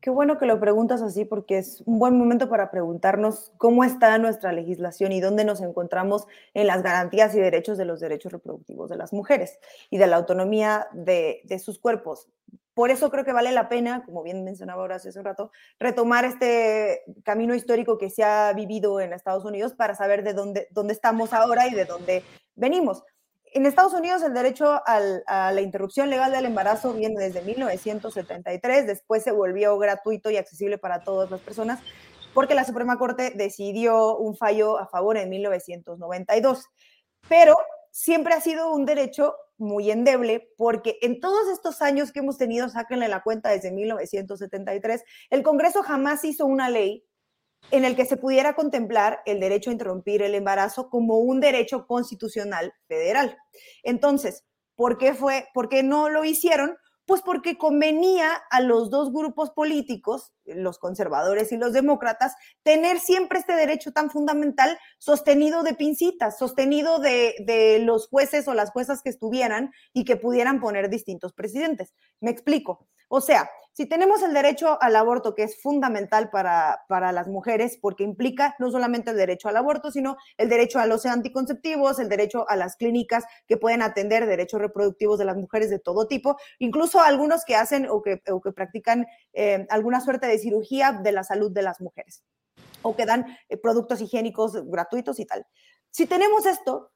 Qué bueno que lo preguntas así porque es un buen momento para preguntarnos cómo está nuestra legislación y dónde nos encontramos en las garantías y derechos de los derechos reproductivos de las mujeres y de la autonomía de, sus cuerpos. Por eso creo que vale la pena, como bien mencionaba ahora hace un rato, retomar este camino histórico que se ha vivido en Estados Unidos para saber de dónde, dónde estamos ahora y de dónde venimos en Estados Unidos el derecho a la interrupción legal del embarazo viene desde 1973, después se volvió gratuito y accesible para todas las personas porque la Suprema Corte decidió un fallo a favor en 1992. Pero siempre ha sido un derecho muy endeble porque en todos estos años que hemos tenido, sáquenle la cuenta desde 1973, el Congreso jamás hizo una ley en el que se pudiera contemplar el derecho a interrumpir el embarazo como un derecho constitucional federal. Entonces, ¿por qué fue, por qué no lo hicieron? Pues porque convenía a los dos grupos políticos, los conservadores y los demócratas, tener siempre este derecho tan fundamental sostenido de pincitas, sostenido de, de los jueces o las juezas que estuvieran y que pudieran poner distintos presidentes. Me explico. O sea, si tenemos el derecho al aborto, que es fundamental para, para, las mujeres, porque implica no solamente el derecho al aborto, sino el derecho a los anticonceptivos, el derecho a las clínicas que pueden atender derechos reproductivos de las mujeres de todo tipo, incluso algunos que hacen o que, que practican eh, alguna suerte de cirugía de la salud de las mujeres, o que dan eh, productos higiénicos gratuitos y tal. Si tenemos esto,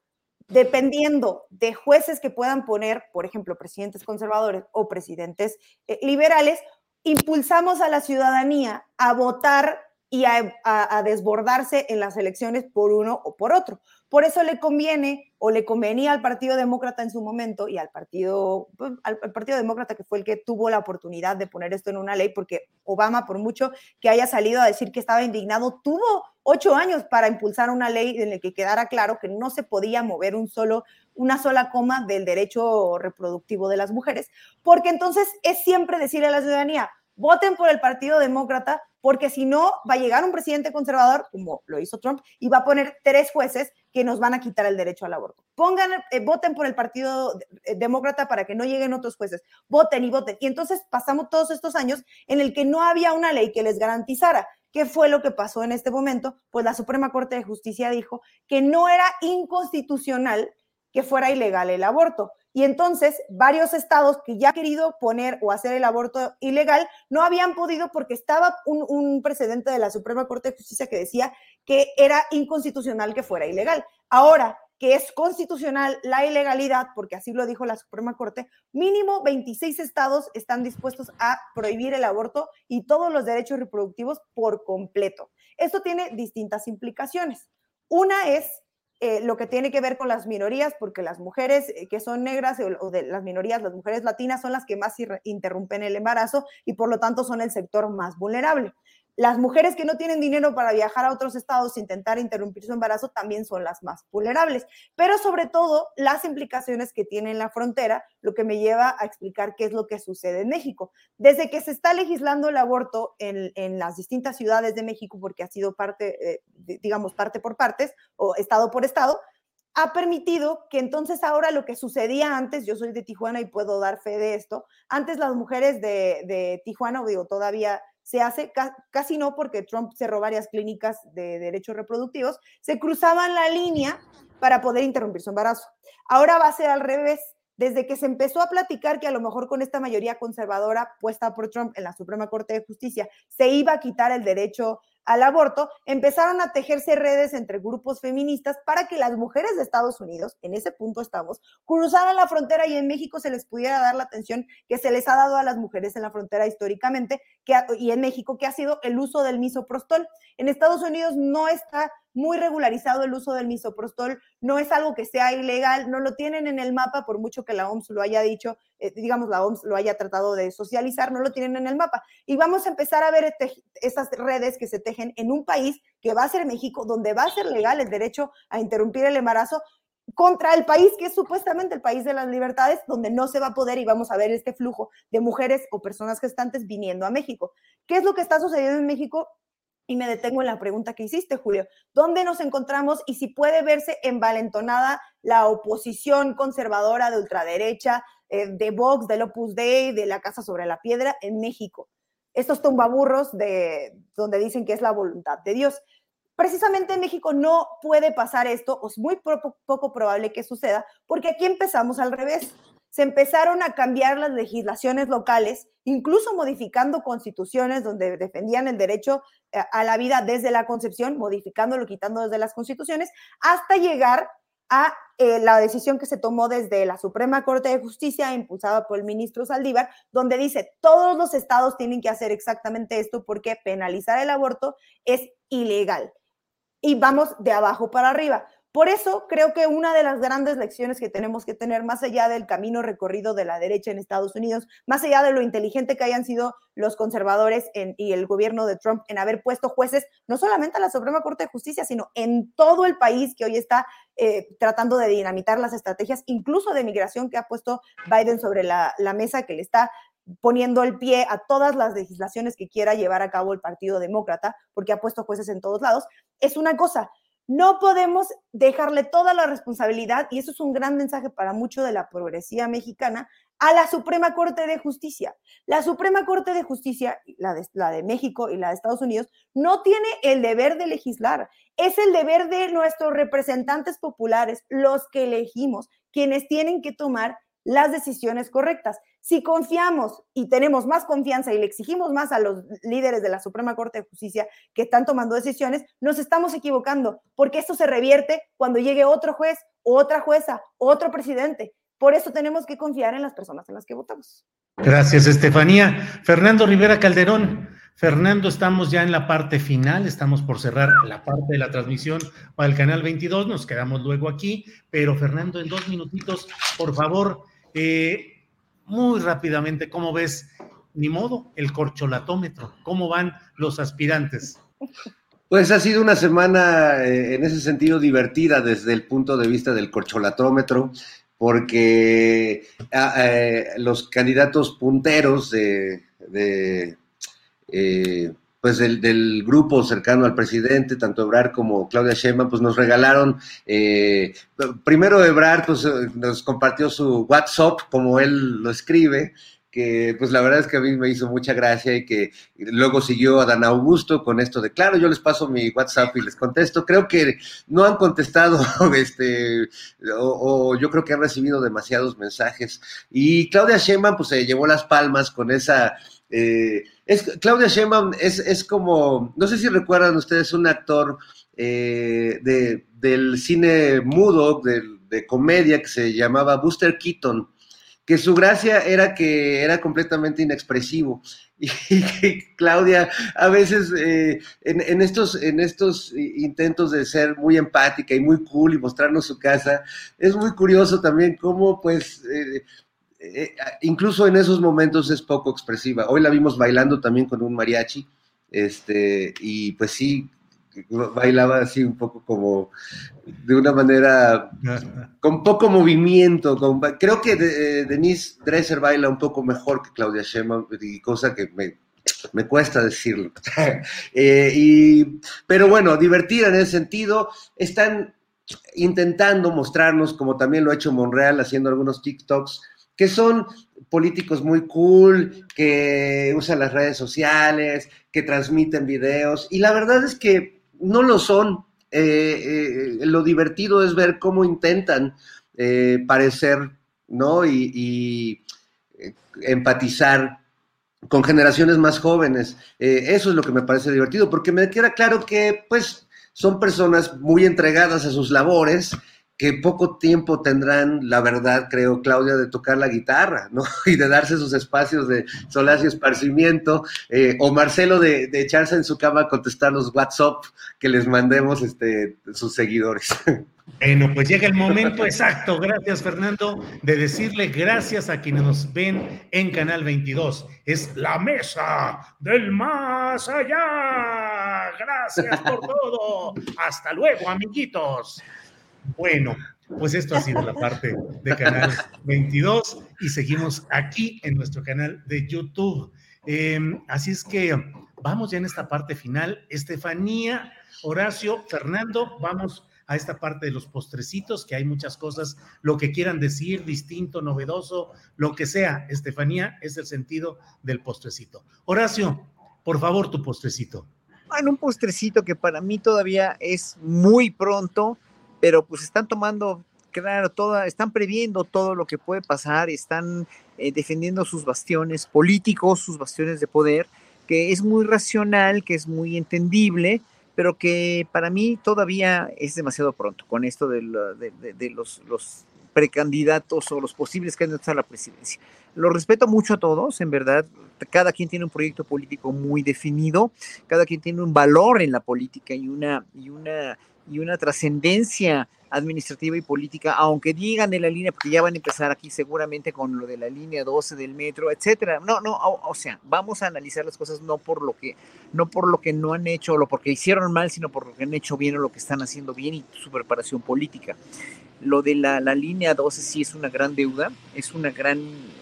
dependiendo de jueces que puedan poner, por ejemplo, presidentes conservadores o presidentes eh, liberales, impulsamos a la ciudadanía a votar y a, desbordarse en las elecciones por uno o por otro. Por eso le conviene o le convenía al Partido Demócrata en su momento y al Partido, pues, al, Partido Demócrata que fue el que tuvo la oportunidad de poner esto en una ley, porque Obama, por mucho que haya salido a decir que estaba indignado, tuvo ocho años para impulsar una ley en la que quedara claro que no se podía mover un solo, una sola coma del derecho reproductivo de las mujeres, porque entonces es siempre decirle a la ciudadanía, voten por el Partido Demócrata, porque si no, va a llegar un presidente conservador, como lo hizo Trump, y va a poner tres jueces que nos van a quitar el derecho al aborto. Pongan, eh, voten por el Partido Demócrata para que no lleguen otros jueces. Voten y voten. Y entonces pasamos todos estos años en el que no había una ley que les garantizara. ¿Qué fue lo que pasó en este momento? Pues la Suprema Corte de Justicia dijo que no era inconstitucional que fuera ilegal el aborto. Y entonces varios estados que ya han querido poner o hacer el aborto ilegal no habían podido porque estaba un, un, precedente de la Suprema Corte de Justicia que decía que era inconstitucional que fuera ilegal. Ahora que es constitucional la ilegalidad, porque así lo dijo la Suprema Corte, mínimo 26 estados están dispuestos a prohibir el aborto y todos los derechos reproductivos por completo. Esto tiene distintas implicaciones. Una es eh, lo que tiene que ver con las minorías, porque las mujeres eh, que son negras o, o, de las minorías, las mujeres latinas son las que más interrumpen el embarazo y por lo tanto son el sector más vulnerable. Las mujeres que no tienen dinero para viajar a otros estados e intentar interrumpir su embarazo también son las más vulnerables, pero sobre todo las implicaciones que tiene en la frontera, lo que me lleva a explicar qué es lo que sucede en México. Desde que se está legislando el aborto en, en las distintas ciudades de México, porque ha sido parte, eh, digamos, parte por partes o estado por estado, ha permitido que entonces ahora lo que sucedía antes, yo soy de Tijuana y puedo dar fe de esto, antes las mujeres de, de Tijuana, digo, todavía se hace, casi no porque Trump cerró varias clínicas de derechos reproductivos, se cruzaban la línea para poder interrumpir su embarazo. Ahora va a ser al revés. Desde que se empezó a platicar que a lo mejor con esta mayoría conservadora puesta por Trump en la Suprema Corte de Justicia se iba a quitar el derecho al aborto, empezaron a tejerse redes entre grupos feministas para que las mujeres de Estados Unidos, en ese punto estamos, cruzaran la frontera y en México se les pudiera dar la atención que se les ha dado a las mujeres en la frontera históricamente y en México, que ha sido el uso del misoprostol. En Estados Unidos no está muy regularizado el uso del misoprostol, no es algo que sea ilegal, no lo tienen en el mapa, por mucho que la OMS lo haya dicho, eh, digamos, la OMS lo haya tratado de socializar, no lo tienen en el mapa. Y vamos a empezar a ver esas redes que se tejen en un país que va a ser México, donde va a ser legal el derecho a interrumpir el embarazo contra el país que es supuestamente el país de las libertades, donde no se va a poder y vamos a ver este flujo de mujeres o personas gestantes viniendo a México. ¿Qué es lo que está sucediendo en México? Y me detengo en la pregunta que hiciste, Julio. ¿Dónde nos encontramos y si puede verse envalentonada la oposición conservadora de ultraderecha, eh, de Vox, del Opus Dei, de la Casa sobre la Piedra en México? Estos tumbaburros de donde dicen que es la voluntad de Dios. Precisamente en México no puede pasar esto, o es muy poco, probable que suceda, porque aquí empezamos al revés se empezaron a cambiar las legislaciones locales, incluso modificando constituciones donde defendían el derecho eh, a la vida desde la concepción, modificándolo, quitando desde las constituciones, hasta llegar a eh, la decisión que se tomó desde la Suprema Corte de Justicia, impulsada por el ministro Saldívar, donde dice todos los estados tienen que hacer exactamente esto porque penalizar el aborto es ilegal. Y vamos de abajo para arriba. Por eso creo que una de las grandes lecciones que tenemos que tener, más allá del camino recorrido de la derecha en Estados Unidos, más allá de lo inteligente que hayan sido los conservadores y el gobierno de Trump en haber puesto jueces, no solamente a la Suprema Corte de Justicia, sino en todo el país que hoy está eh, tratando de dinamitar las estrategias, incluso de migración que ha puesto Biden sobre la, la mesa, que le está poniendo el pie a todas las legislaciones que quiera llevar a cabo el Partido Demócrata, porque ha puesto jueces en todos lados, es una cosa. No podemos dejarle toda la responsabilidad, y eso es un gran mensaje para mucho de la progresía mexicana, a la Suprema Corte de Justicia. La Suprema Corte de Justicia, la de, la de, México y la de Estados Unidos, no tiene el deber de legislar, es el deber de nuestros representantes populares, los que elegimos, quienes tienen que tomar las decisiones correctas. Si confiamos y tenemos más confianza y le exigimos más a los líderes de la Suprema Corte de Justicia que están tomando decisiones, nos estamos equivocando, porque esto se revierte cuando llegue otro juez, otra jueza, otro presidente. Por eso tenemos que confiar en las personas en las que votamos. Gracias, Estefanía. Fernando Rivera Calderón, Fernando, estamos ya en la parte final, estamos por cerrar la parte de la transmisión para el canal 22, nos quedamos luego aquí, pero Fernando, en dos minutitos, por favor, eh, muy rápidamente, ¿cómo ves? Ni modo, el corcholatómetro, ¿cómo van los aspirantes? Pues ha sido una semana eh, en ese sentido divertida desde el punto de vista del corcholatómetro, porque ah, eh, los candidatos punteros de eh, pues del, grupo cercano al presidente, tanto Ebrard como Claudia Sheinbaum, pues nos regalaron, eh, primero Ebrard pues nos compartió su WhatsApp, como él lo escribe, que pues la verdad es que a mí me hizo mucha gracia y que luego siguió a Dan Augusto con esto de, claro, yo les paso mi WhatsApp y les contesto. Creo que no han contestado, este, o, yo creo que han recibido demasiados mensajes. Y Claudia Sheinbaum pues se llevó las palmas con esa eh, es, Claudia Sheinbaum es, es, como, no sé si recuerdan ustedes, un actor eh, de, del cine mudo, de, comedia, que se llamaba Buster Keaton, que su gracia era que era completamente inexpresivo. Y, Claudia, a veces eh, en, en, estos, en estos intentos de ser muy empática y muy cool y mostrarnos su casa, es muy curioso también cómo pues eh, incluso en esos momentos es poco expresiva. Hoy la vimos bailando también con un mariachi, este, y pues sí, bailaba así un poco como de una manera con poco movimiento. creo que eh, Denise Dresser baila un poco mejor que Claudia Sheinbaum, cosa que me, cuesta decirlo. Eh, pero bueno, divertida en ese sentido. Están intentando mostrarnos, como también lo ha hecho Monreal haciendo algunos TikToks, que son políticos muy cool, que usan las redes sociales, que transmiten videos, y la verdad es que no lo son. Eh, eh, lo divertido es ver cómo intentan eh, parecer, ¿no? Y, y empatizar con generaciones más jóvenes. eso es lo que me parece divertido, porque me queda claro que, pues, son personas muy entregadas a sus labores, que poco tiempo tendrán, la verdad, creo, Claudia, de tocar la guitarra, ¿no? Y de darse sus espacios de solaz y esparcimiento, eh, o Marcelo de, echarse en su cama a contestar los WhatsApp que les mandemos este, sus seguidores. Bueno, pues llega el momento exacto, gracias Fernando, de decirle gracias a quienes nos ven en Canal 22. Es la mesa del más allá. Gracias por todo. Hasta luego, amiguitos. Bueno, pues esto ha sido la parte de Canal 22 y seguimos aquí en nuestro canal de YouTube. Em, así es que vamos ya en esta parte final. Estefanía, Horacio, Fernando, vamos a esta parte de los postrecitos, que hay muchas cosas, lo que quieran decir, distinto, novedoso, lo que sea. Estefanía es el sentido del postrecito. Horacio, por favor, tu postrecito. Bueno, un postrecito que para mí todavía es muy pronto, pero pues están tomando, claro, toda, están previendo todo lo que puede pasar, están eh, defendiendo sus bastiones políticos, sus bastiones de poder, que es muy racional, que es muy entendible, pero que para mí todavía es demasiado pronto con esto de, los, los precandidatos o los posibles candidatos a la presidencia. Lo respeto mucho a todos, en verdad, cada quien tiene un proyecto político muy definido, cada quien tiene un valor en la política y una, y una y una trascendencia administrativa y política, aunque digan de la línea, porque ya van a empezar aquí seguramente con lo de la línea 12 del metro, etcétera. No, no, o, sea, vamos a analizar las cosas no por lo que no por lo que no han hecho o lo porque hicieron mal, sino por lo que han hecho bien o lo que están haciendo bien y su preparación política. Lo de la, la línea 12 sí es una gran deuda, es una gran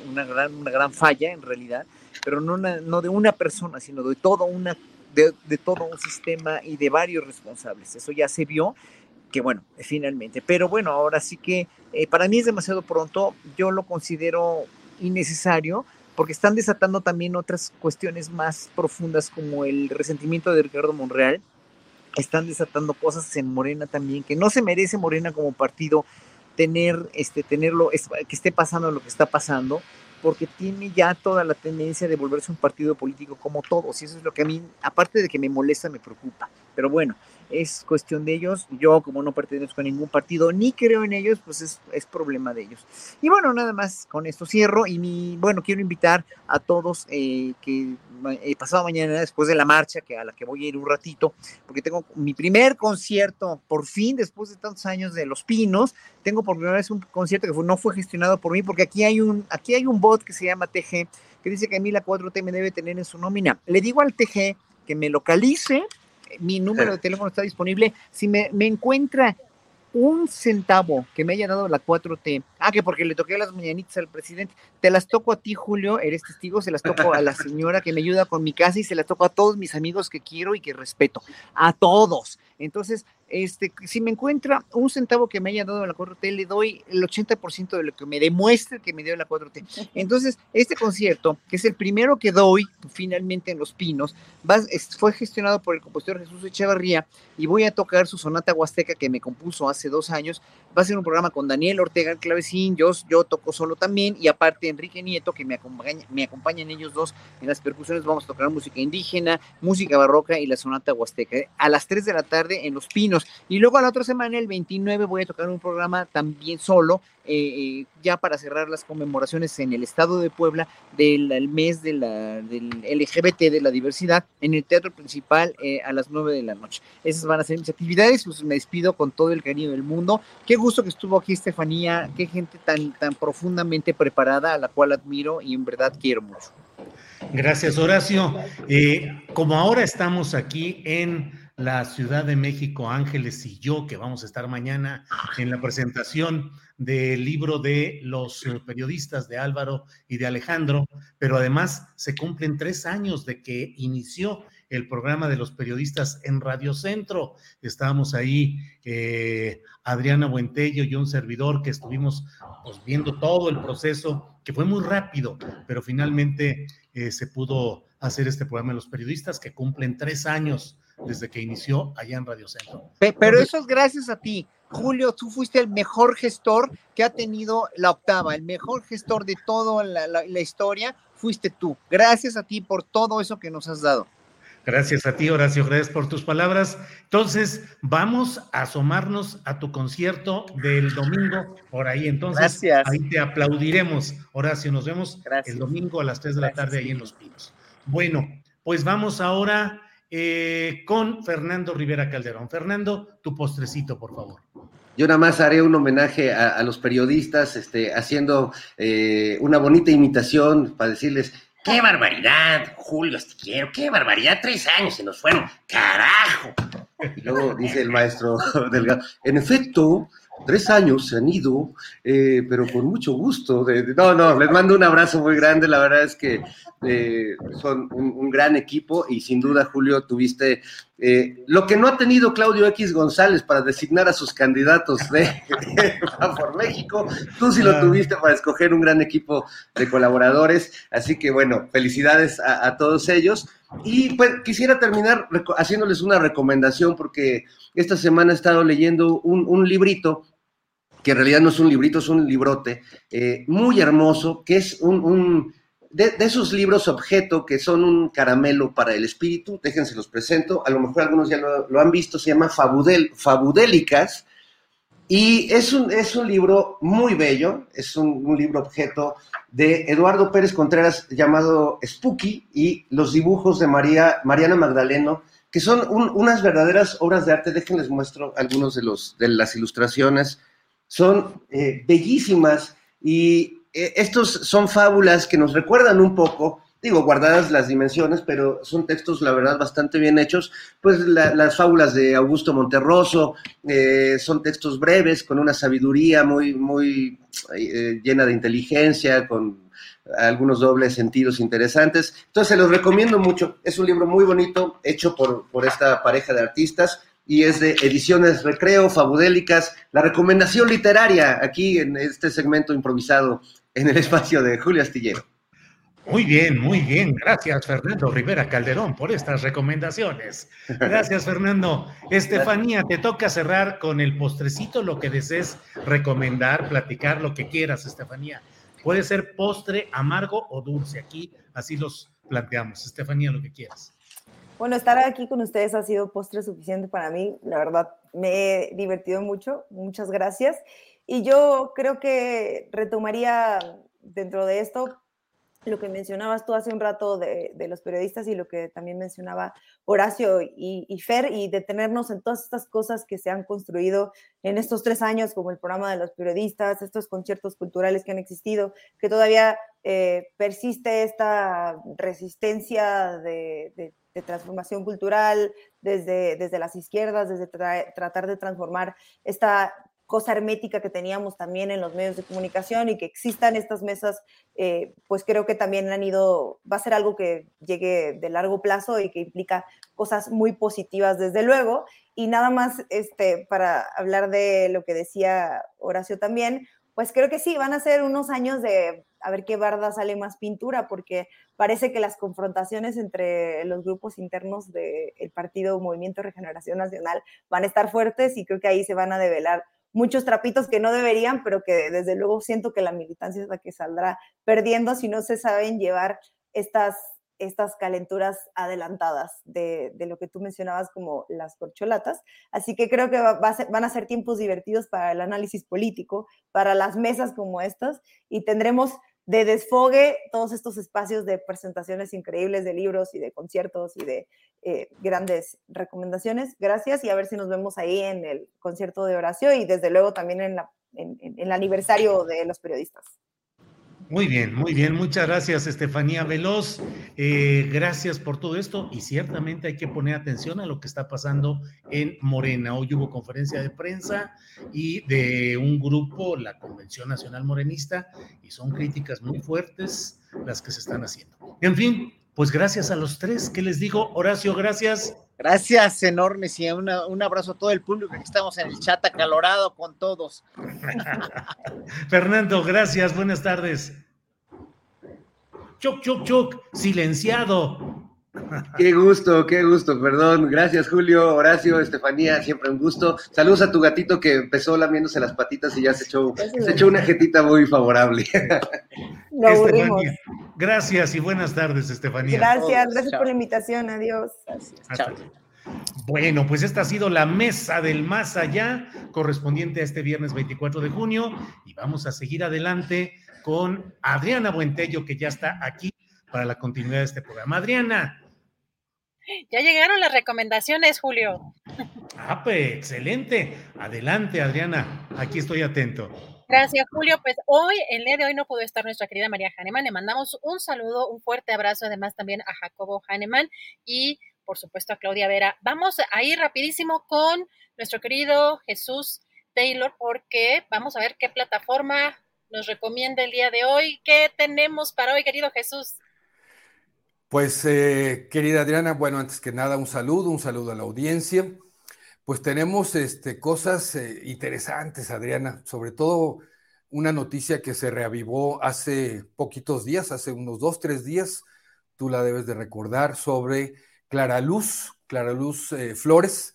una gran una gran falla en realidad, pero no no de una persona, sino de toda una de, todo un sistema y de varios responsables. Eso ya se vio, que bueno, finalmente. Pero bueno, ahora sí que eh, para mí es demasiado pronto, yo lo considero innecesario porque están desatando también otras cuestiones más profundas como el resentimiento de Ricardo Monreal, están desatando cosas en Morena también, que no se merece Morena como partido tener, este, tenerlo, que esté pasando lo que está pasando porque tiene ya toda la tendencia de volverse un partido político como todos, y eso es lo que a mí, aparte de que me molesta, me preocupa. Pero bueno, es cuestión de ellos. Yo, como no pertenezco a ningún partido ni creo en ellos, pues es, es problema de ellos. Y bueno, nada más con esto cierro. Y mi, bueno, quiero invitar a todos eh, que eh, pasado mañana, después de la marcha, que a la que voy a ir un ratito, porque tengo mi primer concierto, por fin, después de tantos años de Los Pinos, tengo por primera vez un concierto que no fue gestionado por mí, porque aquí hay un, aquí hay un bot que se llama TG, que dice que a mí la 4T me debe tener en su nómina. Le digo al TG que me localice, mi número de teléfono está disponible. Si me, me encuentra un centavo que me haya dado la 4T, ah, que porque le toqué las mañanitas al presidente, te las toco a ti, Julio, eres testigo, se las toco a la señora que me ayuda con mi casa y se las toco a todos mis amigos que quiero y que respeto, a todos. Entonces, este, si me encuentra un centavo que me haya dado la 4T, le doy el 80% de lo que me demuestre que me dio la 4T. Entonces, este concierto, que es el primero que doy finalmente en Los Pinos, fue gestionado por el compositor Jesús Echevarría y voy a tocar su sonata huasteca que me compuso hace dos años. Va a ser un programa con Daniel Ortega el clavecín, yo, yo toco solo también y aparte Enrique Nieto que me acompaña, me acompañan ellos dos en las percusiones. Vamos a tocar música indígena, música barroca y la sonata huasteca. A las 3 de la tarde en Los Pinos. Y luego a la otra semana, el 29, voy a tocar un programa también solo, eh, eh, ya para cerrar las conmemoraciones en el estado de Puebla del mes del LGBT, de la diversidad, en el teatro principal eh, a las 9 de la noche. Esas van a ser mis actividades, pues me despido con todo el cariño del mundo. Qué gusto que estuvo aquí Estefanía, qué gente tan, tan profundamente preparada, a la cual admiro y en verdad quiero mucho. Gracias, Horacio. como ahora estamos aquí en la Ciudad de México, Ángeles y yo, que vamos a estar mañana en la presentación del libro de los eh, periodistas de Álvaro y de Alejandro, pero además se cumplen tres años de que inició el programa de los periodistas en Radio Centro. Estábamos ahí, eh, Adriana Buentello y un servidor que estuvimos pues, viendo todo el proceso, que fue muy rápido, pero finalmente eh, se pudo hacer este programa de los periodistas que cumplen tres años desde que inició allá en Radio Centro. Pero eso es gracias a ti. Julio, tú fuiste el mejor gestor que ha tenido la octava, el mejor gestor de toda la, historia, fuiste tú. Gracias a ti por todo eso que nos has dado. Gracias a ti, Horacio, gracias por tus palabras. Entonces, vamos a asomarnos a tu concierto del domingo por ahí. Entonces, ahí te aplaudiremos, Horacio. Nos vemos el domingo a las 3 de la tarde ahí en Los Pinos. Bueno, pues vamos ahora eh, con Fernando Rivera Calderón. Fernando, tu postrecito, por favor. Yo nada más haré un homenaje a, los periodistas, este, haciendo eh, una bonita imitación para decirles, ¡qué barbaridad, Julio Astillero! ¡Qué barbaridad! Tres años se nos fueron, ¡carajo! Y luego dice el maestro Delgado, en efecto, tres años se han ido, eh, pero con mucho gusto. no, no, les mando un abrazo muy grande. La verdad es que eh, son un, gran equipo y sin duda, Julio, tuviste eh, lo que no ha tenido Claudio X González para designar a sus candidatos de, por México. Tú sí lo tuviste para escoger un gran equipo de colaboradores. Así que bueno, felicidades a todos ellos. Y pues quisiera terminar haciéndoles una recomendación porque esta semana he estado leyendo un, librito que en realidad no es un librito, es un librote eh, muy hermoso, que es un, de, esos libros objeto que son un caramelo para el espíritu. Déjense los presento, a lo mejor algunos ya lo, han visto, se llama Fabudel, Fabudélicas. Y es un, es un libro muy bello, es un libro objeto de Eduardo Pérez Contreras llamado Spooky y los dibujos de María, Mariana Magdaleno, que son unas verdaderas obras de arte. Déjenles muestro algunos de, los, de las ilustraciones. Son eh, bellísimas y eh, estos son fábulas que nos recuerdan un poco digo, guardadas las dimensiones, pero son textos, la verdad, bastante bien hechos. Pues las fábulas de Augusto Monterroso eh, son textos breves, con una sabiduría muy, muy eh, llena de inteligencia, con algunos dobles sentidos interesantes. Entonces, se los recomiendo mucho. Es un libro muy bonito, hecho por, por esta pareja de artistas y es de Ediciones Recreo, Fabudélicas, la recomendación literaria aquí en este segmento improvisado en el espacio de Julio Astillero. Muy bien, muy bien. Gracias, Fernando Rivera Calderón, por estas recomendaciones. Gracias, Fernando. Estefanía, te toca cerrar con el postrecito, lo que desees recomendar, platicar, lo que quieras, Estefanía. Puede ser postre, amargo o dulce. Aquí así los planteamos. Estefanía, lo que quieras. Bueno, estar aquí con ustedes ha sido postre suficiente para mí. La verdad, me he divertido mucho. Muchas gracias. Y yo creo que retomaría dentro de esto lo que mencionabas tú hace un rato de, los periodistas y lo que también mencionaba Horacio y, Fer, y detenernos en todas estas cosas que se han construido en estos tres años, como el programa de los periodistas, estos conciertos culturales que han existido, que todavía eh, persiste esta resistencia de, transformación cultural desde, desde las izquierdas, desde tratar de transformar esta cosa hermética que teníamos también en los medios de comunicación y que existan estas mesas, eh, pues creo que también han ido, va a ser algo que llegue de largo plazo y que implica cosas muy positivas desde luego. Y nada más este, para hablar de lo que decía Horacio también, pues creo que sí, van a ser unos años de a ver qué barda sale más pintura, porque parece que las confrontaciones entre los grupos internos del partido Movimiento Regeneración Nacional van a estar fuertes y creo que ahí se van a develar muchos trapitos que no deberían, pero que desde luego siento que la militancia es la que saldrá perdiendo si no se saben llevar estas, estas calenturas adelantadas de, lo que tú mencionabas como las corcholatas. Así que creo que van a ser tiempos divertidos para el análisis político, para las mesas como estas, y tendremos de desfogue todos estos espacios de presentaciones increíbles de libros y de conciertos y de eh, grandes recomendaciones. Gracias y a ver si nos vemos ahí en el concierto de Horacio y desde luego también en, en el aniversario de los periodistas. Muy bien, muy bien. Muchas gracias, Estefanía Veloz. Eh, gracias por todo esto y ciertamente hay que poner atención a lo que está pasando en Morena. Hoy hubo conferencia de prensa y de un grupo, la Convención Nacional Morenista, y son críticas muy fuertes las que se están haciendo. En fin, pues gracias a los tres. ¿Qué les digo? Horacio, gracias. Gracias enormes y un abrazo a todo el público. Aquí estamos en el chat acalorado con todos. Fernando, gracias. Buenas tardes. Chuc, chuc, chuc, silenciado. Qué gusto, qué gusto, perdón. Gracias, Julio, Horacio, Estefanía, siempre un gusto. Saludos a tu gatito que empezó lamiéndose las patitas y ya se echó, se echó una jetita muy favorable. Gracias y buenas tardes, Estefanía. Gracias, gracias por la invitación. Adiós. Bueno, pues esta ha sido la mesa del más allá correspondiente a este viernes 24 de junio y vamos a seguir adelante con Adriana Buentello que ya está aquí para la continuidad de este programa. Adriana. Ya llegaron las recomendaciones, Julio. Ah, pues excelente. Adelante, Adriana. Aquí estoy atento. Gracias, Julio. Pues hoy, el día de hoy, no pudo estar nuestra querida María Hahnemann. Le mandamos un saludo, un fuerte abrazo, además también a Jacobo Hahnemann y, por supuesto, a Claudia Vera. Vamos a ir rapidísimo con nuestro querido Jesús Taylor, porque vamos a ver qué plataforma nos recomienda el día de hoy. ¿Qué tenemos para hoy, querido Jesús? Pues, eh, querida Adriana, bueno, antes que nada, un saludo, un saludo a la audiencia. Pues tenemos este, cosas eh, interesantes, Adriana, sobre todo una noticia que se reavivó hace poquitos días, hace unos dos, tres días, tú la debes de recordar, sobre Clara Luz, Clara Luz eh, Flores,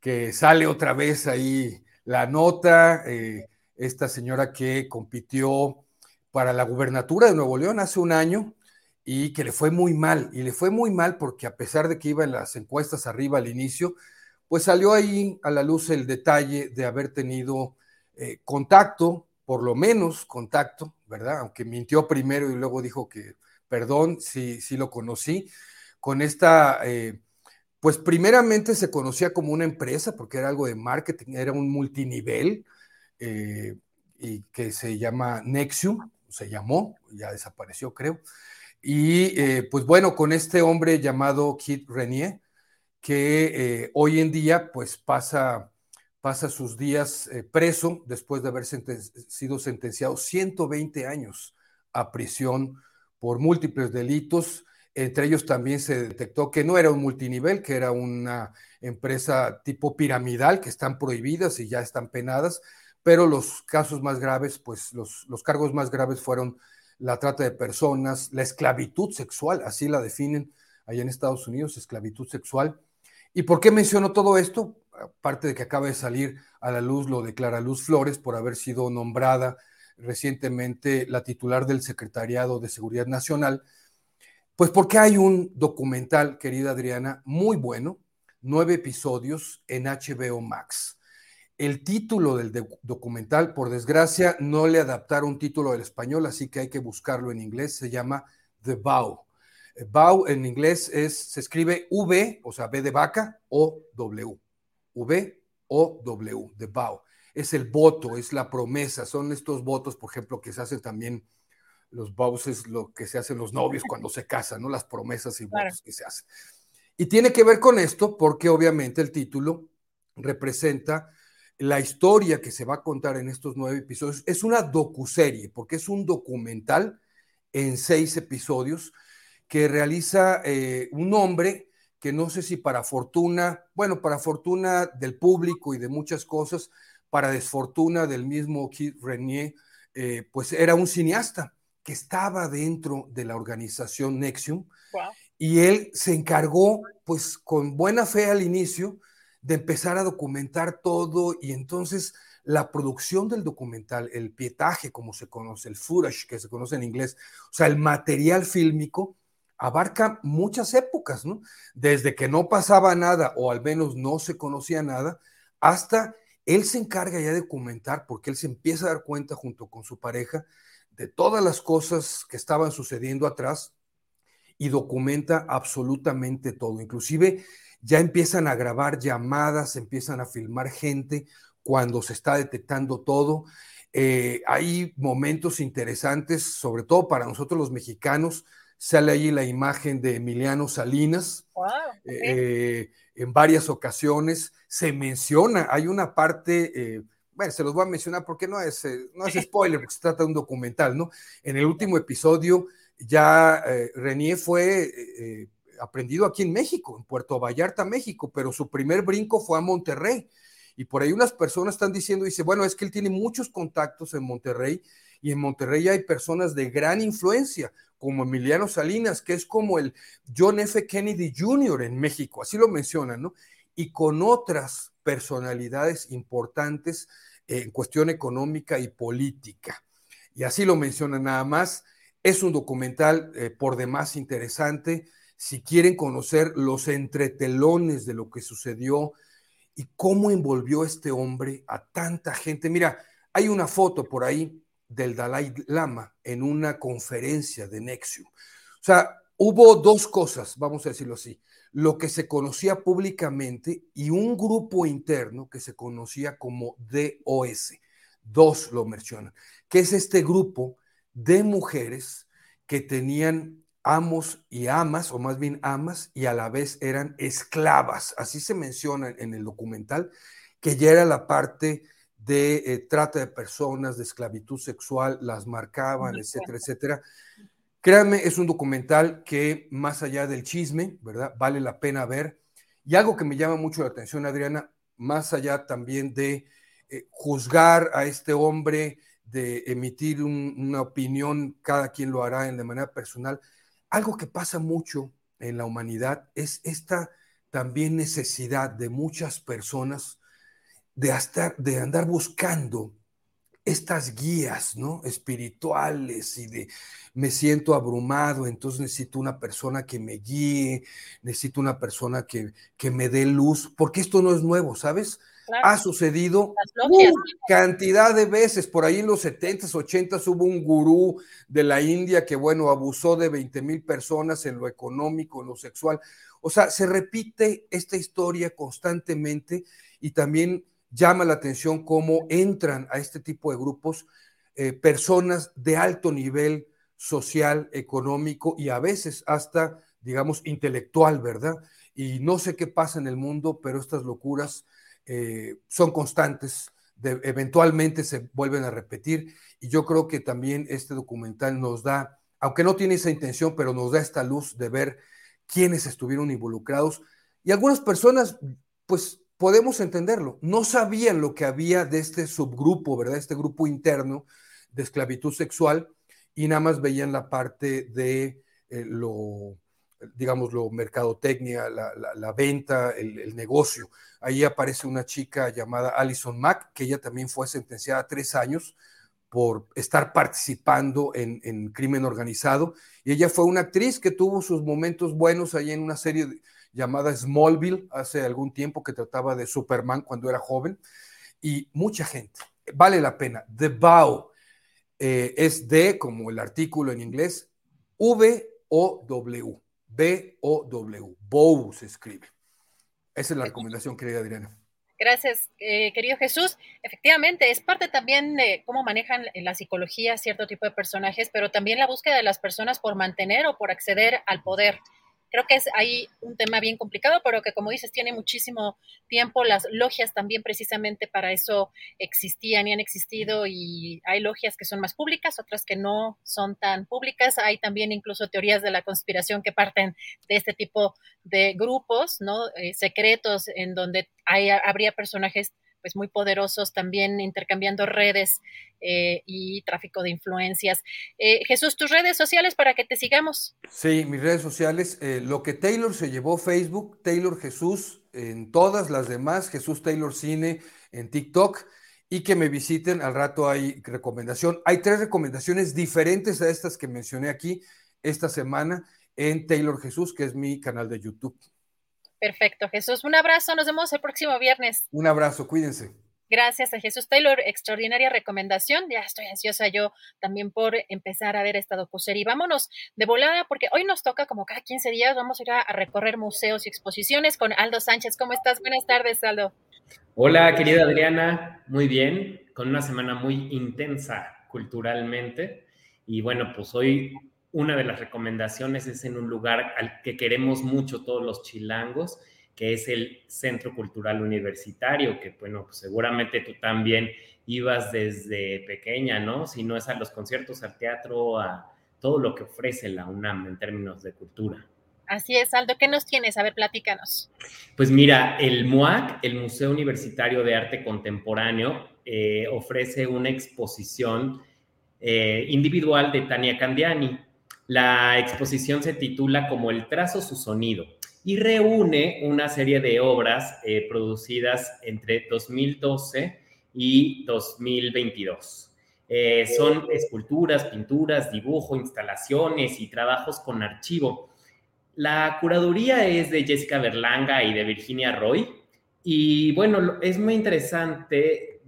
que sale otra vez ahí la nota, esta señora que compitió para la gubernatura de Nuevo León hace un año y que le fue muy mal, y le fue muy mal porque a pesar de que iba en las encuestas arriba al inicio, pues salió ahí a la luz el detalle de haber tenido eh, contacto, por lo menos contacto, ¿verdad? Aunque mintió primero y luego dijo que, perdón, sí, sí lo conocí, con esta, eh, pues primeramente se conocía como una empresa porque era algo de marketing, era un multinivel eh, y que se llama Nexium, se llamó, ya desapareció creo. Y pues bueno, con este hombre llamado Kit Renier, que eh, hoy en día pues pasa, pasa sus días eh, preso después de haber sido sentenciado 120 años a prisión por múltiples delitos. Entre ellos también se detectó que no era un multinivel, que era una empresa tipo piramidal, que están prohibidas y ya están penadas, pero los casos más graves, pues los, los cargos más graves fueron la trata de personas, la esclavitud sexual, así la definen allá en Estados Unidos, esclavitud sexual, ¿Y por qué menciono todo esto? Aparte de que acaba de salir a la luz lo de Clara Luz Flores por haber sido nombrada recientemente la titular del Secretariado de Seguridad Nacional, Pues porque hay un documental, querida Adriana, muy bueno, nueve episodios en HBO Max. El título del documental, por desgracia, no le adaptaron título del español, así que hay que buscarlo en inglés. Se llama The Bow. Bow en inglés es, se escribe V, o sea, B de vaca, O W. V O W, The Bow. Es el voto, es la promesa. Son estos votos, por ejemplo, que se hacen también los vows es lo que se hacen los novios cuando se casan, ¿no? Las promesas y votos que se hacen. Y tiene que ver con esto porque obviamente el título representa la historia que se va a contar en estos nueve episodios. Es una docuserie, porque es un documental en seis episodios que realiza eh, un hombre que no sé si para fortuna, bueno, para fortuna del público y de muchas cosas, para desfortuna del mismo Keith Renier, eh, pues era un cineasta que estaba dentro de la organización Nexium y él se encargó, pues con buena fe al inicio, de empezar a documentar todo y entonces la producción del documental, el pietaje como se conoce, el footage que se conoce en inglés, o sea, el material fílmico abarca muchas épocas, ¿no? Desde que no pasaba nada o al menos no se conocía nada, hasta él se encarga ya de documentar porque él se empieza a dar cuenta junto con su pareja de todas las cosas que estaban sucediendo atrás y documenta absolutamente todo. Inclusive ya empiezan a grabar llamadas, empiezan a filmar gente cuando se está detectando todo. Eh, hay momentos interesantes, sobre todo para nosotros los mexicanos. Sale ahí la imagen de Emiliano Salinas. Eh, en varias ocasiones se menciona, hay una parte eh, bueno, se los voy a mencionar porque no es, eh, no es spoiler, porque se trata de un documental, ¿no? En el último episodio ya eh, Renier fue eh, aprendido aquí en México, en Puerto Vallarta, México, pero su primer brinco fue a Monterrey. Y por ahí unas personas están diciendo, dice, bueno, es que él tiene muchos contactos en Monterrey y en Monterrey hay personas de gran influencia, como Emiliano Salinas, que es como el John F. Kennedy Jr. en México, así lo mencionan, ¿no? Y con otras personalidades importantes en cuestión económica y política. Y así lo menciona nada más. Es un documental eh, por demás interesante. Si quieren conocer los entretelones de lo que sucedió y cómo envolvió este hombre a tanta gente. Mira, hay una foto por ahí del Dalai Lama en una conferencia de Nexium. O sea, hubo dos cosas, vamos a decirlo así lo que se conocía públicamente y un grupo interno que se conocía como DOS. Dos lo mencionan, que es este grupo de mujeres que tenían amos y amas, o más bien amas, y a la vez eran esclavas. Así se menciona en el documental, que ya era la parte de eh, trata de personas, de esclavitud sexual, las marcaban, etcétera, etcétera. Créanme, es un documental que más allá del chisme, ¿verdad? Vale la pena ver. Y algo que me llama mucho la atención, Adriana, más allá también de eh, juzgar a este hombre, de emitir una opinión, cada quien lo hará de manera personal, algo que pasa mucho en la humanidad es esta también necesidad de muchas personas de, de andar buscando estas guías, ¿no? Espirituales y de me siento abrumado, entonces necesito una persona que me guíe, necesito una persona que, que me dé luz, porque esto no es nuevo, ¿sabes? Ha sucedido cantidad de veces, por ahí en los 70s, 80s hubo un gurú de la India que, bueno, abusó de 20 mil personas en lo económico, en lo sexual. O sea, se repite esta historia constantemente y también llama la atención cómo entran a este tipo de grupos eh, personas de alto nivel social, económico y a veces hasta, digamos, intelectual, ¿verdad? Y no sé qué pasa en el mundo, pero estas locuras eh, son constantes, eventualmente se vuelven a repetir y yo creo que también este documental nos da, aunque no tiene esa intención, pero nos da esta luz de ver quiénes estuvieron involucrados y algunas personas, pues podemos entenderlo. No sabían lo que había de este subgrupo, ¿verdad? Este grupo interno de esclavitud sexual y nada más veían la parte de eh, lo, digamos, lo mercadotecnia, la, venta, el, negocio. Ahí aparece una chica llamada Alison Mack, que ella también fue sentenciada a tres años por estar participando en, en, crimen organizado. Y ella fue una actriz que tuvo sus momentos buenos ahí en una serie llamada Smallville hace algún tiempo que trataba de Superman cuando era joven. Y mucha gente, vale la pena. The Bow eh, es D como el artículo en inglés, V-O-W, B-O-W, Bow se escribe. Esa es la recomendación, querida Adriana. Gracias, eh, querido Jesús. Efectivamente, es parte también de cómo manejan en la psicología cierto tipo de personajes, pero también la búsqueda de las personas por mantener o por acceder al poder. Creo que es ahí un tema bien complicado, pero que como dices, tiene muchísimo tiempo. Las logias también precisamente para eso existían y han existido y hay logias que son más públicas, otras que no son tan públicas. Hay también incluso teorías de la conspiración que parten de este tipo de grupos, ¿no? Eh, secretos en donde hay, habría personajes pues muy poderosos también intercambiando redes eh, y tráfico de influencias. Eh, Jesús, tus redes sociales para que te sigamos. Sí, mis redes sociales, eh, lo que Taylor se llevó Facebook, Taylor Jesús en todas las demás, Jesús Taylor Cine en TikTok y que me visiten, al rato hay recomendación. Hay tres recomendaciones diferentes a estas que mencioné aquí esta semana en Taylor Jesús, que es mi canal de YouTube. Perfecto, Jesús. Un abrazo, nos vemos el próximo viernes. Un abrazo, cuídense. Gracias a Jesús Taylor, extraordinaria recomendación. Ya estoy ansiosa yo también por empezar a ver esta docuserie. Vámonos de volada porque hoy nos toca como cada 15 días, vamos a ir a, recorrer museos y exposiciones con Aldo Sánchez. ¿Cómo estás? Buenas tardes, Aldo. Hola, querida Adriana. Muy bien, con una semana muy intensa culturalmente. Y bueno, pues hoy una de las recomendaciones es en un lugar al que queremos mucho todos los chilangos, que es el Centro Cultural Universitario, que bueno, pues seguramente tú también ibas desde pequeña, ¿no? Si no es a los conciertos, al teatro, a todo lo que ofrece la UNAM en términos de cultura. Así es, Aldo, ¿qué nos tienes? A ver, platícanos. Pues mira, el MUAC, el Museo Universitario de Arte Contemporáneo, eh, ofrece una exposición eh, individual de Tania Candiani. La exposición se titula como El trazo, su sonido y reúne una serie de obras eh, producidas entre 2012 y 2022. Eh, son esculturas, pinturas, dibujo, instalaciones y trabajos con archivo. La curaduría es de Jessica Berlanga y de Virginia Roy. Y bueno, es muy interesante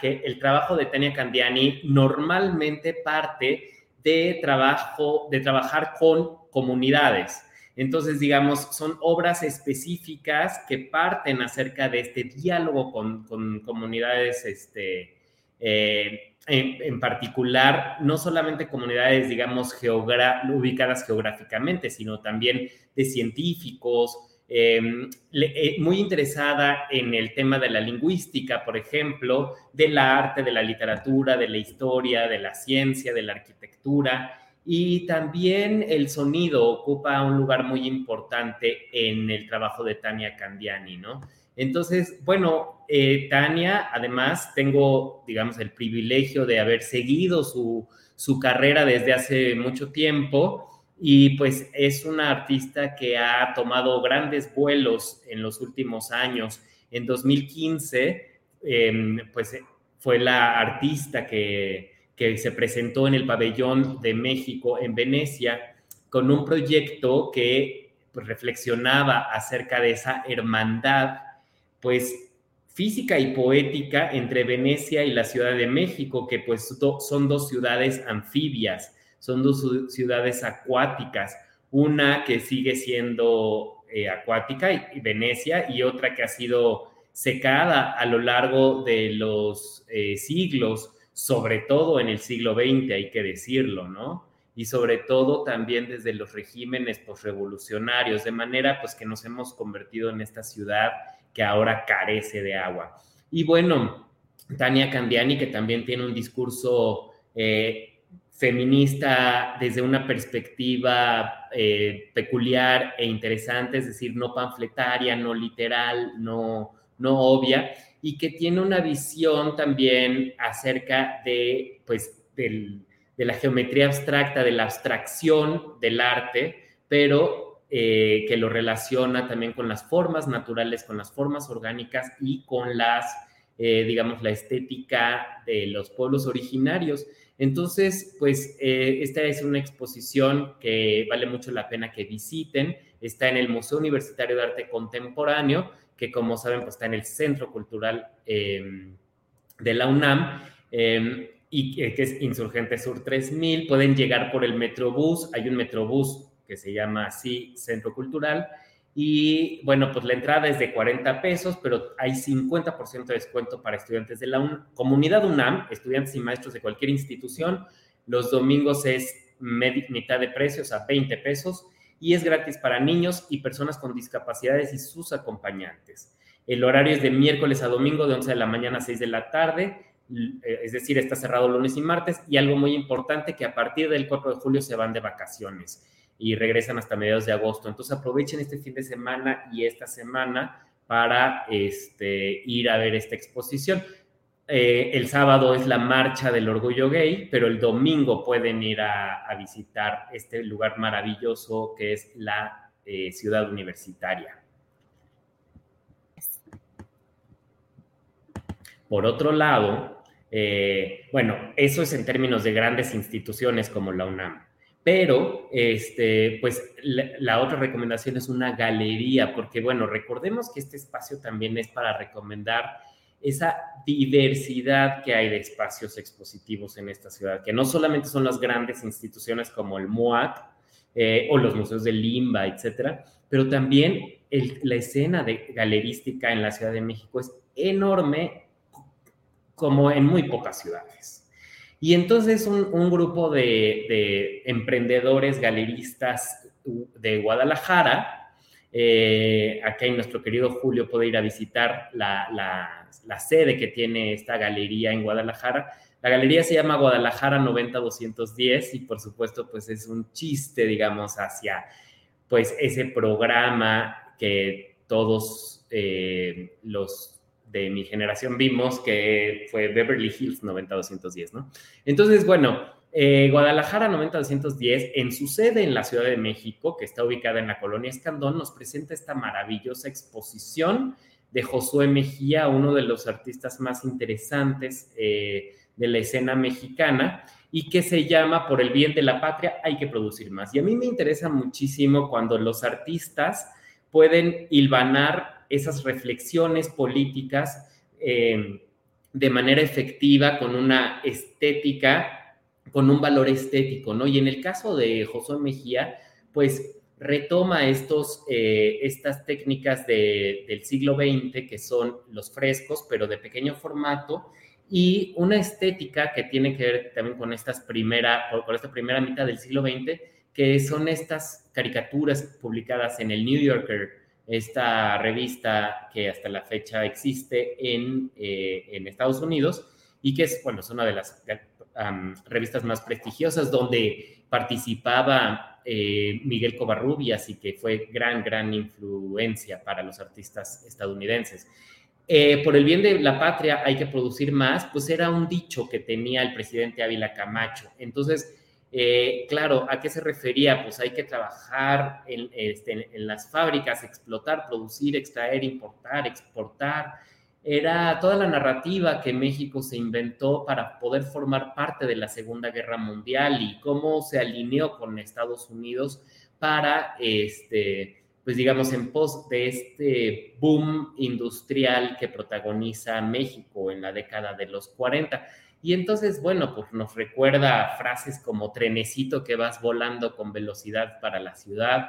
que el trabajo de Tania Candiani normalmente parte de trabajo, de trabajar con comunidades. Entonces, digamos, son obras específicas que parten acerca de este diálogo con, comunidades, este, eh, en, particular, no solamente comunidades, digamos, ubicadas geográficamente, sino también de científicos, Em, eh, muy interesada en el tema de la lingüística, por ejemplo, del arte, de la literatura, de la historia, de la ciencia, de la arquitectura. Y también el sonido ocupa un lugar muy importante en el trabajo de Tania Candiani, ¿no? Entonces, bueno, eh, Tania, además, tengo, digamos, el privilegio de haber seguido su, su carrera desde hace mucho tiempo y pues es una artista que ha tomado grandes vuelos en los últimos años. En 2015, em, pues fue la artista que, se presentó en el pabellón de México en Venecia con un proyecto que pues, reflexionaba acerca de esa hermandad, pues física y poética entre Venecia y la Ciudad de México, que pues son dos ciudades anfibias son dos ciudades acuáticas, una que sigue siendo eh, acuática, y, Venecia, y otra que ha sido secada a lo largo de los eh, siglos, sobre todo en el siglo XX, hay que decirlo, ¿no? Y sobre todo también desde los regímenes posrevolucionarios, de manera pues que nos hemos convertido en esta ciudad que ahora carece de agua. Y bueno, Tania Candiani, que también tiene un discurso eh, feminista desde una perspectiva eh, peculiar e interesante, es decir, no panfletaria, no literal, no, no obvia, y que tiene una visión también acerca de, pues, de la geometría abstracta, de la abstracción del arte, pero eh, que lo relaciona también con las formas naturales, con las formas orgánicas y con las eh, digamos, la estética de los pueblos originarios. Entonces, pues eh, esta es una exposición que vale mucho la pena que visiten. Está en el Museo Universitario de Arte Contemporáneo, que como saben, pues está en el Centro Cultural em, de la UNAM. Em, y que es Insurgente Sur 3000, pueden llegar por el Metrobús, hay un Metrobús que se llama así Centro Cultural, y bueno, pues la entrada es de 40 pesos, pero hay 50% de descuento para estudiantes de la comunidad UNAM, estudiantes y maestros de cualquier institución. Los domingos es mitad de precios a 20 pesos y es gratis para niños y personas con discapacidades y sus acompañantes. El horario es de miércoles a domingo de 11 de la mañana a 6 de la tarde, eh, es decir, está cerrado lunes y martes. Y algo muy importante que a partir del 4 de julio se van de vacaciones y regresan hasta mediados de agosto. Entonces aprovechen este fin de semana y esta semana para este, ir a ver esta exposición. Eh, el sábado es la marcha del orgullo gay, pero el domingo pueden ir a, visitar este lugar maravilloso que es la eh, ciudad universitaria. Por otro lado, eh, bueno, eso es en términos de grandes instituciones como la UNAM. Pero, este, pues, la, otra recomendación es una galería, porque, bueno, recordemos que este espacio también es para recomendar esa diversidad que hay de espacios expositivos en esta ciudad, que no solamente son las grandes instituciones como el MOAC eh, o los museos de Limba, etcétera, pero también la escena de galerística en la Ciudad de México es enorme, como en muy pocas ciudades. Y entonces un, grupo de, emprendedores galeristas de Guadalajara, eh, aquí nuestro querido Julio puede ir a visitar la, sede que tiene esta galería en Guadalajara. La galería se llama Guadalajara 90210 y por supuesto pues es un chiste, digamos, hacia pues ese programa que todos eh, los de mi generación vimos, que fue Beverly Hills 90210, ¿no? Entonces, bueno, eh, Guadalajara 90210, en su sede en la Ciudad de México, que está ubicada en la colonia Escandón, nos presenta esta maravillosa exposición de Josué Mejía, uno de los artistas más interesantes eh, de la escena mexicana y que se llama Por el bien de la patria hay que producir más. Y a mí me interesa muchísimo cuando los artistas pueden hilvanar esas reflexiones políticas eh, de manera efectiva, con una estética, con un valor estético, ¿no? Y en el caso de Josué Mejía, pues retoma estos, eh, estas técnicas del siglo XX, que son los frescos, pero de pequeño formato, y una estética que tiene que ver también con, estas primera, con esta primera mitad del siglo XX, que son estas caricaturas publicadas en el New Yorker, esta revista que hasta la fecha existe en, eh, en Estados Unidos y que es, bueno, es una de las revistas más prestigiosas donde participaba eh, Miguel Covarrubias y que fue gran, gran influencia para los artistas estadounidenses. Eh, por el bien de la patria hay que producir más, pues era un dicho que tenía el presidente Ávila Camacho. Entonces, eh, claro, ¿a qué se refería? Pues hay que trabajar este, en, las fábricas, explotar, producir, extraer, importar, exportar. Era toda la narrativa que México se inventó para poder formar parte de la Segunda Guerra Mundial y cómo se alineó con Estados Unidos para, este, pues digamos, en pos de este boom industrial que protagoniza México en la década de los 40. Y entonces, bueno, pues nos recuerda frases como trenecito que vas volando con velocidad para la ciudad,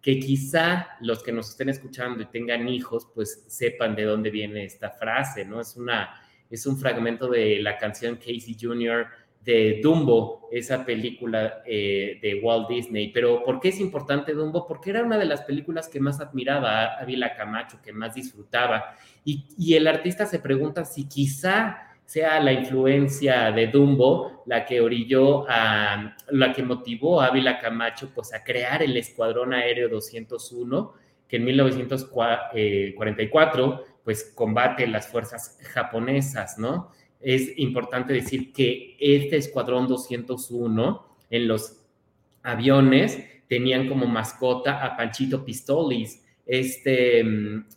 que quizá los que nos estén escuchando y tengan hijos, pues sepan de dónde viene esta frase, ¿no? Es una, es un fragmento de la canción Casey Jr. de Dumbo, esa película eh, de Walt Disney. Pero ¿por qué es importante Dumbo? Porque era una de las películas que más admiraba a Ávila Camacho, que más disfrutaba. Y, y el artista se pregunta si quizá sea la influencia de Dumbo la que orilló a, la que motivó a Ávila Camacho pues a crear el Escuadrón Aéreo 201, que en 1944 pues combate las fuerzas japonesas, ¿no? Es importante decir que este Escuadrón 201 en los aviones tenían como mascota a Panchito Pistolis, este,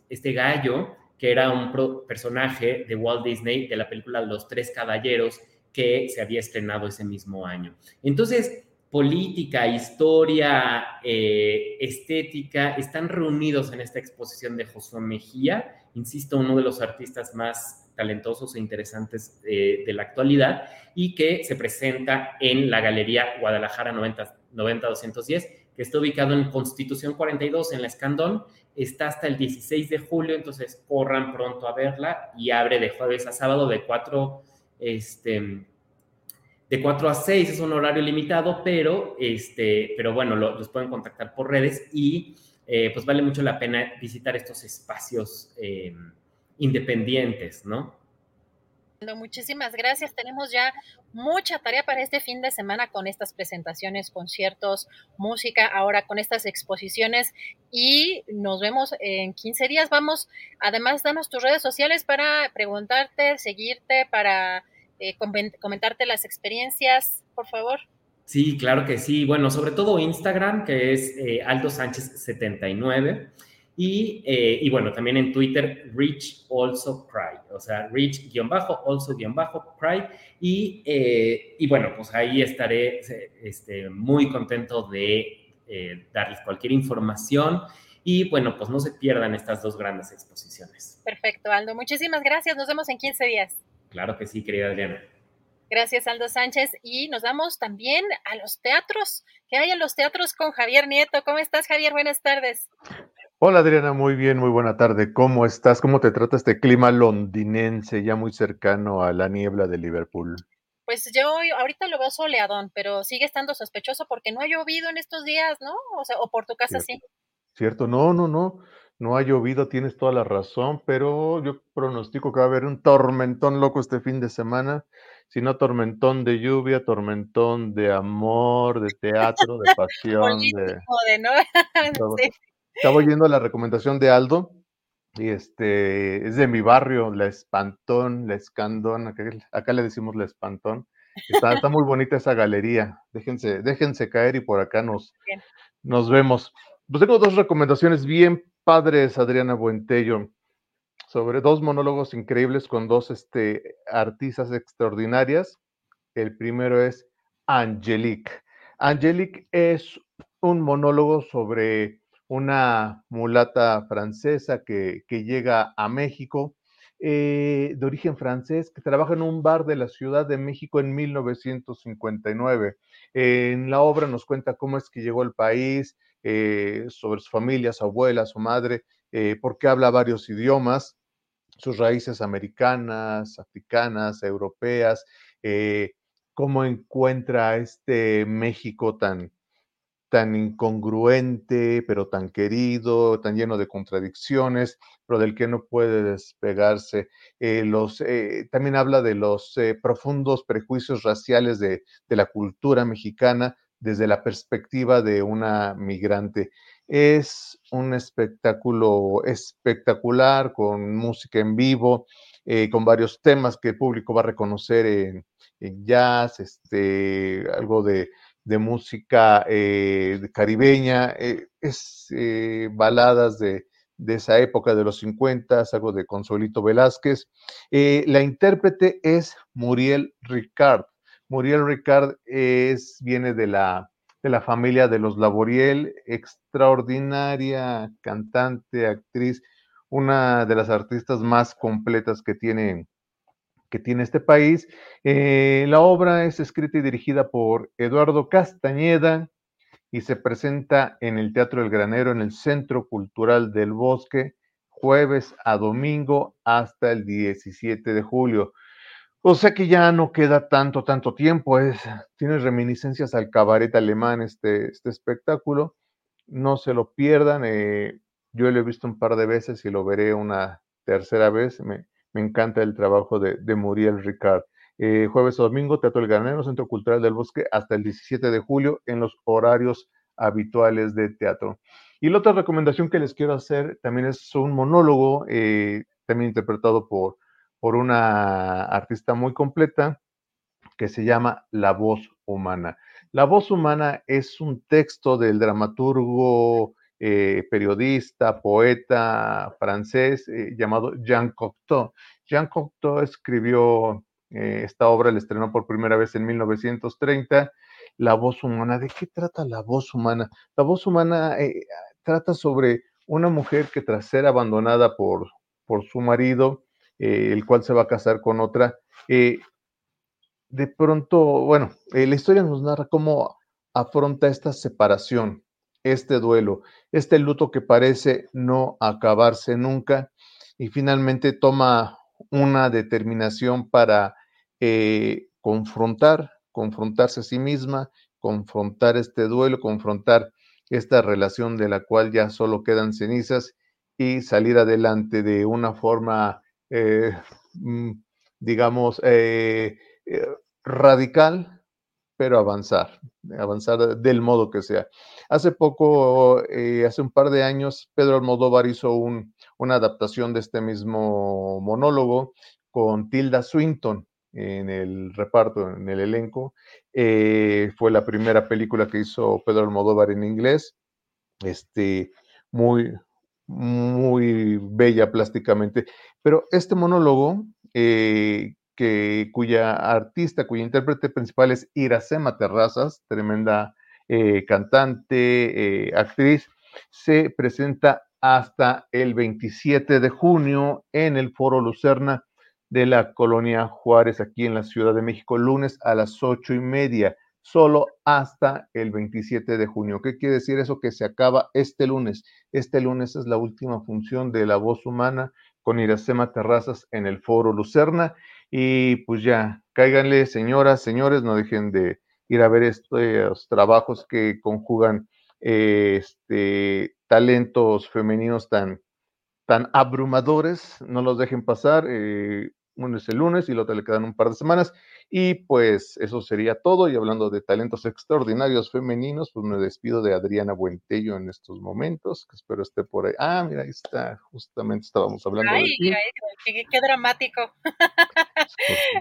este gallo que era un personaje de Walt Disney de la película Los Tres Caballeros que se había estrenado ese mismo año. Entonces, política, historia, eh, estética, están reunidos en esta exposición de Josué Mejía, insisto, uno de los artistas más talentosos e interesantes eh, de la actualidad y que se presenta en la Galería Guadalajara 90-210, que está ubicado en Constitución 42 en la Escandón. Está hasta el 16 de julio, entonces corran pronto a verla y abre de jueves a sábado de 4 este, de 4 a 6 es un horario limitado, pero, este, pero bueno, los pueden contactar por redes y eh, pues vale mucho la pena visitar estos espacios eh, independientes, ¿no? Muchísimas gracias. Tenemos ya mucha tarea para este fin de semana con estas presentaciones, conciertos, música, ahora con estas exposiciones y nos vemos en 15 días. Vamos, además, danos tus redes sociales para preguntarte, seguirte, para eh, comentarte las experiencias, por favor. Sí, claro que sí. Bueno, sobre todo Instagram, que es eh, Aldo Sánchez 79. Y, eh, y, bueno, también en Twitter, Rich Also Cry, o sea, Rich-Also-Cry. Y, y bueno, pues ahí estaré este, muy contento de darles cualquier información. Y bueno, pues no se pierdan estas dos grandes exposiciones. Perfecto, Aldo. Muchísimas gracias. Nos vemos en 15 días. Claro que sí, querida Adriana. Gracias, Aldo Sánchez. Y nos vamos también a los teatros. ¿Qué hay en los teatros con Javier Nieto? ¿Cómo estás, Javier? Buenas tardes. Hola, Adriana. Muy bien, muy buena tarde. ¿Cómo estás? ¿Cómo te trata este clima londinense, ya muy cercano a la niebla de Liverpool? Pues yo ahorita lo veo soleadón, pero sigue estando sospechoso porque no ha llovido en estos días, ¿no? O sea, o por tu casa sí. Cierto, no, no, no no ha llovido, tienes toda la razón, pero yo pronostico que va a haber un tormentón loco este fin de semana, si no tormentón de lluvia, tormentón de amor, de teatro, de pasión, de... ¿no? Estaba oyendo la recomendación de Aldo, y este, es de mi barrio, La Espantón, La Escandón, acá, le decimos La Espantón. Está, está, muy bonita esa galería, déjense, déjense caer y por acá nos, nos vemos. Pues tengo dos recomendaciones bien padres, Adriana Buentello, sobre dos monólogos increíbles con dos este, artistas extraordinarias. El primero es Angelique. Angelique es un monólogo sobre una mulata francesa que, llega a México, eh, de origen francés, que trabaja en un bar de la Ciudad de México en 1959. en la obra nos cuenta cómo es que llegó al país, eh, sobre su familia, su abuela, su madre, eh, porque habla varios idiomas, sus raíces americanas, africanas, europeas, cómo encuentra este México tan, tan incongruente, pero tan querido, tan lleno de contradicciones, pero del que no puede despegarse. los, también habla de los profundos prejuicios raciales de, de, la cultura mexicana, desde la perspectiva de una migrante. Es un espectáculo espectacular con música en vivo, eh, con varios temas que el público va a reconocer en, jazz, este, algo de, música eh, caribeña, eh, es baladas de, de, esa época de los 50, algo de Consuelito Velázquez. la intérprete es Muriel Ricard. Muriel Ricard es, viene de la, de la familia de los Laboriel, extraordinaria cantante, actriz, una de las artistas más completas que tiene, que tiene este país. Eh, la obra es escrita y dirigida por Eduardo Castañeda y se presenta en el Teatro del Granero, en el Centro Cultural del Bosque, jueves a domingo hasta el 17 de julio. O sea que ya no queda tanto, tanto tiempo. Es, tiene reminiscencias al cabaret alemán este, este espectáculo. No se lo pierdan. Eh, yo lo he visto un par de veces y lo veré una tercera vez. Encanta el trabajo de, Muriel Ricard. Eh, jueves o domingo, Teatro El Granero, Centro Cultural del Bosque, hasta el 17 de julio en los horarios habituales de teatro. Y la otra recomendación que les quiero hacer también es un monólogo, eh, también interpretado por por una artista muy completa que se llama La voz humana. La voz humana es un texto del dramaturgo eh, periodista, poeta francés eh, llamado Jean Cocteau. Jean Cocteau escribió esta obra, la estrenó por primera vez en 1930, La voz humana. ¿De qué trata la voz humana? La voz humana trata sobre una mujer que tras ser abandonada por, por su marido, el cual se va a casar con otra, de pronto, bueno, la historia nos narra cómo afronta esta separación, este duelo, este luto que parece no acabarse nunca y finalmente toma una determinación para eh, confrontar, confrontarse a sí misma, confrontar este duelo, confrontar esta relación de la cual ya solo quedan cenizas y salir adelante de una forma, eh, mm, digamos, eh, radical, pero avanzar, avanzar del modo que sea. Hace poco, eh, hace un par de años, Pedro Almodóvar hizo una adaptación de este mismo monólogo con Tilda Swinton en el reparto, en el elenco. Eh, fue la primera película que hizo Pedro Almodóvar en inglés. Este, muy, muy bella plásticamente. Pero este monólogo, eh, que, cuya artista, cuya intérprete principal es Iracema Terrazas, tremenda eh, cantante, eh, actriz, se presenta hasta el 27 de junio en el Foro Lucerna de la Colonia Juárez, aquí en la Ciudad de México, lunes a las ocho y media, solo hasta el 27 de junio. ¿Qué quiere decir eso? Que se acaba este lunes. Este lunes es la última función de La Voz Humana con Iracema Terrazas en el Foro Lucerna y pues ya, cáiganle, señoras, señores, no dejen de ir a ver estos trabajos que conjugan este, talentos femeninos tan, tan abrumadores, no los dejen pasar. Eh, uno es el lunes y el otro le quedan un par de semanas. Y pues eso sería todo. Y hablando de talentos extraordinarios femeninos, pues me despido de Adriana Buentello en estos momentos, que espero esté por ahí. Ah, mira, ahí está, justamente estábamos hablando de ti. Ay, qué, dramático.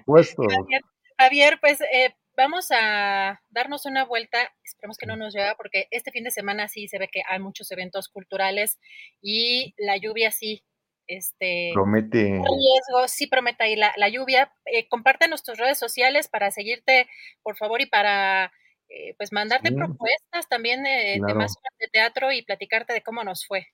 Por supuesto. Javier, pues eh, vamos a darnos una vuelta, esperemos que no nos lleve, porque este fin de semana sí se ve que hay muchos eventos culturales y la lluvia sí este promete riesgo, sí promete ahí la, la lluvia. Eh, comparte nuestras redes sociales para seguirte, por favor, y para eh, pues mandarte propuestas también de, más de teatro y platicarte de cómo nos fue.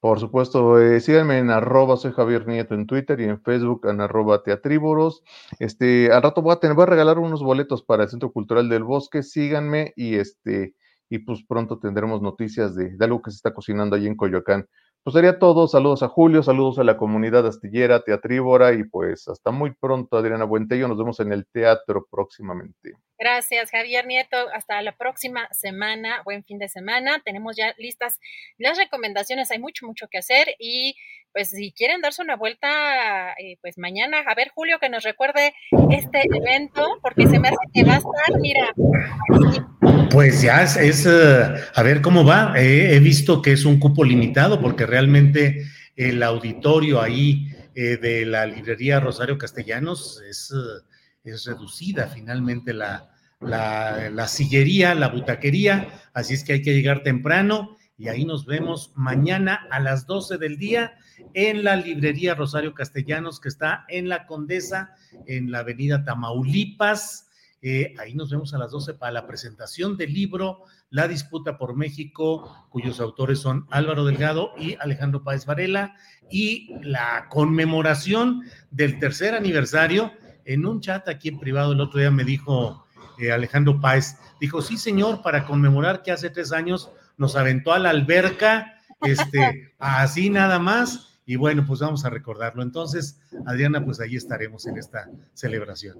Por supuesto, eh, síganme en arroba soy Javier Nieto en Twitter y en Facebook en arroba teatríboros. Este, al rato voy a tener, voy a regalar unos boletos para el Centro Cultural del Bosque, síganme y este, y pues pronto tendremos noticias de, de algo que se está cocinando ahí en Coyoacán. Pues sería todo. Saludos a Julio, saludos a la comunidad astillera, teatríbora y pues hasta muy pronto, Adriana Buentello. Nos vemos en el teatro próximamente. Gracias, Javier Nieto. Hasta la próxima semana. Buen fin de semana. Tenemos ya listas las recomendaciones. Hay mucho, mucho que hacer y pues si quieren darse una vuelta, eh, pues mañana, a ver, Julio, que nos recuerde este evento, porque se me hace que va a estar, mira. Pues ya es, eh, a ver cómo va. he visto que es un cupo limitado, porque realmente el auditorio ahí eh, de la librería Rosario Castellanos es, es reducida finalmente la, la, la sillería, la butaquería, así es que hay que llegar temprano y ahí nos vemos mañana a las 12 del día en la librería Rosario Castellanos, que está en la Condesa, en la avenida Tamaulipas. Eh, ahí nos vemos a las 12 para la presentación del libro La disputa por México, cuyos autores son Álvaro Delgado y Alejandro Páez Varela, y la conmemoración del tercer aniversario. En un chat aquí en privado el otro día me dijo eh, Alejandro Páez, dijo, sí señor, para conmemorar que hace tres años nos aventó a la alberca, este, así nada más, y bueno, pues vamos a recordarlo. Entonces, Adriana, pues ahí estaremos en esta celebración.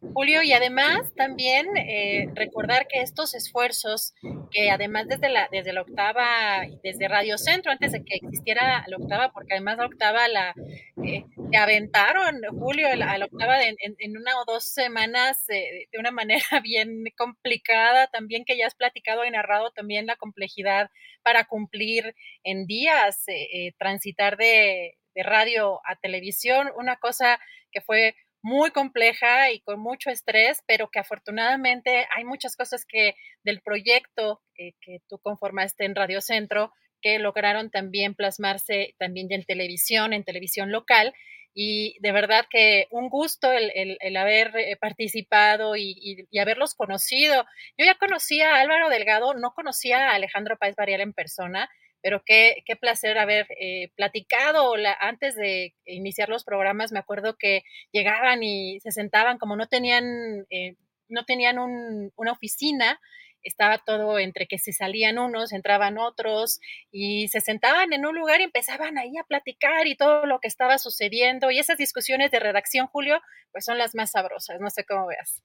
Julio, y además también eh, recordar que estos esfuerzos, que además desde la, desde la octava, desde Radio Centro, antes de que existiera la octava, porque además la octava la eh, aventaron, Julio, la, la octava en, en, una o dos semanas eh, de una manera bien complicada, también que ya has platicado y narrado también la complejidad para cumplir en días, eh, transitar de, de radio a televisión, una cosa que fue muy compleja y con mucho estrés, pero que afortunadamente hay muchas cosas que del proyecto que tú conformaste en Radio Centro que lograron también plasmarse también en televisión, en televisión local. Y de verdad que un gusto el, haber eh, participado y, haberlos conocido. Yo ya conocía a Álvaro Delgado, no conocía a Alejandro Páez Varial en persona, pero qué, qué placer haber eh, platicado antes de iniciar los programas. Me acuerdo que llegaban y se sentaban como no tenían, eh, no tenían una oficina, estaba todo entre que se salían unos, entraban otros y se sentaban en un lugar y empezaban ahí a platicar y todo lo que estaba sucediendo. Y esas discusiones de redacción, Julio, pues son las más sabrosas, no sé cómo veas.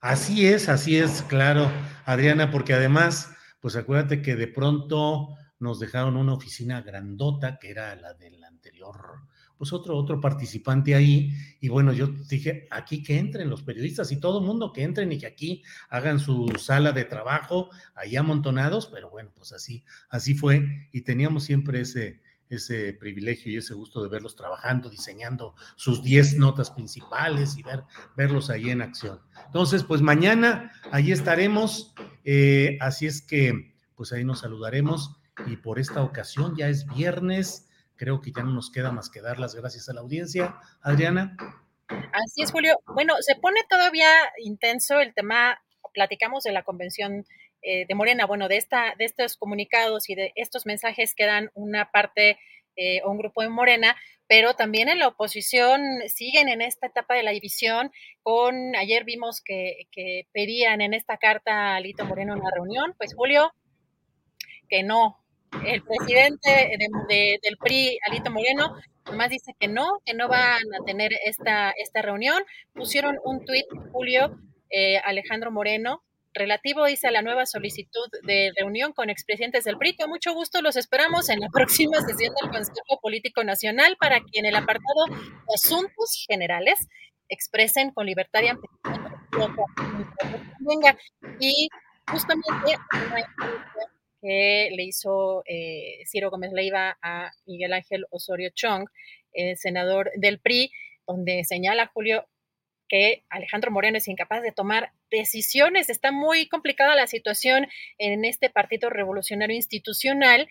Así es, así es, claro, Adriana, porque además, pues acuérdate que de pronto nos dejaron una oficina grandota, que era la del anterior pues otro, otro participante ahí. Y bueno, yo dije, aquí que entren los periodistas y todo el mundo que entren y que aquí hagan su sala de trabajo ahí amontonados, pero bueno, pues así, así fue. Y teníamos siempre ese, ese privilegio y ese gusto de verlos trabajando, diseñando sus 10 notas principales y ver, verlos ahí en acción. Entonces, pues mañana ahí estaremos, eh, así es que pues ahí nos saludaremos y por esta ocasión ya es viernes creo que ya no nos queda más que dar las gracias a la audiencia. Adriana. Así es, Julio. Bueno, se pone todavía intenso el tema, platicamos de la convención eh, de Morena, bueno, de, esta, de estos comunicados y de estos mensajes que dan una parte eh, o un grupo de Morena, pero también en la oposición siguen en esta etapa de la división. Con ayer vimos que, que pedían en esta carta a Lito Moreno una reunión, pues Julio, que no, el presidente del PRI, Alito Moreno, nomás dice que no, que no van a tener esta, esta reunión. Pusieron un tuit, Julio, eh, Alejandro Moreno, relativo, dice, a la nueva solicitud de reunión con expresidentes del PRI. Con mucho gusto los esperamos en la próxima sesión del Consejo Político Nacional para que en el apartado de Asuntos Generales expresen con libertad y venga. Y justamente que le hizo eh, Ciro Gómez Leiva a Miguel Ángel Osorio Chong, el senador del PRI, donde señala Julio que Alejandro Moreno es incapaz de tomar decisiones. Está muy complicada la situación en este Partido Revolucionario Institucional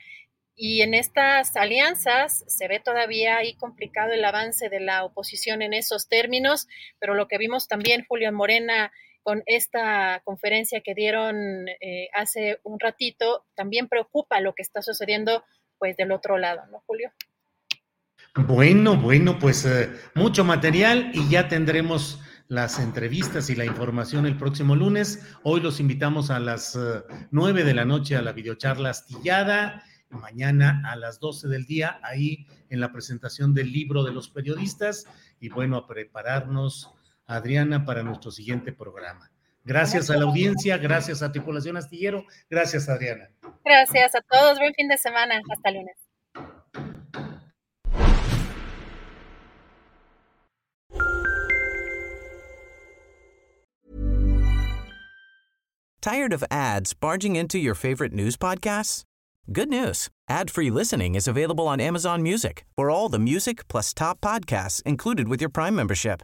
y en estas alianzas se ve todavía ahí complicado el avance de la oposición en esos términos, pero lo que vimos también, Julio Morena, con esta conferencia que dieron eh, hace un ratito, también preocupa lo que está sucediendo pues del otro lado, ¿no, Julio? Bueno, bueno, pues eh, mucho material y ya tendremos las entrevistas y la información el próximo lunes. Hoy los invitamos a las eh, nueve de la noche a la videocharla astillada. Mañana a las doce del día, ahí en la presentación del libro de los periodistas. Y bueno, a prepararnos Adriana para nuestro siguiente programa. Gracias a la audiencia, gracias a Tripulación Astillero, gracias Adriana. Gracias a todos, buen fin de semana, hasta lunes. Tired of ads barging into your favorite news podcasts? Good news. Ad-free listening is available on Amazon Music. For all the music plus top podcasts included with your Prime membership.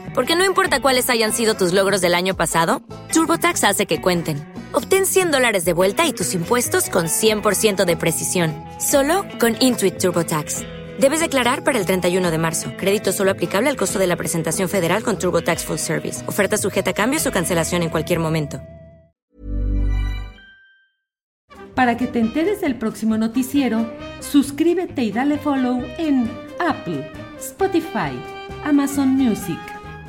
Porque no importa cuáles hayan sido tus logros del año pasado, TurboTax hace que cuenten Obtén 100 dólares de vuelta y tus impuestos con 100% de precisión, solo con Intuit TurboTax. Debes declarar para el 31 de marzo. Crédito solo aplicable al costo de la presentación federal con TurboTax Full Service. Oferta sujeta a cambios o cancelación en cualquier momento. Para que te enteres del próximo noticiero, suscríbete y dale follow en Apple, Spotify, Amazon Music,